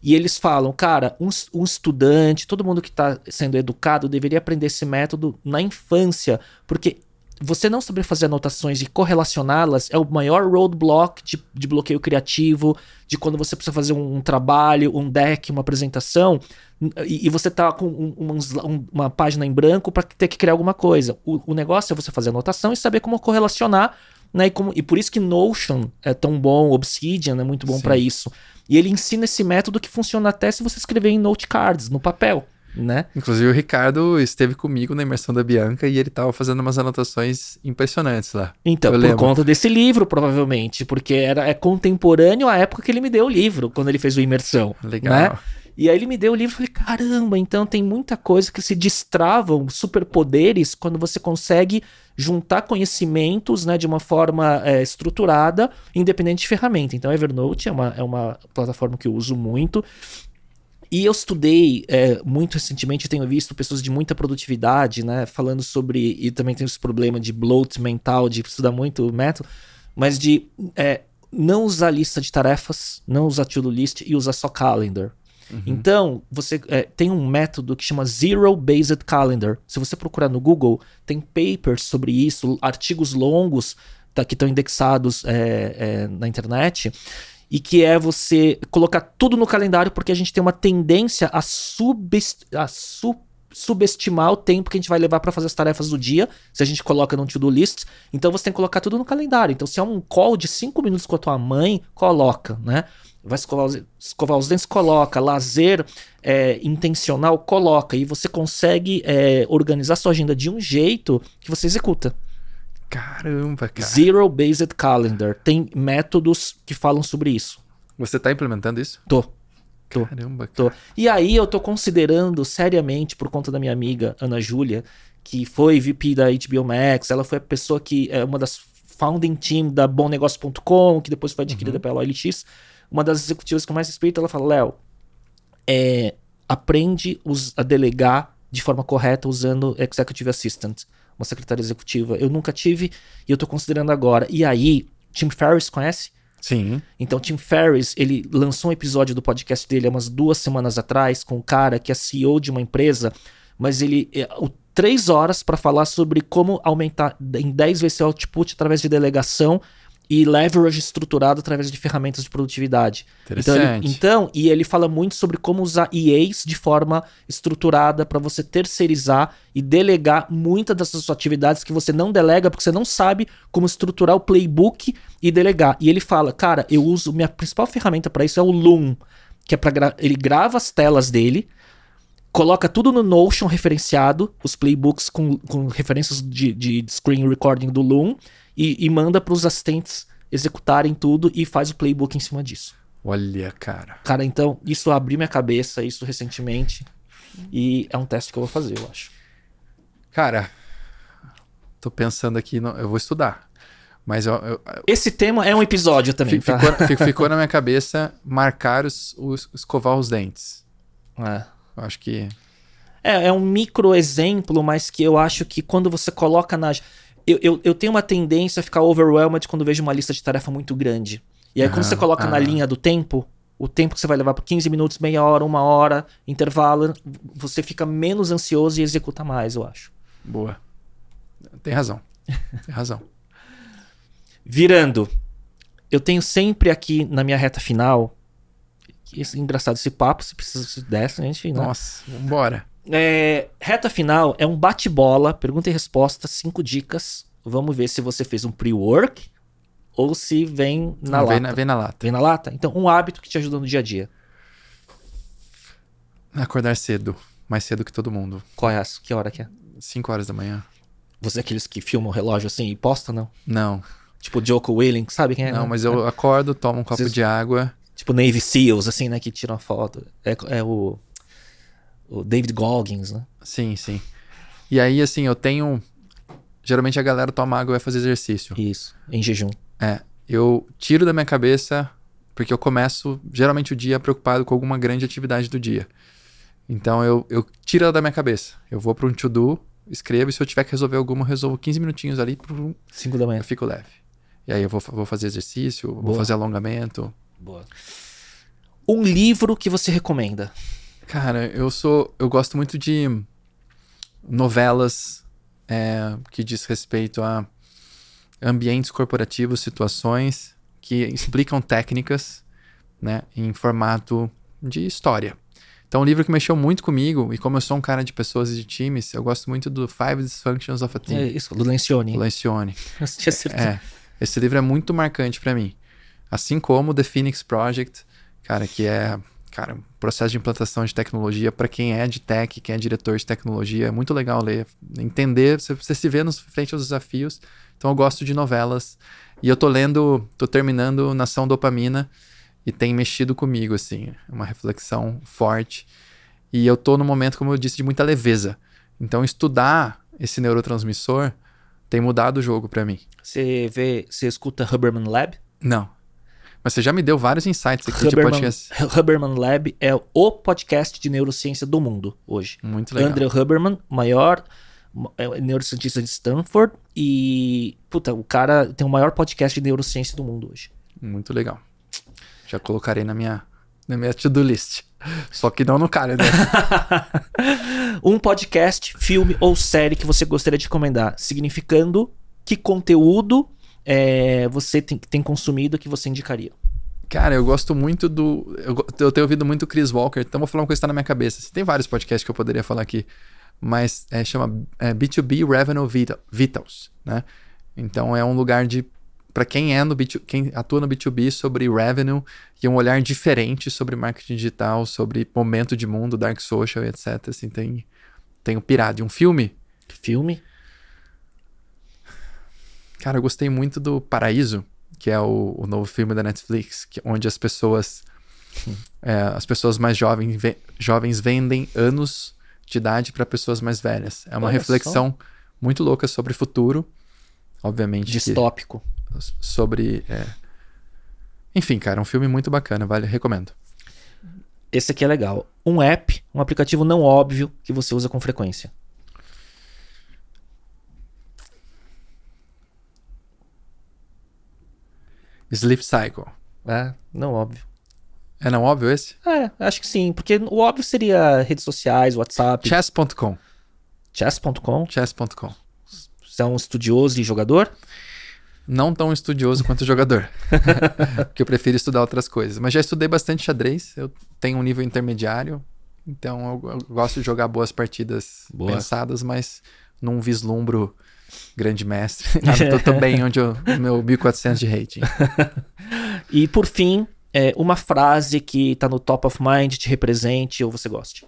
e eles falam, cara, um, um estudante, todo mundo que está sendo educado deveria aprender esse método na infância, porque você não saber fazer anotações e correlacioná-las é o maior roadblock de, de bloqueio criativo, de quando você precisa fazer um, um trabalho, um deck, uma apresentação, e, e você tá com um- um- uma página em branco para ter que criar alguma coisa. O, o negócio é você fazer anotação e saber como correlacionar, né? E, como- e por isso que Notion é tão bom, Obsidian é muito bom para isso. E ele ensina esse método que funciona até se você escrever em note cards, no papel, né? Inclusive o Ricardo esteve comigo na imersão da Bianca e ele tava fazendo umas anotações impressionantes lá. Então, por lembro. conta desse livro, provavelmente, porque era, é contemporâneo à época que ele me deu o livro, quando ele fez o Imersão. Legal. Né? E aí ele me deu o livro e falei, caramba, então tem muita coisa que se destravam, superpoderes, quando você consegue juntar conhecimentos né, de uma forma é, estruturada, independente de ferramenta. Então, Evernote é uma, é uma plataforma que eu uso muito. E eu estudei é, muito recentemente, tenho visto pessoas de muita produtividade, né, falando sobre. E também tem esse problema de bloat mental, de estudar muito o método, mas de é, não usar lista de tarefas, não usar to-do list e usar só calendar. Então, você é, tem um método que chama Zero Based Calendar. Se você procurar no Google, tem papers sobre isso, artigos longos tá, que estão indexados é, é, na internet. E que é você colocar tudo no calendário, porque a gente tem uma tendência a, subest a su- subestimar o tempo que a gente vai levar para fazer as tarefas do dia, se a gente coloca no to-do list. Então você tem que colocar tudo no calendário. Então, se é um call de 5 minutos com a tua mãe, coloca, né? Vai escovar os, escovar os dentes, coloca. Lazer é, intencional, coloca. E você consegue é, organizar sua agenda de um jeito que você executa. Caramba, cara. Zero Based Calendar. Tem métodos que falam sobre isso. Você tá implementando isso? Tô. Tô. Caramba, cara. Tô. E aí eu tô considerando seriamente, por conta da minha amiga Ana Júlia, que foi VP da HBO Max, ela foi a pessoa que é uma das founding team da bomnegócio.com, que depois foi adquirida pela OLX, uma das executivas que eu mais respeito, ela fala, Léo, é, aprende os- a delegar de forma correta usando Executive Assistant, uma secretária executiva. Eu nunca tive e eu tô considerando agora. E aí, Tim Ferriss conhece? Sim. Então, Tim Ferriss, ele lançou um episódio do podcast dele há umas duas semanas atrás com um cara que é CEO de uma empresa, mas ele. É, o, três horas para falar sobre como aumentar em 10 vezes seu output através de delegação e leverage estruturado através de ferramentas de produtividade. Então, ele, Interessante. então, e ele fala muito sobre como usar EAs de forma estruturada para você terceirizar e delegar muitas dessas atividades que você não delega porque você não sabe como estruturar o playbook e delegar. E ele fala, cara, eu uso minha principal ferramenta para isso é o Loom, que é para ele grava as telas dele, coloca tudo no Notion referenciado, os playbooks com, com referências de, de screen recording do Loom e, e manda para os assistentes executarem tudo e faz o playbook em cima disso. Olha, cara. Cara, então, isso abriu minha cabeça, isso recentemente. E é um teste que eu vou fazer, eu acho. Cara, tô pensando aqui, no- eu vou estudar. Mas eu, eu- Esse tema é um episódio também, fi- tá? ficou, fi- ficou na minha cabeça marcar os, os- escovar os dentes. É. Eu acho que. É, é um micro exemplo, mas que eu acho que quando você coloca na. Eu, eu, eu tenho uma tendência a ficar overwhelmed quando vejo uma lista de tarefa muito grande. E aí, quando Aham, você coloca na ah. linha do tempo, o tempo que você vai levar por 15 minutos, meia hora, uma hora, intervalo, você fica menos ansioso e executa mais, eu acho. Boa. Tem razão. Tem razão. Virando, eu tenho sempre aqui na minha reta final. esse- engraçado esse papo, se precisa se desse, a gente. Né? Nossa, vambora. É, reta final é um bate-bola, pergunta e resposta, cinco dicas. Vamos ver se você fez um pre-work ou se vem na Não, lata. vem, na, vem na lata. Vem na lata? Então, um hábito que te ajuda no dia a dia. Acordar cedo. Mais cedo que todo mundo. Qual é essa? Que hora que é? 5 horas da manhã. Você é aqueles que filmam o relógio assim e posta, não? Não. Tipo Joko Willing, sabe quem é? Não, né? mas eu acordo, tomo um copo Vocês- de água. Tipo Navy Seals, assim, né? Que tiram a foto. É, é o, o David Goggins, né? Sim, sim. E aí, assim, eu tenho. Geralmente a galera toma água e vai fazer exercício. Isso, em jejum. É. Eu tiro da minha cabeça, porque eu começo geralmente o dia preocupado com alguma grande atividade do dia. Então eu, eu tiro ela da minha cabeça. Eu vou para um to-do, escrevo, e se eu tiver que resolver alguma, eu resolvo 15 minutinhos ali, prum, 5 da manhã. eu fico leve. E aí eu vou, vou fazer exercício, vou Boa. fazer alongamento. Boa. Um livro que você recomenda. Cara, eu sou. Eu gosto muito de novelas é, que diz respeito a ambientes corporativos, situações que explicam técnicas, né, em formato de história. Então, um livro que mexeu muito comigo, e como eu sou um cara de pessoas e de times, eu gosto muito do Five Dysfunctions of a É Team, isso, do Lencioni. Lencioni. Eu tinha certeza. É, esse livro é muito marcante pra mim. Assim como The Phoenix Project, cara, que é, cara, processo de implantação de tecnologia para quem é de tech, quem é diretor de tecnologia, é muito legal ler, entender, você, você se vê nos frente aos desafios. Então eu gosto de novelas e eu tô lendo, tô terminando Nação Dopamina e tem mexido comigo assim, é uma reflexão forte. E eu tô no momento, como eu disse, de muita leveza. Então estudar esse neurotransmissor tem mudado o jogo pra mim. Você vê, você escuta Huberman Lab? Não. Mas você já me deu vários insights aqui de Huberman, podcast. Huberman Lab é o podcast de neurociência do mundo hoje. Muito legal. Andrew Huberman, maior é, neurocientista de Stanford e puta, o cara tem o maior podcast de neurociência do mundo hoje. Muito legal. Já colocarei na minha, na minha to-do list. Só que não no cara, né? um podcast, filme ou série que você gostaria de recomendar, significando que conteúdo é, você tem, tem consumido que você indicaria. Cara, eu gosto muito do. Eu, eu tenho ouvido muito Chris Walker, então vou falar uma coisa que tá na minha cabeça. Tem vários podcasts que eu poderia falar aqui, mas é, chama é, B2B Revenue Vita- Vitals, né? Então é um lugar de. Para quem é no B2, quem atua no B2B sobre revenue e um olhar diferente sobre marketing digital, sobre momento de mundo, dark social, e etc. Assim, tem, tem o pirado. E um filme, Filme? Cara, eu gostei muito do Paraíso, que é o, o novo filme da Netflix, que, onde as pessoas é, as pessoas mais jovens, ve- jovens vendem anos de idade para pessoas mais velhas. É uma Olha reflexão muito louca sobre futuro, obviamente. que- Distópico. sobre. é, Enfim, cara, um filme muito bacana, vale, recomendo. Esse aqui é legal. Um app, um aplicativo não óbvio que você usa com frequência. Sleep Cycle. É, não óbvio. É não óbvio esse? É, acho que sim, porque o óbvio seria redes sociais, WhatsApp, Chess.com. chess.com. Chess.com. Você é um estudioso e jogador? Não tão estudioso quanto jogador. porque eu prefiro estudar outras coisas. Mas já estudei bastante xadrez. Eu tenho um nível intermediário. Então eu, eu gosto de jogar boas partidas Boa. pensadas, mas não vislumbro grande mestre. Tô, tô bem onde eu, o meu 1400 de rating. E por fim, é, uma frase que tá no top of mind, te represente ou você goste.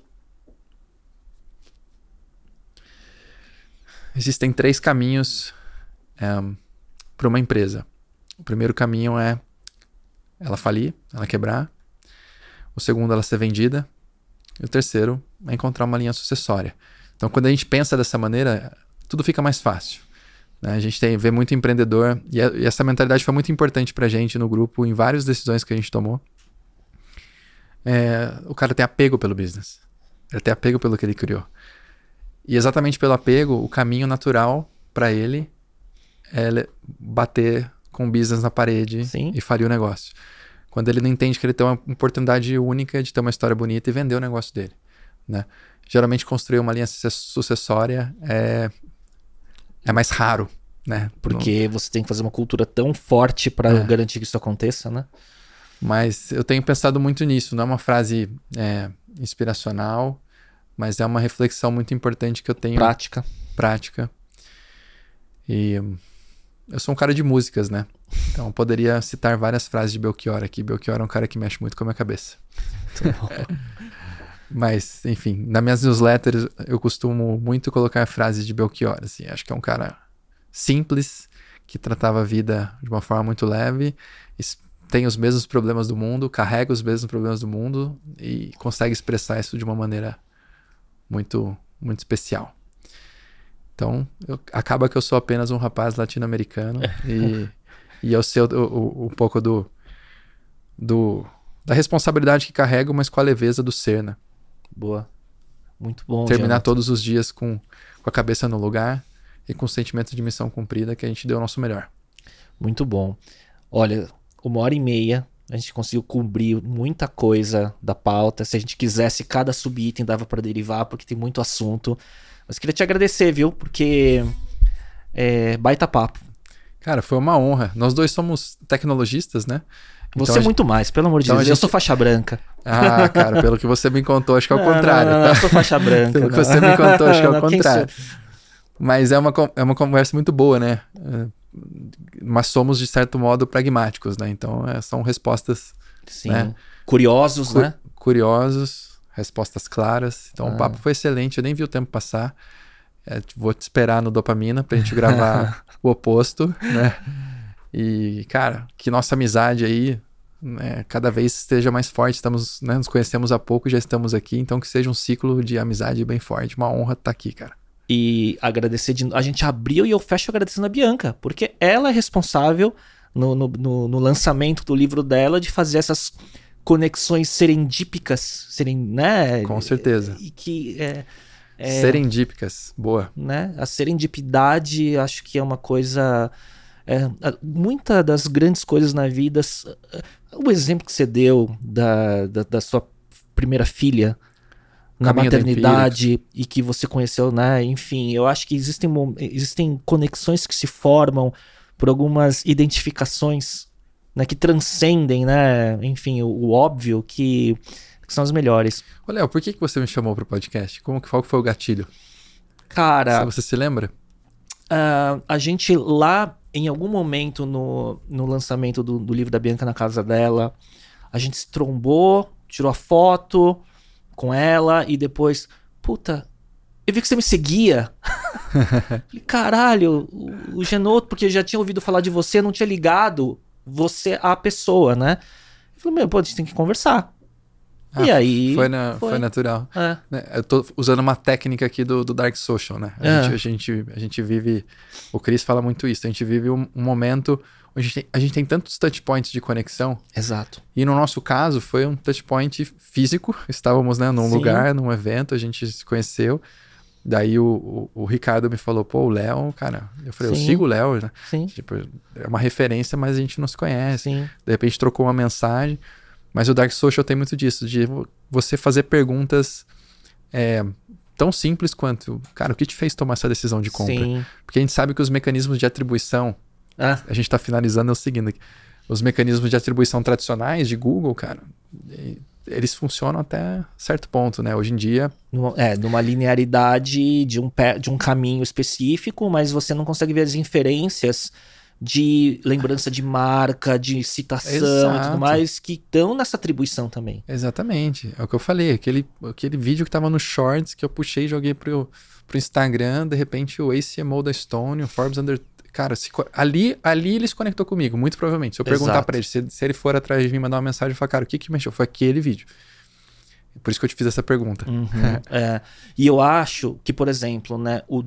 Existem três caminhos para uma empresa. O primeiro caminho é ela falir, ela quebrar. O segundo, ela ser vendida. E o terceiro é encontrar uma linha sucessória. Então, quando a gente pensa dessa maneira, tudo fica mais fácil. né? A gente tem, vê muito empreendedor, e, a- e essa mentalidade foi muito importante pra gente no grupo, em várias decisões que a gente tomou. É, o cara tem apego pelo business. Ele tem apego pelo que ele criou. E exatamente pelo apego, o caminho natural pra ele é bater com o business na parede Sim. e falir o negócio. Quando ele não entende que ele tem uma oportunidade única de ter uma história bonita e vender o negócio dele, né? Geralmente construir uma linha suce- sucessória é é mais raro, né? Porque você tem que fazer uma cultura tão forte pra É. garantir que isso aconteça, né? Mas eu tenho pensado muito nisso. Não é uma frase é, inspiracional, mas é uma reflexão muito importante que eu tenho Prática. prática. E eu sou um cara de músicas, né? Então eu poderia citar várias frases de Belchior aqui. Belchior é um cara que mexe muito com a minha cabeça. Mas, enfim, nas minhas newsletters eu costumo muito colocar frases de Belchior, assim. Acho que é um cara simples, que tratava a vida de uma forma muito leve, tem os mesmos problemas do mundo, carrega os mesmos problemas do mundo e consegue expressar isso de uma maneira muito, muito especial. Então, eu, acaba que eu sou apenas um rapaz latino-americano e, e eu sei um pouco do, do, da responsabilidade que carrego, mas com a leveza do ser, né? Boa. Muito bom. Terminar Jonathan. todos os dias com, com a cabeça no lugar e com o sentimento de missão cumprida que a gente deu o nosso melhor. Muito bom. Olha, uma hora e meia a gente conseguiu cobrir muita coisa da pauta. Se a gente quisesse, cada subitem dava para derivar, porque tem muito assunto. Mas queria te agradecer, viu? Porque é baita papo. Cara, foi uma honra. Nós dois somos tecnologistas, né? Então você é muito mais, pelo amor de então Deus. Gente... Eu sou faixa branca. Ah, cara, pelo que você me contou, acho que é o não, contrário. Não, não, tá? Eu sou faixa branca. pelo que você me contou, acho que é o contrário. Mas é uma, é uma conversa muito boa, né? É, mas somos, de certo modo, pragmáticos, né? Então, é, são respostas... Sim. Né? Curiosos, Cu né? Curiosos, respostas claras. Então, ah. o papo foi excelente. Eu nem vi o tempo passar. É, vou te esperar no Dopamina pra gente gravar o oposto, né? E, cara, que nossa amizade aí né, cada vez esteja mais forte. Estamos, né, nos conhecemos há pouco, já estamos aqui, então que seja um ciclo de amizade bem forte. Uma honra estar aqui, cara. E agradecer de A gente abriu e eu fecho agradecendo a Bianca, porque ela é responsável no, no, no, no lançamento do livro dela de fazer essas conexões serendípicas, serem, né? Com certeza. E que é, é, serendípicas, boa. Né? A serendipidade acho que é uma coisa é, muita das grandes coisas na vida. O exemplo que você deu da, da, da sua primeira filha na maternidade e que você conheceu, né? Enfim, eu acho que existem, existem conexões que se formam por algumas identificações né, que transcendem, né? Enfim, o, o óbvio que, que, são as melhores. Ô, Léo, por que, que você me chamou para o podcast? Como que qual foi o gatilho? Cara. Você se lembra? Uh, a gente lá em algum momento no, no lançamento do, do, livro da Bianca na casa dela, a gente se trombou, tirou a foto com ela e depois, puta, eu vi que você me seguia. Falei, caralho, o, o Genoto, porque eu já tinha ouvido falar de você, não tinha ligado você à pessoa, né? Eu falei, meu, pô, a gente tem que conversar. Ah, e aí. Foi, na, foi. foi natural. É. Né, eu tô usando uma técnica aqui do, do Dark Social, né? A, é. gente, a, gente, a gente vive. O Chris fala muito isso. A gente vive um, um momento onde a gente, tem, a gente tem tantos touchpoints de conexão. Exato. E no nosso caso, foi um touchpoint físico. Estávamos né, num Sim. lugar, num evento, a gente se conheceu. Daí o, o, o, Ricardo me falou, pô, o Léo, cara, eu falei, Sim. eu sigo o Léo, né? Sim. Tipo, é uma referência, mas a gente não se conhece. Sim. De repente trocou uma mensagem. Mas o Dark Social tem muito disso, de você fazer perguntas é, tão simples quanto, cara, o que te fez tomar essa decisão de compra? Sim. Porque a gente sabe que os mecanismos de atribuição, ah. a gente está finalizando é o seguinte, aqui, os mecanismos de atribuição tradicionais de Google, cara, eles funcionam até certo ponto, né? Hoje em dia. É, numa linearidade de um, pé, de um caminho específico, mas você não consegue ver as inferências de lembrança de marca, de citação Exato. e tudo mais, que estão nessa atribuição também. Exatamente. É o que eu falei. Aquele, aquele vídeo que tava no Shorts que eu puxei e joguei pro, pro Instagram, de repente o ACMO da Stone, o Forbes Under. Cara, se, ali, ali ele se conectou comigo, muito provavelmente. Se eu perguntar para ele, se, se, ele for atrás de mim mandar uma mensagem, eu falar, cara, o que que mexeu? Foi aquele vídeo. Por isso que eu te fiz essa pergunta. Uhum, é. E eu acho que, por exemplo, né, o,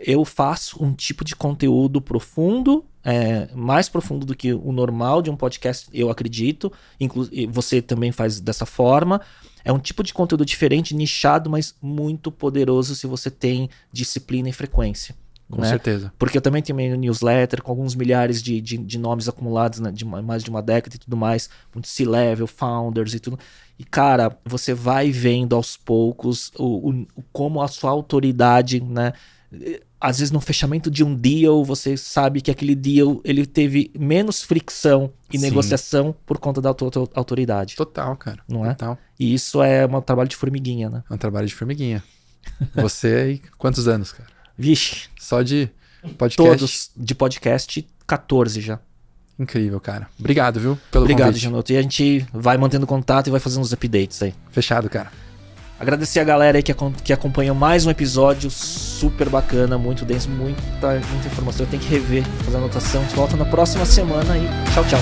eu faço um tipo de conteúdo profundo, é, mais profundo do que o normal de um podcast, eu acredito. Inclu você também faz dessa forma. É um tipo de conteúdo diferente, nichado, mas muito poderoso se você tem disciplina e frequência. Com né? certeza. Porque eu também tenho meu newsletter com alguns milhares de, de, de nomes acumulados né, de mais de uma década e tudo mais, muito C-level, founders e tudo. E, cara, você vai vendo aos poucos o, o, como a sua autoridade, né? Às vezes no fechamento de um deal, você sabe que aquele deal ele teve menos fricção e Sim. negociação por conta da autoridade. Total, cara. Não é? Total. E isso é um trabalho de formiguinha, né? É um trabalho de formiguinha. Você aí, quantos anos, cara? Vixe. Só de podcast? Todos de podcast, 14 já. Incrível, cara. Obrigado, viu? Pelo Obrigado, convite. E a gente vai mantendo contato e vai fazendo os updates aí. Fechado, cara. Agradecer a galera aí que, que acompanhou mais um episódio super bacana, muito denso, muita, muita informação. Eu tenho que rever, fazer anotação. A gente volta na próxima semana e tchau, tchau.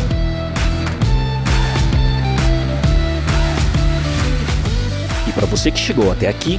E para você que chegou até aqui,